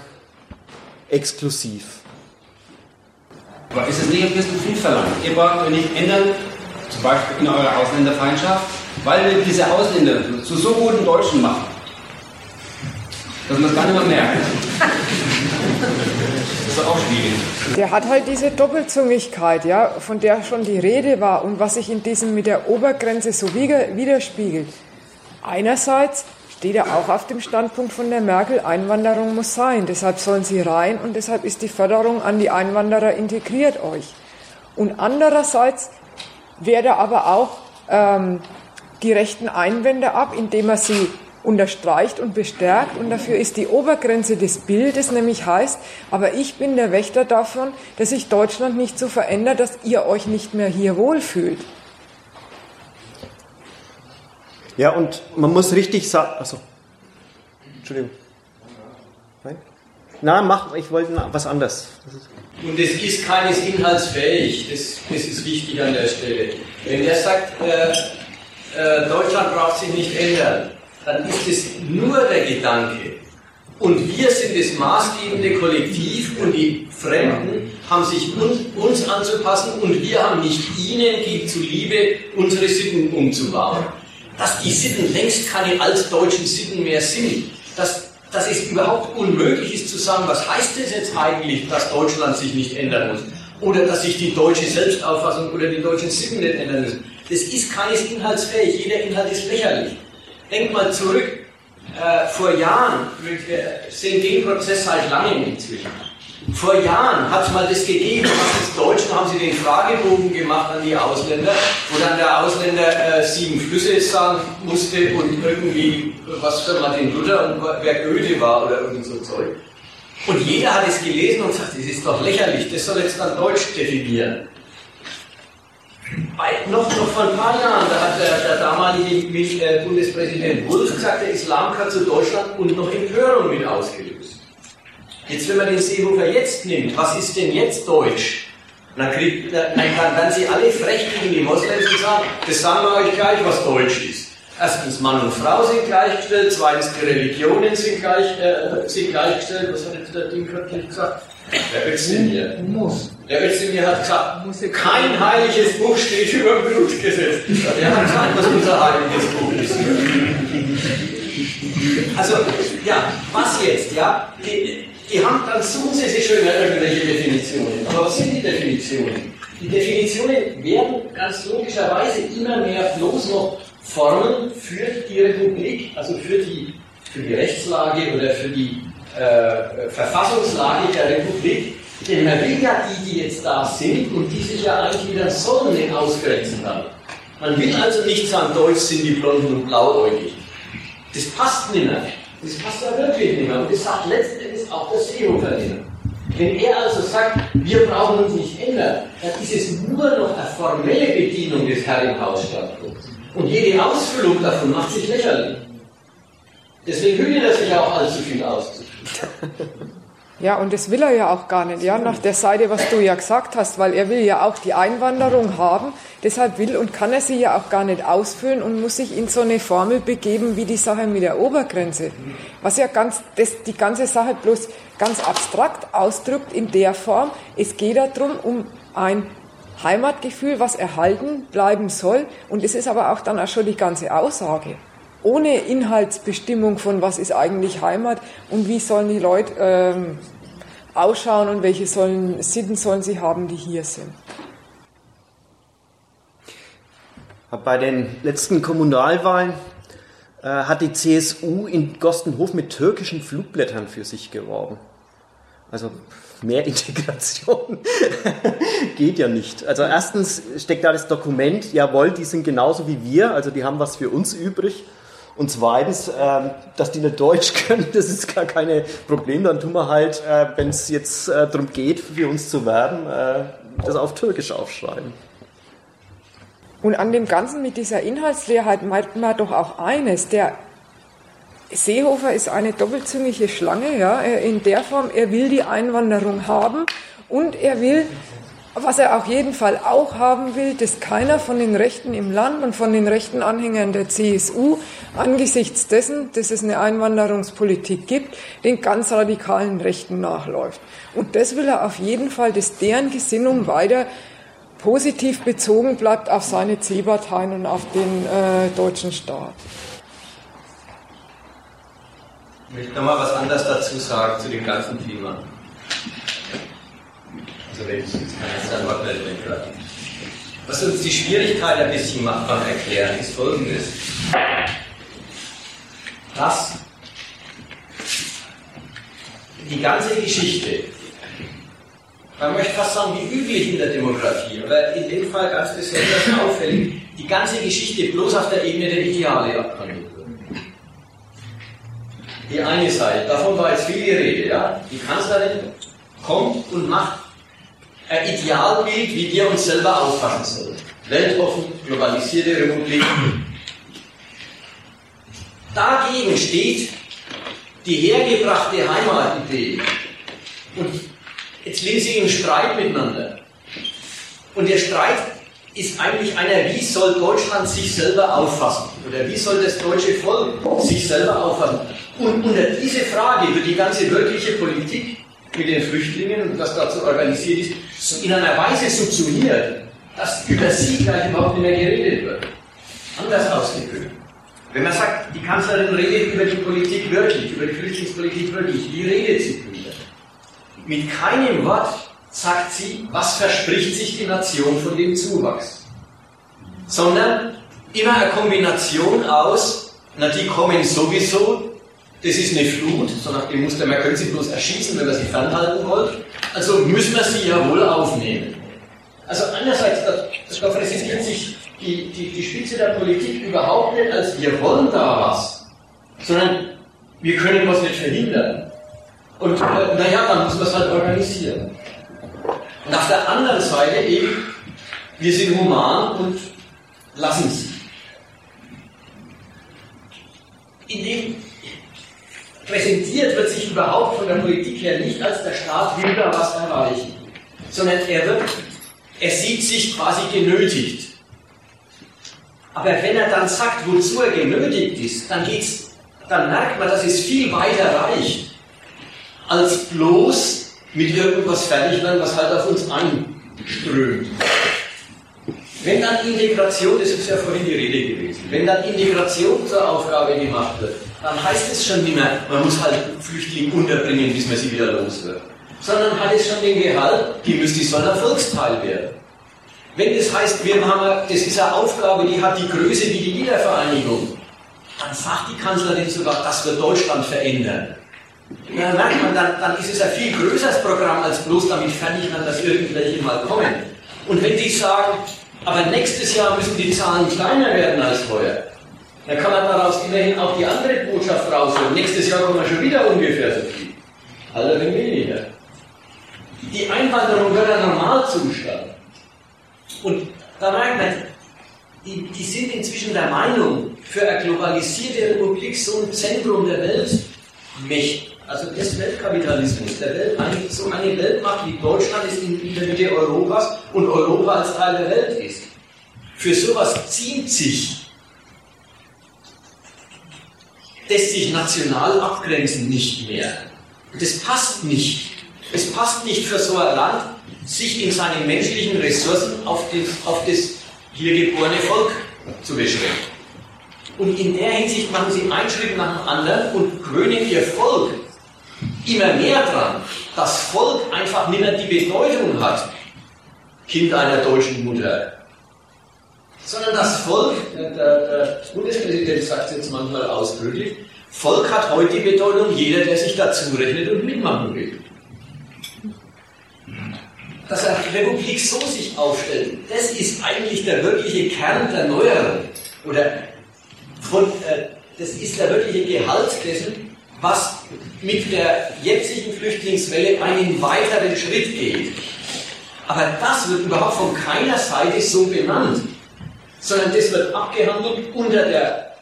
exklusiv. Aber ist es nicht ein bisschen viel verlangt? Ihr braucht euch nicht ändern, zum Beispiel in eurer Ausländerfeindschaft, weil wir diese Ausländer zu so guten Deutschen machen, dass man es gar nicht mehr merkt. Das ist auch schwierig. Der hat halt diese Doppelzüngigkeit, ja, von der schon die Rede war und was sich in diesem mit der Obergrenze so widerspiegelt. Einerseits steht er auch auf dem Standpunkt von der Merkel, Einwanderung muss sein, deshalb sollen sie rein und deshalb ist die Förderung an die Einwanderer integriert euch. Und andererseits wehrt er aber auch ähm, die rechten Einwände ab, indem er sie unterstreicht und bestärkt und dafür ist die Obergrenze des Bildes, nämlich heißt, aber ich bin der Wächter davon, dass sich Deutschland nicht so verändert, dass ihr euch nicht mehr hier wohlfühlt. Ja, und man muss richtig sagen, also, Entschuldigung. Nein? Na, mach, ich wollte was anderes. Und es ist keines inhaltsfähig, das, das ist wichtig an der Stelle. Wenn er sagt, äh, äh, Deutschland braucht sich nicht ändern, dann ist es nur der Gedanke, Und wir sind das maßgebende Kollektiv und die Fremden haben sich uns, uns anzupassen und wir haben nicht ihnen zuliebe unsere Sitten umzubauen. Dass die Sitten längst keine altdeutschen Sitten mehr sind, dass, dass es überhaupt unmöglich ist zu sagen, was heißt es jetzt eigentlich, dass Deutschland sich nicht ändern muss? Oder dass sich die deutsche Selbstauffassung oder die deutschen Sitten nicht ändern müssen. Das ist keines inhaltsfähig. Jeder Inhalt ist lächerlich. Denk mal zurück. Äh, vor Jahren, wir sehen den Prozess seit langem inzwischen. Vor Jahren hat es mal das gegeben, was ist Deutschen, haben sie den Fragebogen gemacht an die Ausländer, wo dann der Ausländer äh, sieben Flüsse sagen musste und irgendwie was für Martin Luther und wer Goethe war oder irgend so Zeug. Und jeder hat es gelesen und sagt, das ist doch lächerlich, das soll jetzt dann Deutsch definieren. Bei, noch, noch vor ein paar Jahren, da hat der, der damalige äh, Bundespräsident Wulff gesagt, der Islam kann zu Deutschland und noch Empörung mit ausgelöst. Jetzt, wenn man den Seehofer jetzt nimmt, was ist denn jetzt Deutsch? Dann, kriegt, dann kann dann sie alle frech gegen die Moslems und sagen, das sagen wir euch gleich, was Deutsch ist. Erstens, Mann und Frau sind gleichgestellt, zweitens, die Religionen sind, gleich, äh, sind gleichgestellt. Was hat jetzt der Ding gesagt? Der Özdemir. Muss. Der Özdemir hat gesagt, kein heiliges Buch steht über Blutgesetz. Der hat gesagt, was unser heiliges Buch ist. Also, ja, was jetzt, ja? Die, die haben dann suchen sie sich schon irgendwelche Definitionen. Aber was sind die Definitionen? Die Definitionen werden ganz logischerweise immer mehr bloß noch Formen für die Republik, also für die, für die Rechtslage oder für die äh, Verfassungslage der Republik. Denn man will ja die, die jetzt da sind und die sich ja eigentlich wieder den ausgrenzen dann. Man will also nicht sagen, Deutsch sind die Blonden und Blauäugig. Das passt nicht mehr. Das passt ja wirklich nicht mehr. Und das sagt letzten Endes auch der mehr. Wenn er also sagt, wir brauchen uns nicht ändern, dann ist es nur noch eine formelle Bedienung des Herrenhausstandpunkts. Und jede Ausfüllung davon macht sich lächerlich. Deswegen hütet er sich auch allzu viel aus. Ja, und das will er ja auch gar nicht, ja, nach der Seite, was du ja gesagt hast, weil er will ja auch die Einwanderung haben, deshalb will und kann er sie ja auch gar nicht ausfüllen und muss sich in so eine Formel begeben wie die Sache mit der Obergrenze, was ja ganz, das, die ganze Sache bloß ganz abstrakt ausdrückt in der Form, es geht darum, um ein Heimatgefühl, was erhalten bleiben soll. Und es ist aber auch dann auch schon die ganze Aussage. Ohne Inhaltsbestimmung von was ist eigentlich Heimat und wie sollen die Leute ähm, ausschauen und welche sollen, Sitten sollen sie haben, die hier sind. Bei den letzten Kommunalwahlen äh, hat die CSU in Gostenhof mit türkischen Flugblättern für sich geworben. Also mehr Integration geht ja nicht. Also erstens steckt da das Dokument, jawohl, die sind genauso wie wir, also die haben was für uns übrig. Und zweitens, äh, dass die nicht Deutsch können, das ist gar kein Problem. Dann tun wir halt, äh, wenn es jetzt äh, darum geht, für uns zu werben, äh, das auf Türkisch aufschreiben. Und an dem Ganzen mit dieser Inhaltsleerheit meint man doch auch eines, der Seehofer ist eine doppelzüngige Schlange, ja, in der Form, er will die Einwanderung haben und er will, was er auf jeden Fall auch haben will, dass keiner von den Rechten im Land und von den rechten Anhängern der CSU angesichts dessen, dass es eine Einwanderungspolitik gibt, den ganz radikalen Rechten nachläuft. Und das will er auf jeden Fall, dass deren Gesinnung weiter positiv bezogen bleibt auf seine C-Parteien und auf den äh, deutschen Staat. Ich möchte nochmal was anderes dazu sagen zu dem ganzen Thema. Ich jetzt kann jetzt dann Wortmeldung Was uns die Schwierigkeit ein bisschen macht beim Erklären, ist folgendes. Dass die ganze Geschichte, man möchte fast sagen, wie üblich in der Demokratie, aber in dem Fall ganz besonders auffällig, die ganze Geschichte bloß auf der Ebene der Ideale abhandelt die eine Seite, davon war jetzt viel die Rede, ja. Die Kanzlerin kommt und macht ein Idealbild, wie wir uns selber auffassen sollen. Weltoffen, globalisierte Republik. Dagegen steht die hergebrachte Heimatidee. Und jetzt leben sie im Streit miteinander. Und der Streit ist eigentlich einer, wie soll Deutschland sich selber auffassen? Oder wie soll das deutsche Volk sich selber auffassen? Und unter diese Frage wird die ganze wirkliche Politik mit den Flüchtlingen und was dazu organisiert ist, in einer Weise subsumiert, dass über sie gleich überhaupt nicht mehr geredet wird. Anders ausgedrückt. Wenn man sagt, die Kanzlerin redet über die Politik wirklich, über die Flüchtlingspolitik wirklich, wie redet sie drüber? Mit keinem Wort sagt sie, was verspricht sich die Nation von dem Zuwachs. Sondern immer eine Kombination aus, na die kommen sowieso, das ist eine Flut, so nach dem Muster, man könnte sie bloß erschießen, wenn man sie fernhalten wollte, also müssen wir sie ja wohl aufnehmen. Also einerseits, da präsentiert sich die, die, die Spitze der Politik überhaupt nicht als wir wollen da was, sondern wir können was nicht verhindern. Und äh, naja, dann muss man es halt organisieren. Und auf der anderen Seite eben, wir sind human und lassen sie. Indem präsentiert wird sich überhaupt von der Politik her nicht als der Staat will da was erreichen, sondern er wird, er sieht sich quasi genötigt. Aber wenn er dann sagt, wozu er genötigt ist, dann geht's, dann merkt man, dass es viel weiter reicht, als bloß mit irgendwas fertig werden, was halt auf uns anströmt. Wenn dann Integration, das ist ja vorhin die Rede gewesen, wenn dann Integration zur Aufgabe gemacht wird, dann heißt es schon nicht mehr, man muss halt Flüchtlinge unterbringen, bis man sie wieder los wird. Sondern hat es schon den Gehalt, die müsste so ein Erfolgsteil werden. Wenn das heißt, wir haben, das ist eine Aufgabe, die hat die Größe wie die Wiedervereinigung, dann sagt die Kanzlerin sogar, das wird Deutschland verändern. Ja, merkt man, dann, dann ist es ein viel größeres Programm, als bloß damit fertig werden, dass irgendwelche mal kommen. Und wenn die sagen, aber nächstes Jahr müssen die Zahlen kleiner werden als vorher, dann kann man daraus immerhin auch die andere Botschaft raushören. Nächstes Jahr kommen wir schon wieder ungefähr so viel. Allerdings weniger. Die Einwanderung wird ein Normalzustand. Und da merkt man, die, die sind inzwischen der Meinung, für eine globalisierte Republik so ein Zentrum der Welt mächtig also des Weltkapitalismus, der Welt, so eine Weltmacht wie Deutschland ist in der Mitte Europas und Europa als Teil der Welt ist. Für sowas ziemt sich, lässt sich national abgrenzen nicht mehr. Das passt nicht. Es passt nicht für so ein Land, sich in seinen menschlichen Ressourcen auf das, auf das hier geborene Volk zu beschränken. Und in der Hinsicht machen sie einen Schritt nach dem anderen und gewöhnen ihr Volk immer mehr dran, dass Volk einfach nicht mehr die Bedeutung hat, Kind einer deutschen Mutter. Sondern das Volk, der, der Bundespräsident sagt es jetzt manchmal ausdrücklich, Volk hat heute die Bedeutung jeder, der sich dazu rechnet und mitmachen will. Dass eine Republik so sich aufstellt, das ist eigentlich der wirkliche Kern der Neuerung. Oder von, äh, das ist der wirkliche Gehalt dessen, was mit der jetzigen Flüchtlingswelle einen weiteren Schritt geht. Aber das wird überhaupt von keiner Seite so benannt, sondern das wird abgehandelt unter der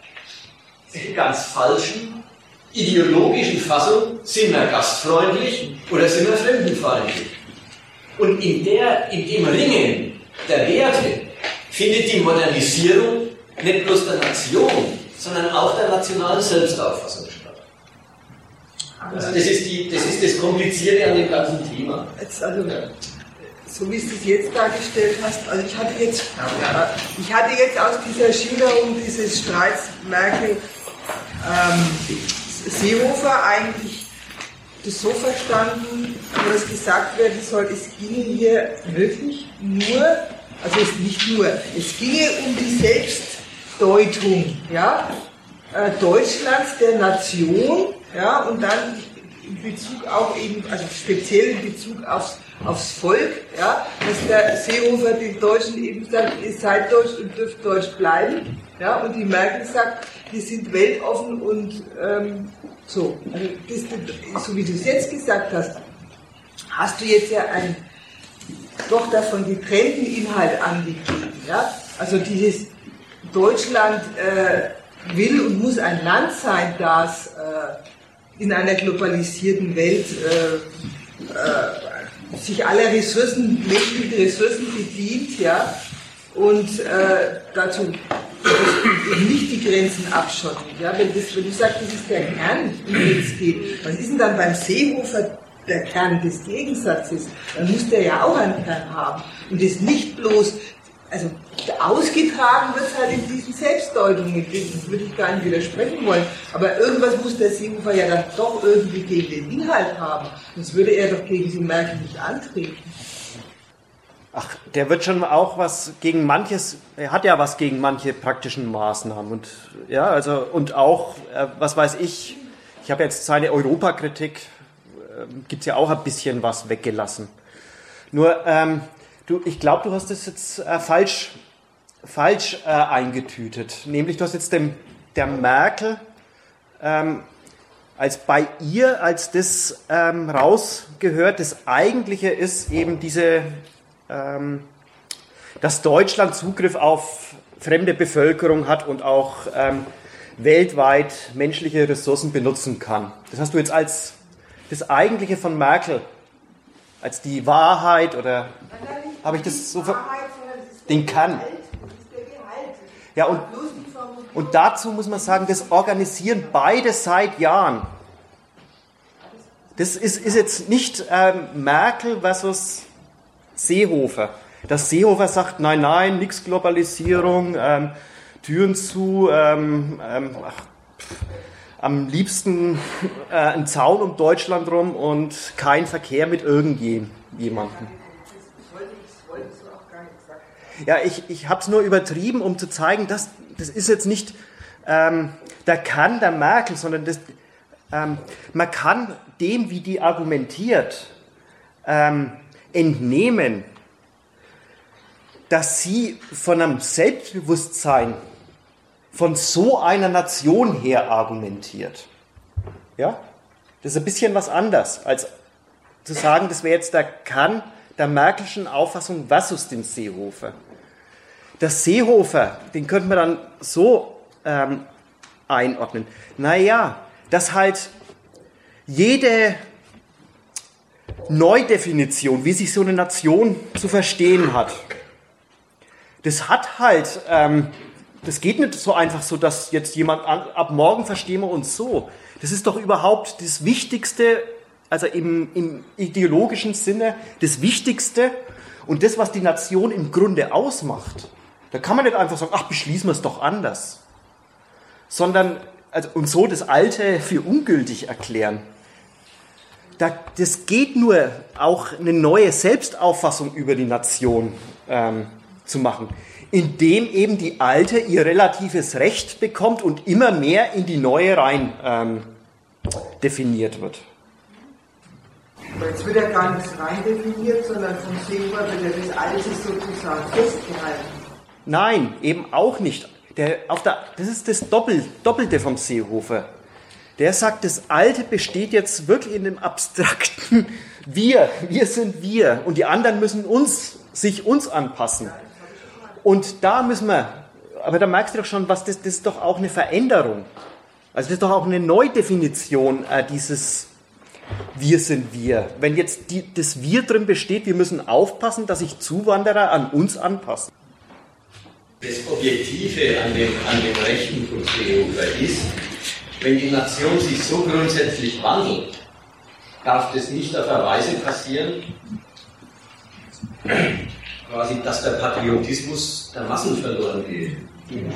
ganz falschen ideologischen Fassung, sind wir gastfreundlich oder sind wir fremdenfeindlich. Und in, der, in dem Ringen der Werte findet die Modernisierung nicht bloß der Nation, sondern auch der nationalen Selbstauffassung also das ist, die, das ist das Komplizierte an dem ganzen Thema. Jetzt also, so wie du es jetzt dargestellt hast, also ich hatte jetzt, ich hatte jetzt aus dieser Schilderung dieses Streits Merkel ähm, Seehofer eigentlich das so verstanden, dass gesagt werden soll, es ginge hier wirklich nur, also es nicht nur, es ginge um die Selbstdeutung, ja, äh, Deutschlands, der Nation, ja, und dann in Bezug auch eben, also speziell in Bezug aufs, aufs Volk, ja, dass der Seehofer den Deutschen eben sagt, ihr seid Deutsch und dürft Deutsch bleiben, ja, und die Merkel sagt, wir sind weltoffen und ähm, so. Also das, so wie du es jetzt gesagt hast, hast du jetzt ja einen doch davon getrennten Inhalt angegeben, ja, also dieses Deutschland äh, will und muss ein Land sein, das äh, in einer globalisierten Welt äh, äh, sich aller Ressourcen, menschlichen Ressourcen bedient, ja, und äh, dazu nicht die Grenzen abschotten. Ja, wenn, das, wenn du sagst, das ist der Kern, um den es geht, was ist denn dann beim Seehofer der Kern des Gegensatzes? Dann muss der ja auch einen Kern haben. Und das nicht bloß, also ausgetragen wird es halt in diesen Selbstdeutungen, das würde ich gar nicht widersprechen wollen, aber irgendwas muss der Seehofer ja dann doch irgendwie gegen den Inhalt haben, sonst würde er doch gegen sie Merkel nicht antreten. Ach, der wird schon auch was gegen manches, er hat ja was gegen manche praktischen Maßnahmen und ja, also und auch, äh, was weiß ich, ich habe jetzt seine Europakritik, äh, gibt es ja auch ein bisschen was weggelassen. Nur, ähm, du, ich glaube, du hast das jetzt äh, falsch, falsch äh, eingetütet. Nämlich, du hast jetzt dem, der Merkel ähm, als bei ihr als das ähm, rausgehört, das Eigentliche ist eben diese ähm, dass Deutschland Zugriff auf fremde Bevölkerung hat und auch ähm, weltweit menschliche Ressourcen benutzen kann. Das hast du jetzt als das Eigentliche von Merkel, als die Wahrheit oder habe ich das so ver den kann. Ja, und, und dazu muss man sagen, das organisieren beide seit Jahren. Das ist, ist jetzt nicht ähm, Merkel versus Seehofer. Dass Seehofer sagt, nein, nein, nix Globalisierung, ähm, Türen zu, ähm, ähm, ach, pff, am liebsten äh, ein Zaun um Deutschland rum und kein Verkehr mit irgendjemandem. Ja, ich, ich habe es nur übertrieben, um zu zeigen, dass das ist jetzt nicht ähm, der Kann der Merkel, sondern das, ähm, man kann dem, wie die argumentiert, ähm, entnehmen, dass sie von einem Selbstbewusstsein von so einer Nation her argumentiert. Ja? Das ist ein bisschen was anders, als zu sagen, das wäre jetzt der Kern der Merkelschen Auffassung versus den Seehofer. Der Seehofer, den könnte man dann so ähm, einordnen. Naja, dass halt jede Neudefinition, wie sich so eine Nation zu verstehen hat. Das hat halt, ähm, das geht nicht so einfach so, dass jetzt jemand an, ab morgen verstehen wir uns so. Das ist doch überhaupt das Wichtigste, also im, im ideologischen Sinne, das Wichtigste und das, was die Nation im Grunde ausmacht. Da kann man nicht einfach sagen, ach, beschließen wir es doch anders. Sondern, also, und so das Alte für ungültig erklären das geht nur auch eine neue Selbstauffassung über die Nation ähm, zu machen, indem eben die alte ihr relatives Recht bekommt und immer mehr in die neue rein ähm, definiert wird. Aber jetzt wird ja gar nichts rein definiert, sondern vom Seehofer wird das Alte sozusagen festgehalten. Nein, eben auch nicht. Der, auf der, das ist das Doppel, Doppelte vom Seehofer der sagt, das Alte besteht jetzt wirklich in dem abstrakten Wir. Wir sind wir. Und die anderen müssen uns, sich uns anpassen. Und da müssen wir, aber da merkst du doch schon, was das, das ist doch auch eine Veränderung. Also das ist doch auch eine Neudefinition äh, dieses Wir sind wir. Wenn jetzt die, das Wir drin besteht, wir müssen aufpassen, dass sich Zuwanderer an uns anpassen. Das Objektive an dem, an dem Rechten von Seehofer ist, wenn die Nation sich so grundsätzlich wandelt, darf das nicht auf eine Weise passieren, quasi, dass der Patriotismus der Massen verloren geht. Ähm,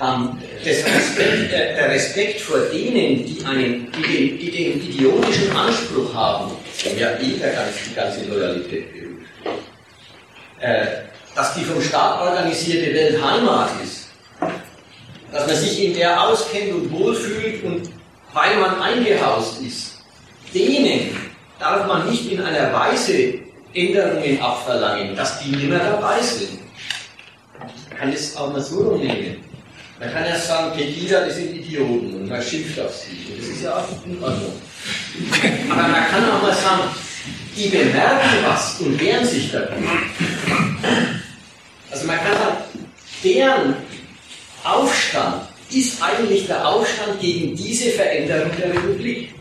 Respekt, äh, der Respekt vor denen, die, einen, die, den, die den idiotischen Anspruch haben, ja eh der ganze, die ganze Loyalität beruht, äh, dass die vom Staat organisierte Welt Heimat ist, dass man sich in der auskennt und wohlfühlt und weil man eingehaust ist, denen darf man nicht in einer Weise Änderungen abverlangen, dass die nicht mehr dabei sind. Man kann es auch mal so rumnehmen. Man kann ja sagen, Pegida, das sind Idioten und man schimpft auf sie. Das ist ja auch in Ordnung. Aber man kann auch mal sagen, die bemerken was und wehren sich dagegen. Also man kann sagen, deren Aufstand ist eigentlich der Aufstand gegen diese Veränderung der Republik.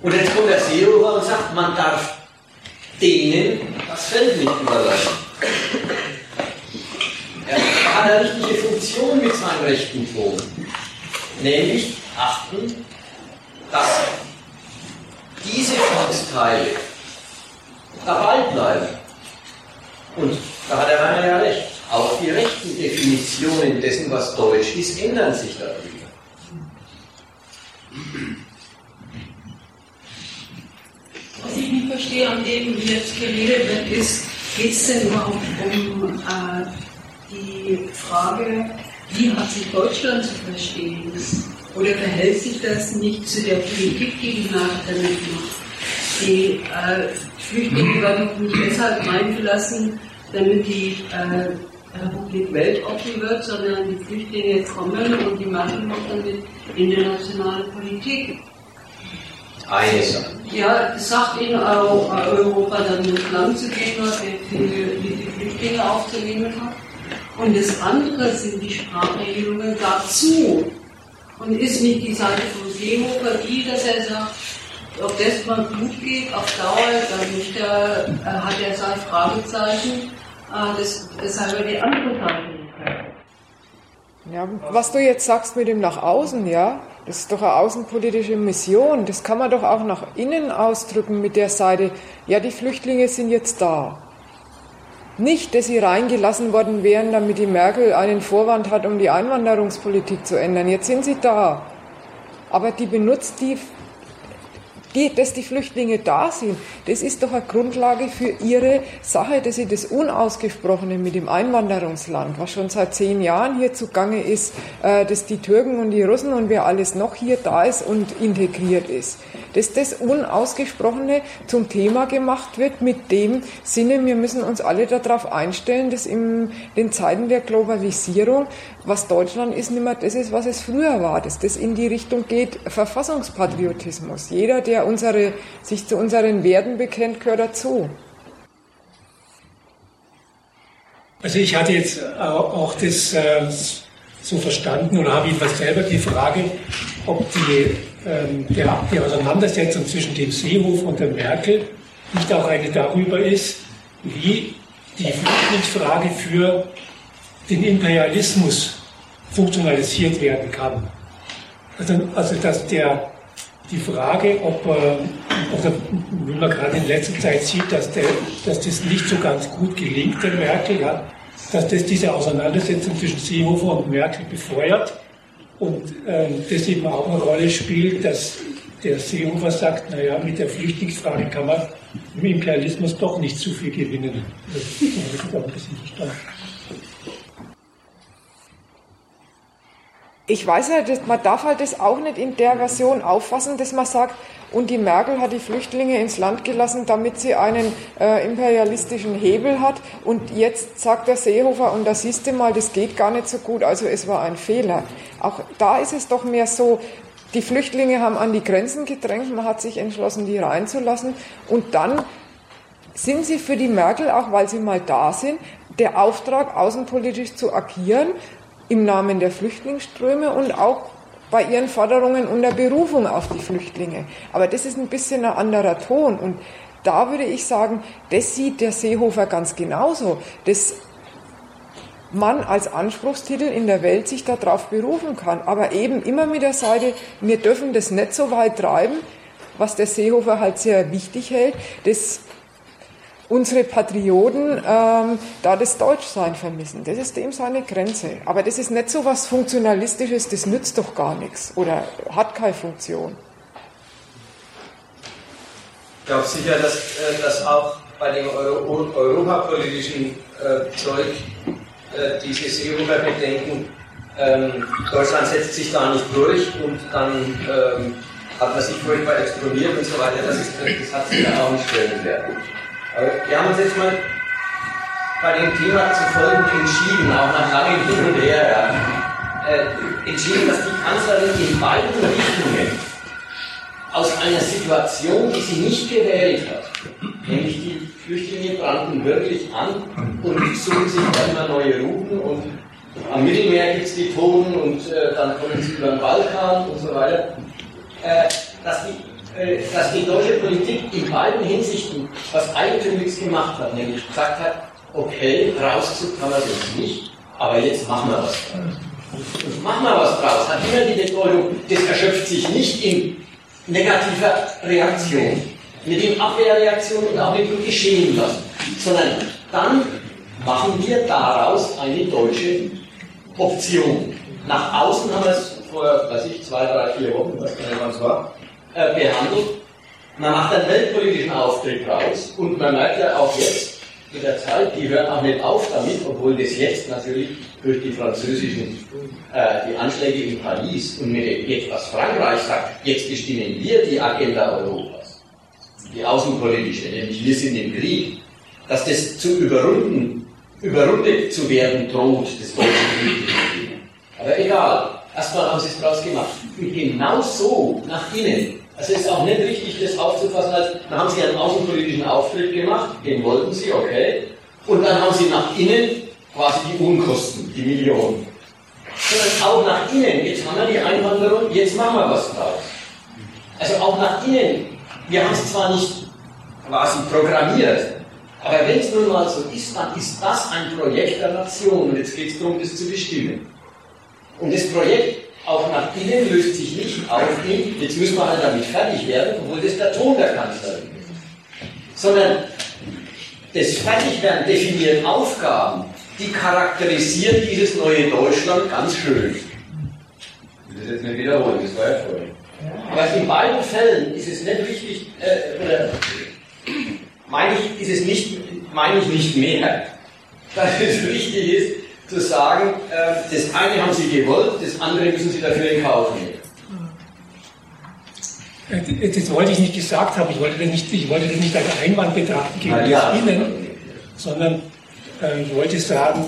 Und jetzt kommt der Seehofer und sagt, man darf denen das Feld nicht überlassen. Er hat eine richtige Funktion mit seinem rechten Ton. Nämlich achten, dass diese Volksteile dabei bleiben. Und da hat Rainer ja recht. Auch die rechten Definitionen dessen, was Deutsch ist, ändern sich darüber. Was ich nicht verstehe an dem, wie jetzt geredet wird, ist, geht es denn überhaupt um äh, die Frage, wie hat sich Deutschland zu verstehen? Oder verhält sich das nicht zu der Politik, die die damit macht? Die äh, Flüchtlinge werden nicht deshalb reingelassen, damit die äh, Republik weltoffen wird, sondern die Flüchtlinge kommen und die machen macht dann mit internationaler Politik. Eine Sache. Ja, sagt Ihnen auch Europa dann nicht lang zu gehen wie die Flüchtlinge aufzunehmen hat. Und das andere sind die Sprachregelungen dazu. Und ist nicht die Seite von die, dass er sagt, ob das mal gut geht auf Dauer, dann nicht, äh, hat er sein Fragezeichen. Äh, das, das ist aber die andere Seite. Ja, was du jetzt sagst mit dem nach außen, ja, das ist doch eine außenpolitische Mission. Das kann man doch auch nach innen ausdrücken mit der Seite, ja, die Flüchtlinge sind jetzt da. Nicht, dass sie reingelassen worden wären, damit die Merkel einen Vorwand hat, um die Einwanderungspolitik zu ändern. Jetzt sind sie da. Aber die benutzt die die, dass die Flüchtlinge da sind, das ist doch eine Grundlage für ihre Sache, dass sie das Unausgesprochene mit dem Einwanderungsland, was schon seit zehn Jahren hier zugange ist, äh, dass die Türken und die Russen und wer alles noch hier da ist und integriert ist. Dass das Unausgesprochene zum Thema gemacht wird mit dem Sinne, wir müssen uns alle darauf einstellen, dass in den Zeiten der Globalisierung, was Deutschland ist, nicht mehr das ist, was es früher war, dass das in die Richtung geht, Verfassungspatriotismus. Jeder, der unsere, sich zu unseren Werten bekennt, gehört dazu. Also ich hatte jetzt auch das äh, so verstanden oder habe jedenfalls selber die Frage, ob die ähm, der, die Auseinandersetzung zwischen dem Seehof und der Merkel nicht auch eine darüber ist, wie die Flüchtlingsfrage für den Imperialismus funktionalisiert werden kann. Also, also dass der, die Frage, ob, äh, oder wie man gerade in letzter Zeit sieht, dass, der, dass das nicht so ganz gut gelingt, der Merkel, ja, dass das diese Auseinandersetzung zwischen Seehofer und Merkel befeuert und äh, das eben auch eine Rolle spielt, dass der Seehofer sagt, naja, mit der Flüchtlingsfrage kann man im Imperialismus doch nicht zu viel gewinnen. Das ich auch ein bisschen verstanden. Ich weiß ja, man darf halt das auch nicht in der Version auffassen, dass man sagt, und die Merkel hat die Flüchtlinge ins Land gelassen, damit sie einen äh, imperialistischen Hebel hat. Und jetzt sagt der Seehofer, und da siehst du mal, das geht gar nicht so gut, also es war ein Fehler. Auch da ist es doch mehr so, die Flüchtlinge haben an die Grenzen gedrängt, man hat sich entschlossen, die reinzulassen. Und dann sind sie für die Merkel, auch weil sie mal da sind, der Auftrag, außenpolitisch zu agieren, im Namen der Flüchtlingsströme und auch bei ihren Forderungen und der Berufung auf die Flüchtlinge. Aber das ist ein bisschen ein anderer Ton. Und da würde ich sagen, das sieht der Seehofer ganz genauso, dass man als Anspruchstitel in der Welt sich darauf berufen kann. Aber eben immer mit der Seite, wir dürfen das nicht so weit treiben, was der Seehofer halt sehr wichtig hält, dass unsere Patrioten ähm, da das Deutschsein vermissen. Das ist eben seine Grenze. Aber das ist nicht so was Funktionalistisches, das nützt doch gar nichts oder hat keine Funktion. Ich glaube sicher, dass, äh, dass auch bei dem Euro europapolitischen äh, Zeug äh, diese Seehofer bedenken, ähm, Deutschland setzt sich da nicht durch und dann ähm, hat man sich furchtbar explodiert und so weiter. Das, ist, das hat sich ja auch stellen werden. Wir haben uns jetzt mal bei dem Thema zu folgen entschieden, auch nach langem Hin und Her, äh, entschieden, dass die Kanzlerin in beiden Richtungen aus einer Situation, die sie nicht gewählt hat, nämlich die Flüchtlinge brannten wirklich an und suchen sich dann immer neue Routen und am Mittelmeer gibt es die Toten und äh, dann kommen sie über den Balkan und so weiter, äh, dass die dass die deutsche Politik in beiden Hinsichten was Eigentümliches gemacht hat, nämlich gesagt hat, okay, haben wir es jetzt nicht, aber jetzt machen wir was draus. Machen wir was draus, hat immer die Bedeutung, das erschöpft sich nicht in negativer Reaktion, mit in Abwehrreaktion und auch mit dem Geschehen lassen, sondern dann machen wir daraus eine deutsche Option. Nach außen haben wir es vor, weiß ich, zwei, drei, vier Wochen, was keine wann es war, äh, behandelt. Man macht einen weltpolitischen Auftritt raus und man merkt ja auch jetzt mit der Zeit, die hören auch nicht auf damit, obwohl das jetzt natürlich durch die französischen, äh, die Anschläge in Paris und mit jetzt was Frankreich sagt, jetzt bestimmen wir die Agenda Europas, die außenpolitische, nämlich wir sind im Krieg, dass das zu überrunden, überrundet zu werden droht, das deutsche Krieg. Aber egal, erstmal haben sie es draus gemacht. Und genau so nach innen also es ist auch nicht richtig, das aufzufassen, als dann haben sie einen außenpolitischen Auftritt gemacht, den wollten sie, okay, und dann haben sie nach innen quasi die Unkosten, die Millionen. Sondern auch nach innen, jetzt haben wir die Einwanderung, jetzt machen wir was draus. Also auch nach innen, wir haben es zwar nicht quasi programmiert, aber wenn es nun mal so ist, dann ist das ein Projekt der Nation und jetzt geht es darum, das zu bestimmen. Und das Projekt auch nach innen löst sich nicht auf in, jetzt müssen wir halt damit fertig werden, obwohl das der Ton der Kanzlerin ist. Sondern das Fertigwerden definiert Aufgaben, die charakterisieren dieses neue Deutschland ganz schön. Ich will das jetzt nicht wiederholen, das war ja vorhin. Aber in beiden Fällen ist es nicht richtig, äh, oder meine ich, ist es nicht, meine ich nicht mehr, dass es richtig ist, zu sagen, äh, das eine haben sie gewollt, das andere müssen sie dafür in Kauf nehmen. Äh, das wollte ich nicht gesagt haben, ich wollte das nicht, ich wollte das nicht als Einwand betrachten gegen ja. Ihnen, sondern äh, ich wollte sagen,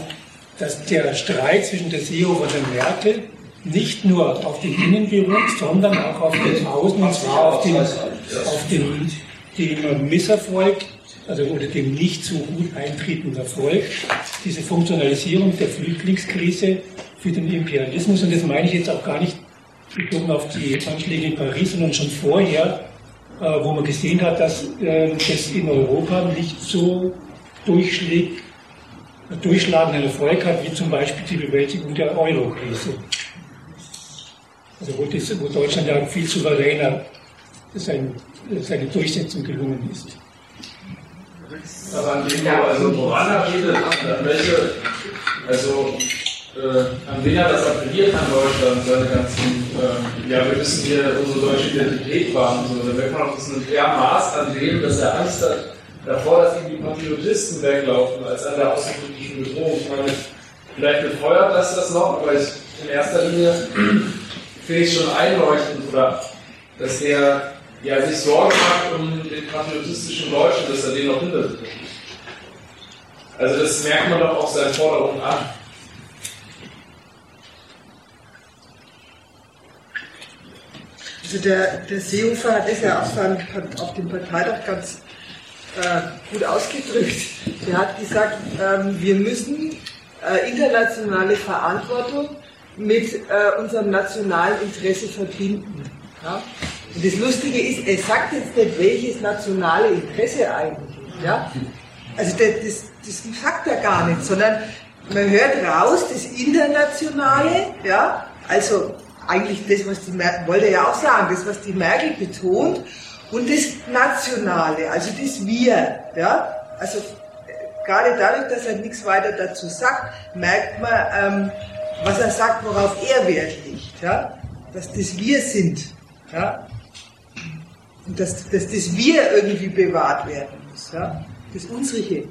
dass der Streit zwischen der Seehofer und der Merkel nicht nur auf den Innen beruht, sondern auch auf den Außen, und zwar auf den, auf den, den Misserfolg also oder dem nicht so gut eintretenden Erfolg, diese Funktionalisierung der Flüchtlingskrise für den Imperialismus. Und das meine ich jetzt auch gar nicht bezogen auf die Anschläge in Paris, sondern schon vorher, äh, wo man gesehen hat, dass äh, das in Europa nicht so durchschlägt, durchschlagenden Erfolg hat, wie zum Beispiel die Bewältigung der Euro-Krise. Also wo, das, wo Deutschland ja viel souveräner sein, seine Durchsetzung gelungen ist. Aber also woran appelliert, an welche, also äh, an wen hat das appelliert an Deutschland, seine ganzen, äh, ja, wir müssen hier unsere deutsche Identität wahren, so, dann merkt man auch, das ist ein Maß an dem, dass er Angst hat davor, dass ihm die Patriotisten weglaufen, als an der außenpolitischen Bedrohung. Ich meine, vielleicht befeuert das das noch, aber ich, in erster Linie finde ich schon einleuchtend, oder, dass er ja, sich Sorgen macht um den patriotistischen Deutschen, dass er den noch hat. Also das merkt man doch auch seinen Forderungen an. Also der, der Seehofer hat das ja auf, auf dem Parteitag ganz äh, gut ausgedrückt. Er hat gesagt, ähm, wir müssen äh, internationale Verantwortung mit äh, unserem nationalen Interesse verbinden. Ja? Und das Lustige ist, er sagt jetzt nicht, welches nationale Interesse eigentlich. Ja? Also das, das, das sagt er gar nicht, sondern man hört raus, das Internationale, ja, also eigentlich das, was die Merkel, wollte ja auch sagen, das, was die Merkel betont, und das Nationale, also das Wir, ja, also gerade dadurch, dass er nichts weiter dazu sagt, merkt man, ähm, was er sagt, worauf er Wert legt, ja, dass das Wir sind, ja, und dass, dass das Wir irgendwie bewahrt werden muss, ja? das Unsrige.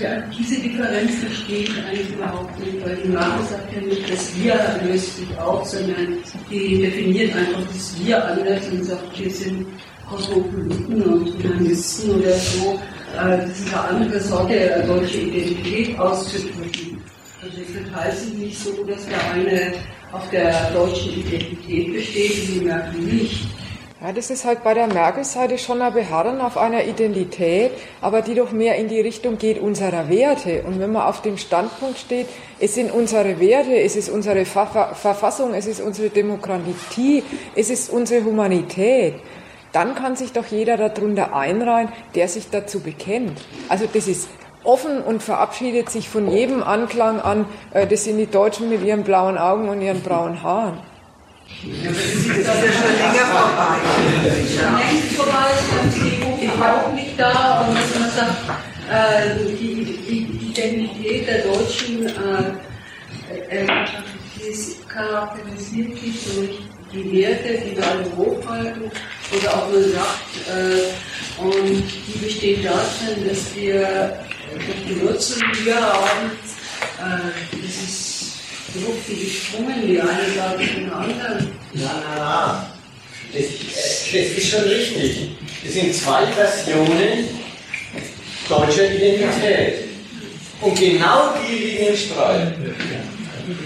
Ja, diese Differenz ich eigentlich überhaupt nicht, weil die Marke sagt ja nicht, das Wir löst sich auf, sondern die definiert einfach das Wir anders und sagt, wir sind Kosmopoliten und Humanisten oder so. Äh, das ist eine andere Sorte, deutsche Identität auszudrücken. Also ich verteile sie nicht so, dass der eine auf der deutschen Identität besteht die Merkel nicht. Ja, das ist halt bei der Merkel-Seite schon ein Beharren auf einer Identität, aber die doch mehr in die Richtung geht unserer Werte. Und wenn man auf dem Standpunkt steht, es sind unsere Werte, es ist unsere Verfassung, es ist unsere Demokratie, es ist unsere Humanität, dann kann sich doch jeder darunter einreihen, der sich dazu bekennt. Also das ist offen und verabschiedet sich von jedem Anklang an, äh, das sind die Deutschen mit ihren blauen Augen und ihren braunen Haaren. Das ist schon länger vorbei. Längst vorbei ist auch nicht da und dass man sagt, äh, die, die Identität der Deutschen äh, äh, charakterisiert sich durch die Werte, die wir alle hochhalten oder auch nur sagt, äh, und die besteht darin, dass wir die Wurzeln, die wir haben, äh, das ist so viel gesprungen, die eine sagt den anderen. Na, na, na. Das, das ist schon richtig. Es sind zwei Versionen deutscher Identität. Und genau die liegen im Streit.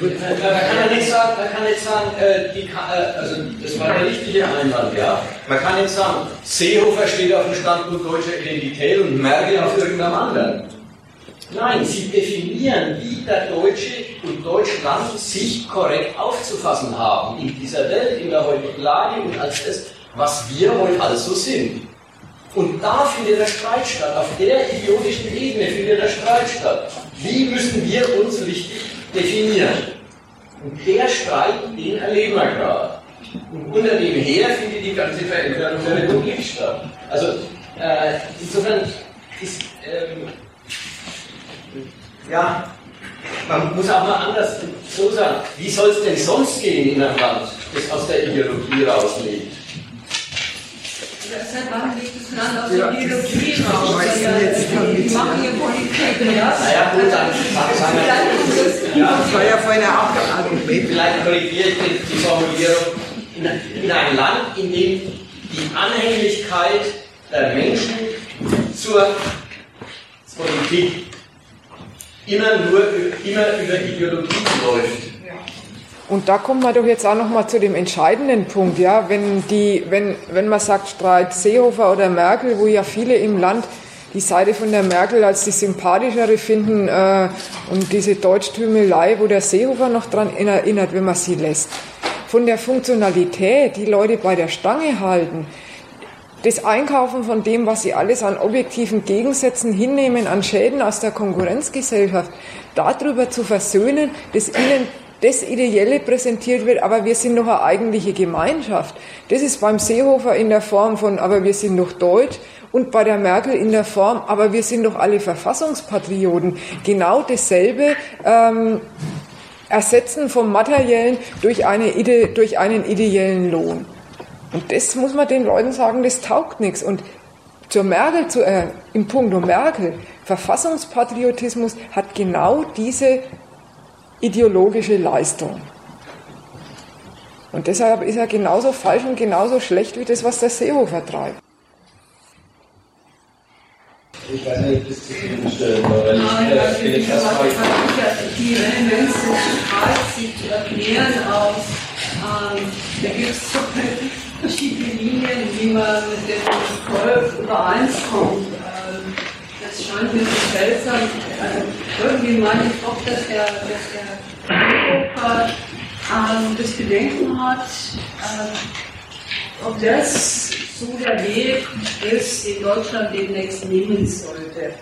Man kann ja nicht sagen, man kann nicht sagen äh, die, äh, also das war der richtige Einwand, ja. Man kann nicht sagen, Seehofer steht auf dem Standpunkt deutscher Identität und Merkel auf irgendeinem anderen. Nein, sie definieren, wie der Deutsche und Deutschland sich korrekt aufzufassen haben in dieser Welt, in der heutigen Lage und als das, was wir heute also sind. Und da findet der Streit statt, auf der idiotischen Ebene findet der Streit statt. Wie müssen wir uns richtig definieren? Und der Streit, den erleben wir gerade. Und unter dem her findet die ganze Veränderung der Republik statt. Also äh, insofern ist ähm, ja, man muss auch mal anders so sagen, wie soll es denn sonst gehen in einem Land, das aus der Ideologie rauslebt? Deshalb machen die das Land aus der Ideologie raus. Die machen ihr Politik. Ja? Naja, gut, dann sagen wir ja, Das war ja vorhin auch der Argument. Vielleicht korrigiere ich die Formulierung. In, in ein Land, in dem die Anhänglichkeit der Menschen zur Politik immer nur immer über Ideologie läuft. Und da kommt man doch jetzt auch noch mal zu dem entscheidenden Punkt, ja, wenn die, wenn, wenn man sagt Streit Seehofer oder Merkel, wo ja viele im Land die Seite von der Merkel als die sympathischere finden äh, und diese Deutschtümelei, wo der Seehofer noch dran erinnert, wenn man sie lässt. Von der Funktionalität, die Leute bei der Stange halten, das Einkaufen von dem, was sie alles an objektiven Gegensätzen hinnehmen, an Schäden aus der Konkurrenzgesellschaft, darüber zu versöhnen, dass ihnen das Ideelle präsentiert wird, aber wir sind doch eine eigentliche Gemeinschaft. Das ist beim Seehofer in der Form von, aber wir sind doch deutsch und bei der Merkel in der Form, aber wir sind doch alle Verfassungspatrioten. Genau dasselbe ähm, Ersetzen vom Materiellen durch, eine, durch einen ideellen Lohn. Und das muss man den Leuten sagen, das taugt nichts. Und zur Merkel, zu, äh, im Punkto Merkel, Verfassungspatriotismus hat genau diese ideologische Leistung. Und deshalb ist er genauso falsch und genauso schlecht wie das, was der Seehofer treibt. Ich weiß nicht, ob das zu viel stellen weil ich finde das erstmal. Die Elemente des Streits sich zu erklären aus, ähm, da gibt es verschiedene Linien, wie man mit dem Volk übereinskommt. Ähm, das scheint mir so seltsam. Also irgendwie meine ich doch, dass der, dass der ähm, das Bedenken hat, ähm, ob das so der Weg ist, den Deutschland demnächst nehmen sollte.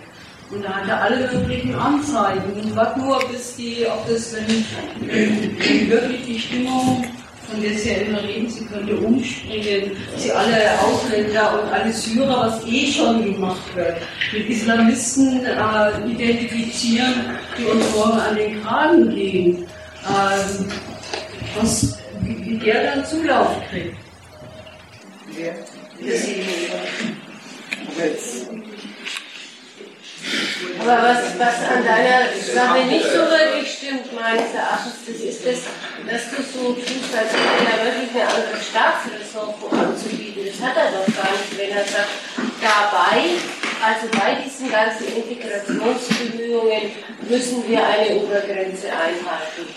Und da hat er alle möglichen Anzeichen. Und warte nur, bis die, ob das, wenn, wenn wirklich die Stimmung von der Sie ja immer reden, sie könnte umspringen, sie alle Ausländer und alle Syrer, was eh schon gemacht wird, mit Islamisten äh, identifizieren, die uns morgen an den Kragen gehen, ähm, was, wie, wie, der dann Zulauf kriegt. Wer? Jetzt. Aber was, was an deiner Sache nicht so wirklich stimmt, meines Erachtens, das ist das, dass du so tust, als hätte er wirklich eine andere Staatsphilosophen anzubieten. Das hat er doch gar nicht, wenn er sagt, dabei, also bei diesen ganzen Integrationsbemühungen müssen wir eine Obergrenze einhalten.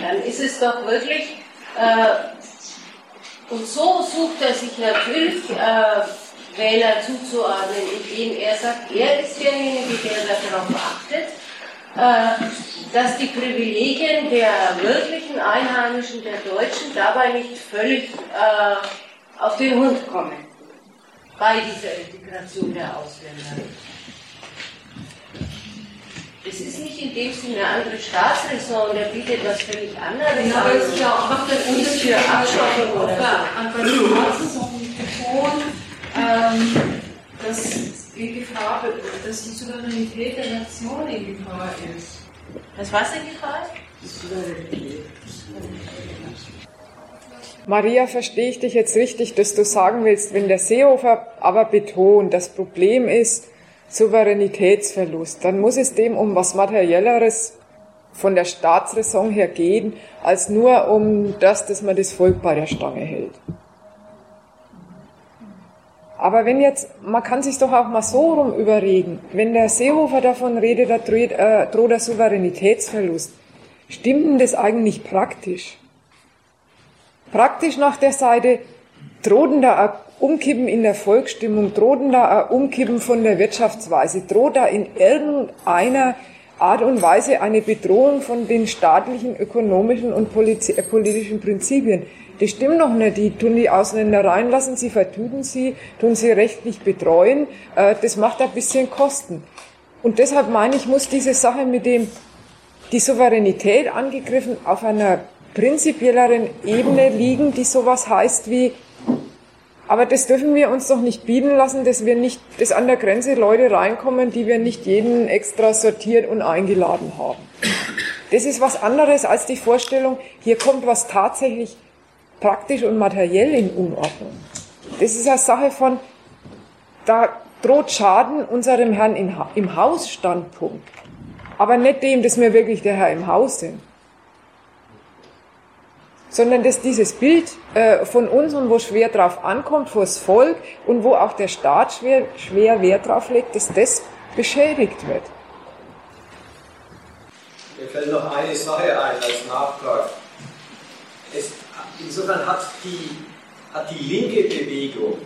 Dann ist es doch wirklich, äh, und so sucht er sich natürlich, äh, Wähler zuzuordnen, indem er sagt, er ist derjenige, der darauf achtet, äh, dass die Privilegien der wirklichen Einheimischen, der Deutschen, dabei nicht völlig äh, auf den Hund kommen. bei dieser Integration der Ausländer. Es ist nicht in dem Sinne eine andere Staatsräson, der bietet was völlig anderes Ja, aber es ist ja auch den Nicht Unterschied für Abschottung oder so. Ähm, dass die Gefahr, dass die Souveränität der Nation in Gefahr ist. Das was in Gefahr ist? Maria, verstehe ich dich jetzt richtig, dass du sagen willst, wenn der Seehofer aber betont, das Problem ist Souveränitätsverlust, dann muss es dem um was Materielleres von der Staatsräson her gehen, als nur um das, dass man das Volk bei der Stange hält. Aber wenn jetzt, man kann sich doch auch mal so rum überreden, wenn der Seehofer davon redet, da droht, äh, droht der Souveränitätsverlust, stimmt denn das eigentlich praktisch? Praktisch nach der Seite, droht denn da ein Umkippen in der Volksstimmung, droht denn da ein Umkippen von der Wirtschaftsweise, droht da in irgendeiner Art und Weise eine Bedrohung von den staatlichen, ökonomischen und politischen Prinzipien. Das stimmt doch nicht. Die tun die Ausländer reinlassen, sie vertüten sie, tun sie rechtlich betreuen. Äh, das macht ein bisschen Kosten. Und deshalb meine ich, muss diese Sache mit dem, die Souveränität angegriffen auf einer prinzipielleren Ebene liegen, die sowas heißt wie, aber das dürfen wir uns doch nicht bieten lassen, dass wir nicht, dass an der Grenze Leute reinkommen, die wir nicht jeden extra sortiert und eingeladen haben. Das ist was anderes als die Vorstellung, hier kommt was tatsächlich praktisch und materiell in Unordnung. Das ist eine Sache von, da droht Schaden unserem Herrn im Hausstandpunkt. Aber nicht dem, dass wir wirklich der Herr im Haus sind sondern dass dieses Bild äh, von uns und wo schwer drauf ankommt, vors Volk und wo auch der Staat schwer, schwer Wert drauf legt, dass das beschädigt wird. Mir fällt noch eine Sache ein als Nachtrag. Insofern hat die, hat die linke Bewegung,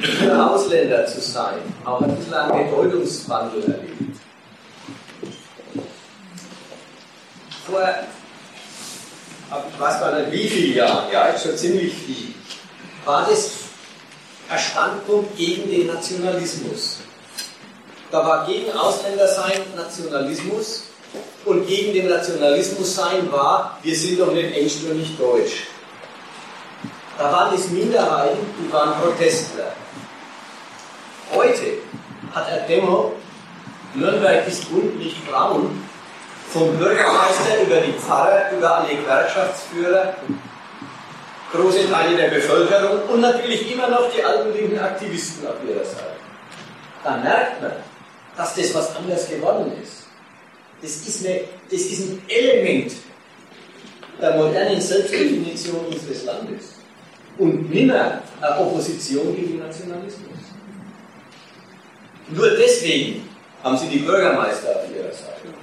für Ausländer zu sein, auch ein bisschen einen Bedeutungswandel erlebt. Vor ich weiß gar nicht wie viele Jahre, ja, schon ziemlich viel, war das ein Standpunkt gegen den Nationalismus. Da war gegen Ausländersein Nationalismus und gegen den Nationalismus sein war, wir sind doch nicht engstirnig deutsch. Da waren es Minderheiten, die waren Protestler. Heute hat er Demo, Nürnberg ist bunt, nicht braun, vom Bürgermeister über die Pfarrer, über alle Gewerkschaftsführer, große Teile der Bevölkerung und natürlich immer noch die alten linken Aktivisten auf ihrer Seite. Da merkt man, dass das was anders geworden ist. Das ist, eine, das ist ein Element der modernen Selbstdefinition unseres Landes und nimmer eine Opposition gegen Nationalismus. Nur deswegen haben sie die Bürgermeister auf ihrer Seite.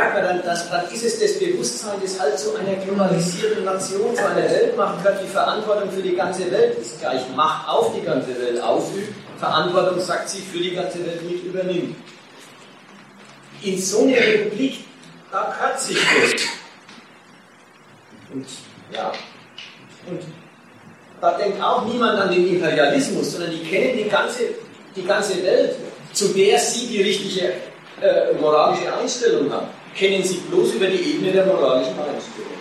Merkt man dann, ist es das Bewusstsein, das halt zu einer globalisierten Nation, zu einer Weltmacht gehört, die Verantwortung für die ganze Welt ist gleich Macht auf die ganze Welt ausübt, Verantwortung, sagt sie, für die ganze Welt mit übernimmt. In so einer Republik, da gehört sich das. Und ja, und da denkt auch niemand an den Imperialismus, sondern die kennen die ganze, die ganze Welt, zu der sie die richtige äh, moralische Einstellung haben, kennen sie bloß über die Ebene der moralischen Einstellung.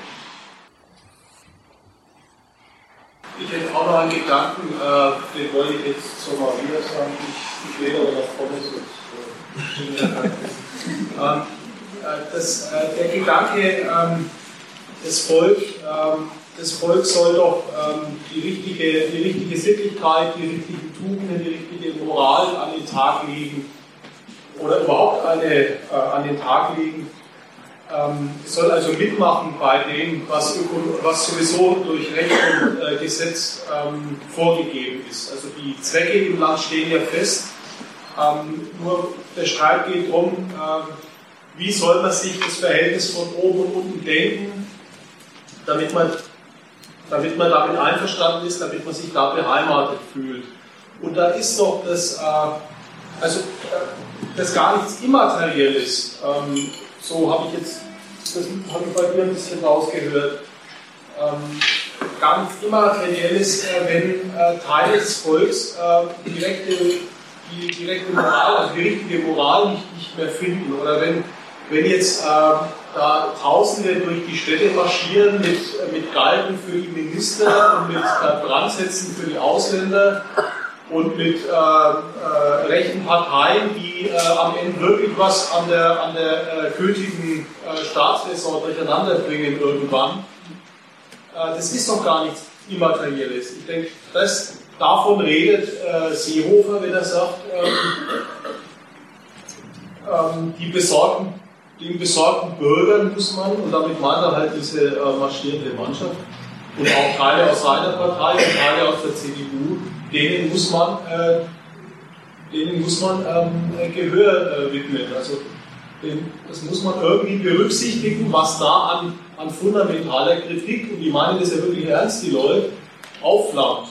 Ich hätte auch noch einen Gedanken, äh, den wollte ich jetzt zu Maria sagen. Ich, ich lebe aber noch vorne, so ähm, äh, das, äh, Der Gedanke, ähm, das Volk, ähm, das Volk soll doch ähm, die, richtige, die richtige Sittlichkeit, die richtigen Tugenden, die richtige Moral an den Tag legen oder überhaupt eine, äh, an den Tag legen. Ähm, soll also mitmachen bei dem, was, was sowieso durch Recht und äh, Gesetz ähm, vorgegeben ist. Also die Zwecke im Land stehen ja fest. Ähm, nur der Streit geht darum, äh, wie soll man sich das Verhältnis von oben und unten denken, damit man, damit man damit einverstanden ist, damit man sich da beheimatet fühlt. Und da ist doch das, äh, also äh, das gar nichts Immaterielles. Ähm, so habe ich jetzt, das habe ich bei dir ein bisschen rausgehört. ähm, gar nichts Immaterielles, äh, wenn äh, Teile des Volks äh, direkte, die direkte Moral, also die richtige Moral nicht, nicht mehr finden. Oder wenn, wenn jetzt äh, da Tausende durch die Städte marschieren mit, mit Galgen für die Minister und mit äh, Brandsätzen für die Ausländer und mit äh, äh, rechten Parteien, die äh, am Ende wirklich was an der, an der äh, gültigen Staatsräson durcheinander bringen irgendwann. Das ist doch gar nichts Immaterielles. Ich denke, das, davon redet Seehofer, wenn er sagt, ähm, ähm, die besorgten, den besorgten Bürgern muss man, und damit meint er halt diese äh, marschierende Mannschaft, und auch Teile aus seiner Partei und Teile aus der CDU, denen muss man, äh, denen muss man ähm, Gehör äh, widmen. Also das muss man irgendwie berücksichtigen, was da an, an fundamentaler Kritik, und die meinen das ja wirklich ernst, die Leute, aufflammt.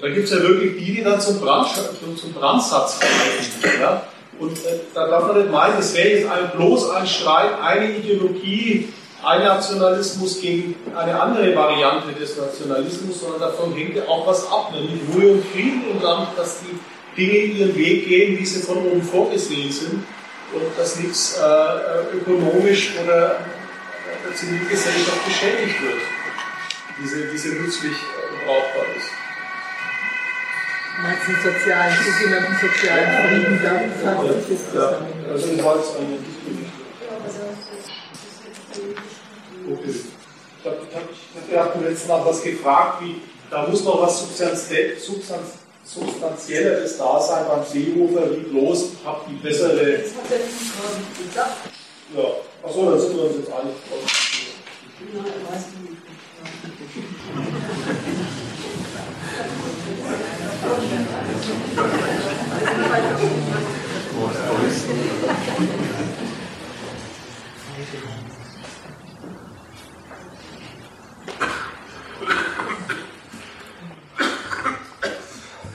Da gibt es ja wirklich die, die dann zum, Brand, zum Brandsatz greifen. Ja? Und äh, da darf man nicht meinen, das wäre jetzt ein, bloß ein Streit, eine Ideologie, ein Nationalismus gegen eine andere Variante des Nationalismus, sondern davon hängt ja auch was ab, nämlich Ruhe und Frieden und dann, dass die Dinge ihren Weg gehen, wie sie von oben vorgesehen sind und dass nichts äh, ökonomisch oder der Zivilgesellschaft beschädigt wird, diese, diese nützlich äh, brauchbar ist. Meinst du sozialen, sogenannten sozialen Frieden, da fasst sich das ja, also Okay. Ich habe hab, hab beim letzten Mal was gefragt, wie, da muss noch was Substanzielleres da sein beim Seehofer, wie bloß habt die bessere. Das hat er nicht gerade gesagt. Ja, achso, dann sind wir uns jetzt einig. Ja, er weiß nicht.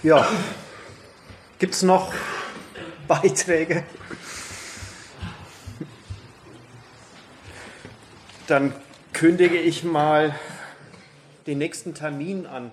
Ja, gibt es noch Beiträge? Dann kündige ich mal den nächsten Termin an.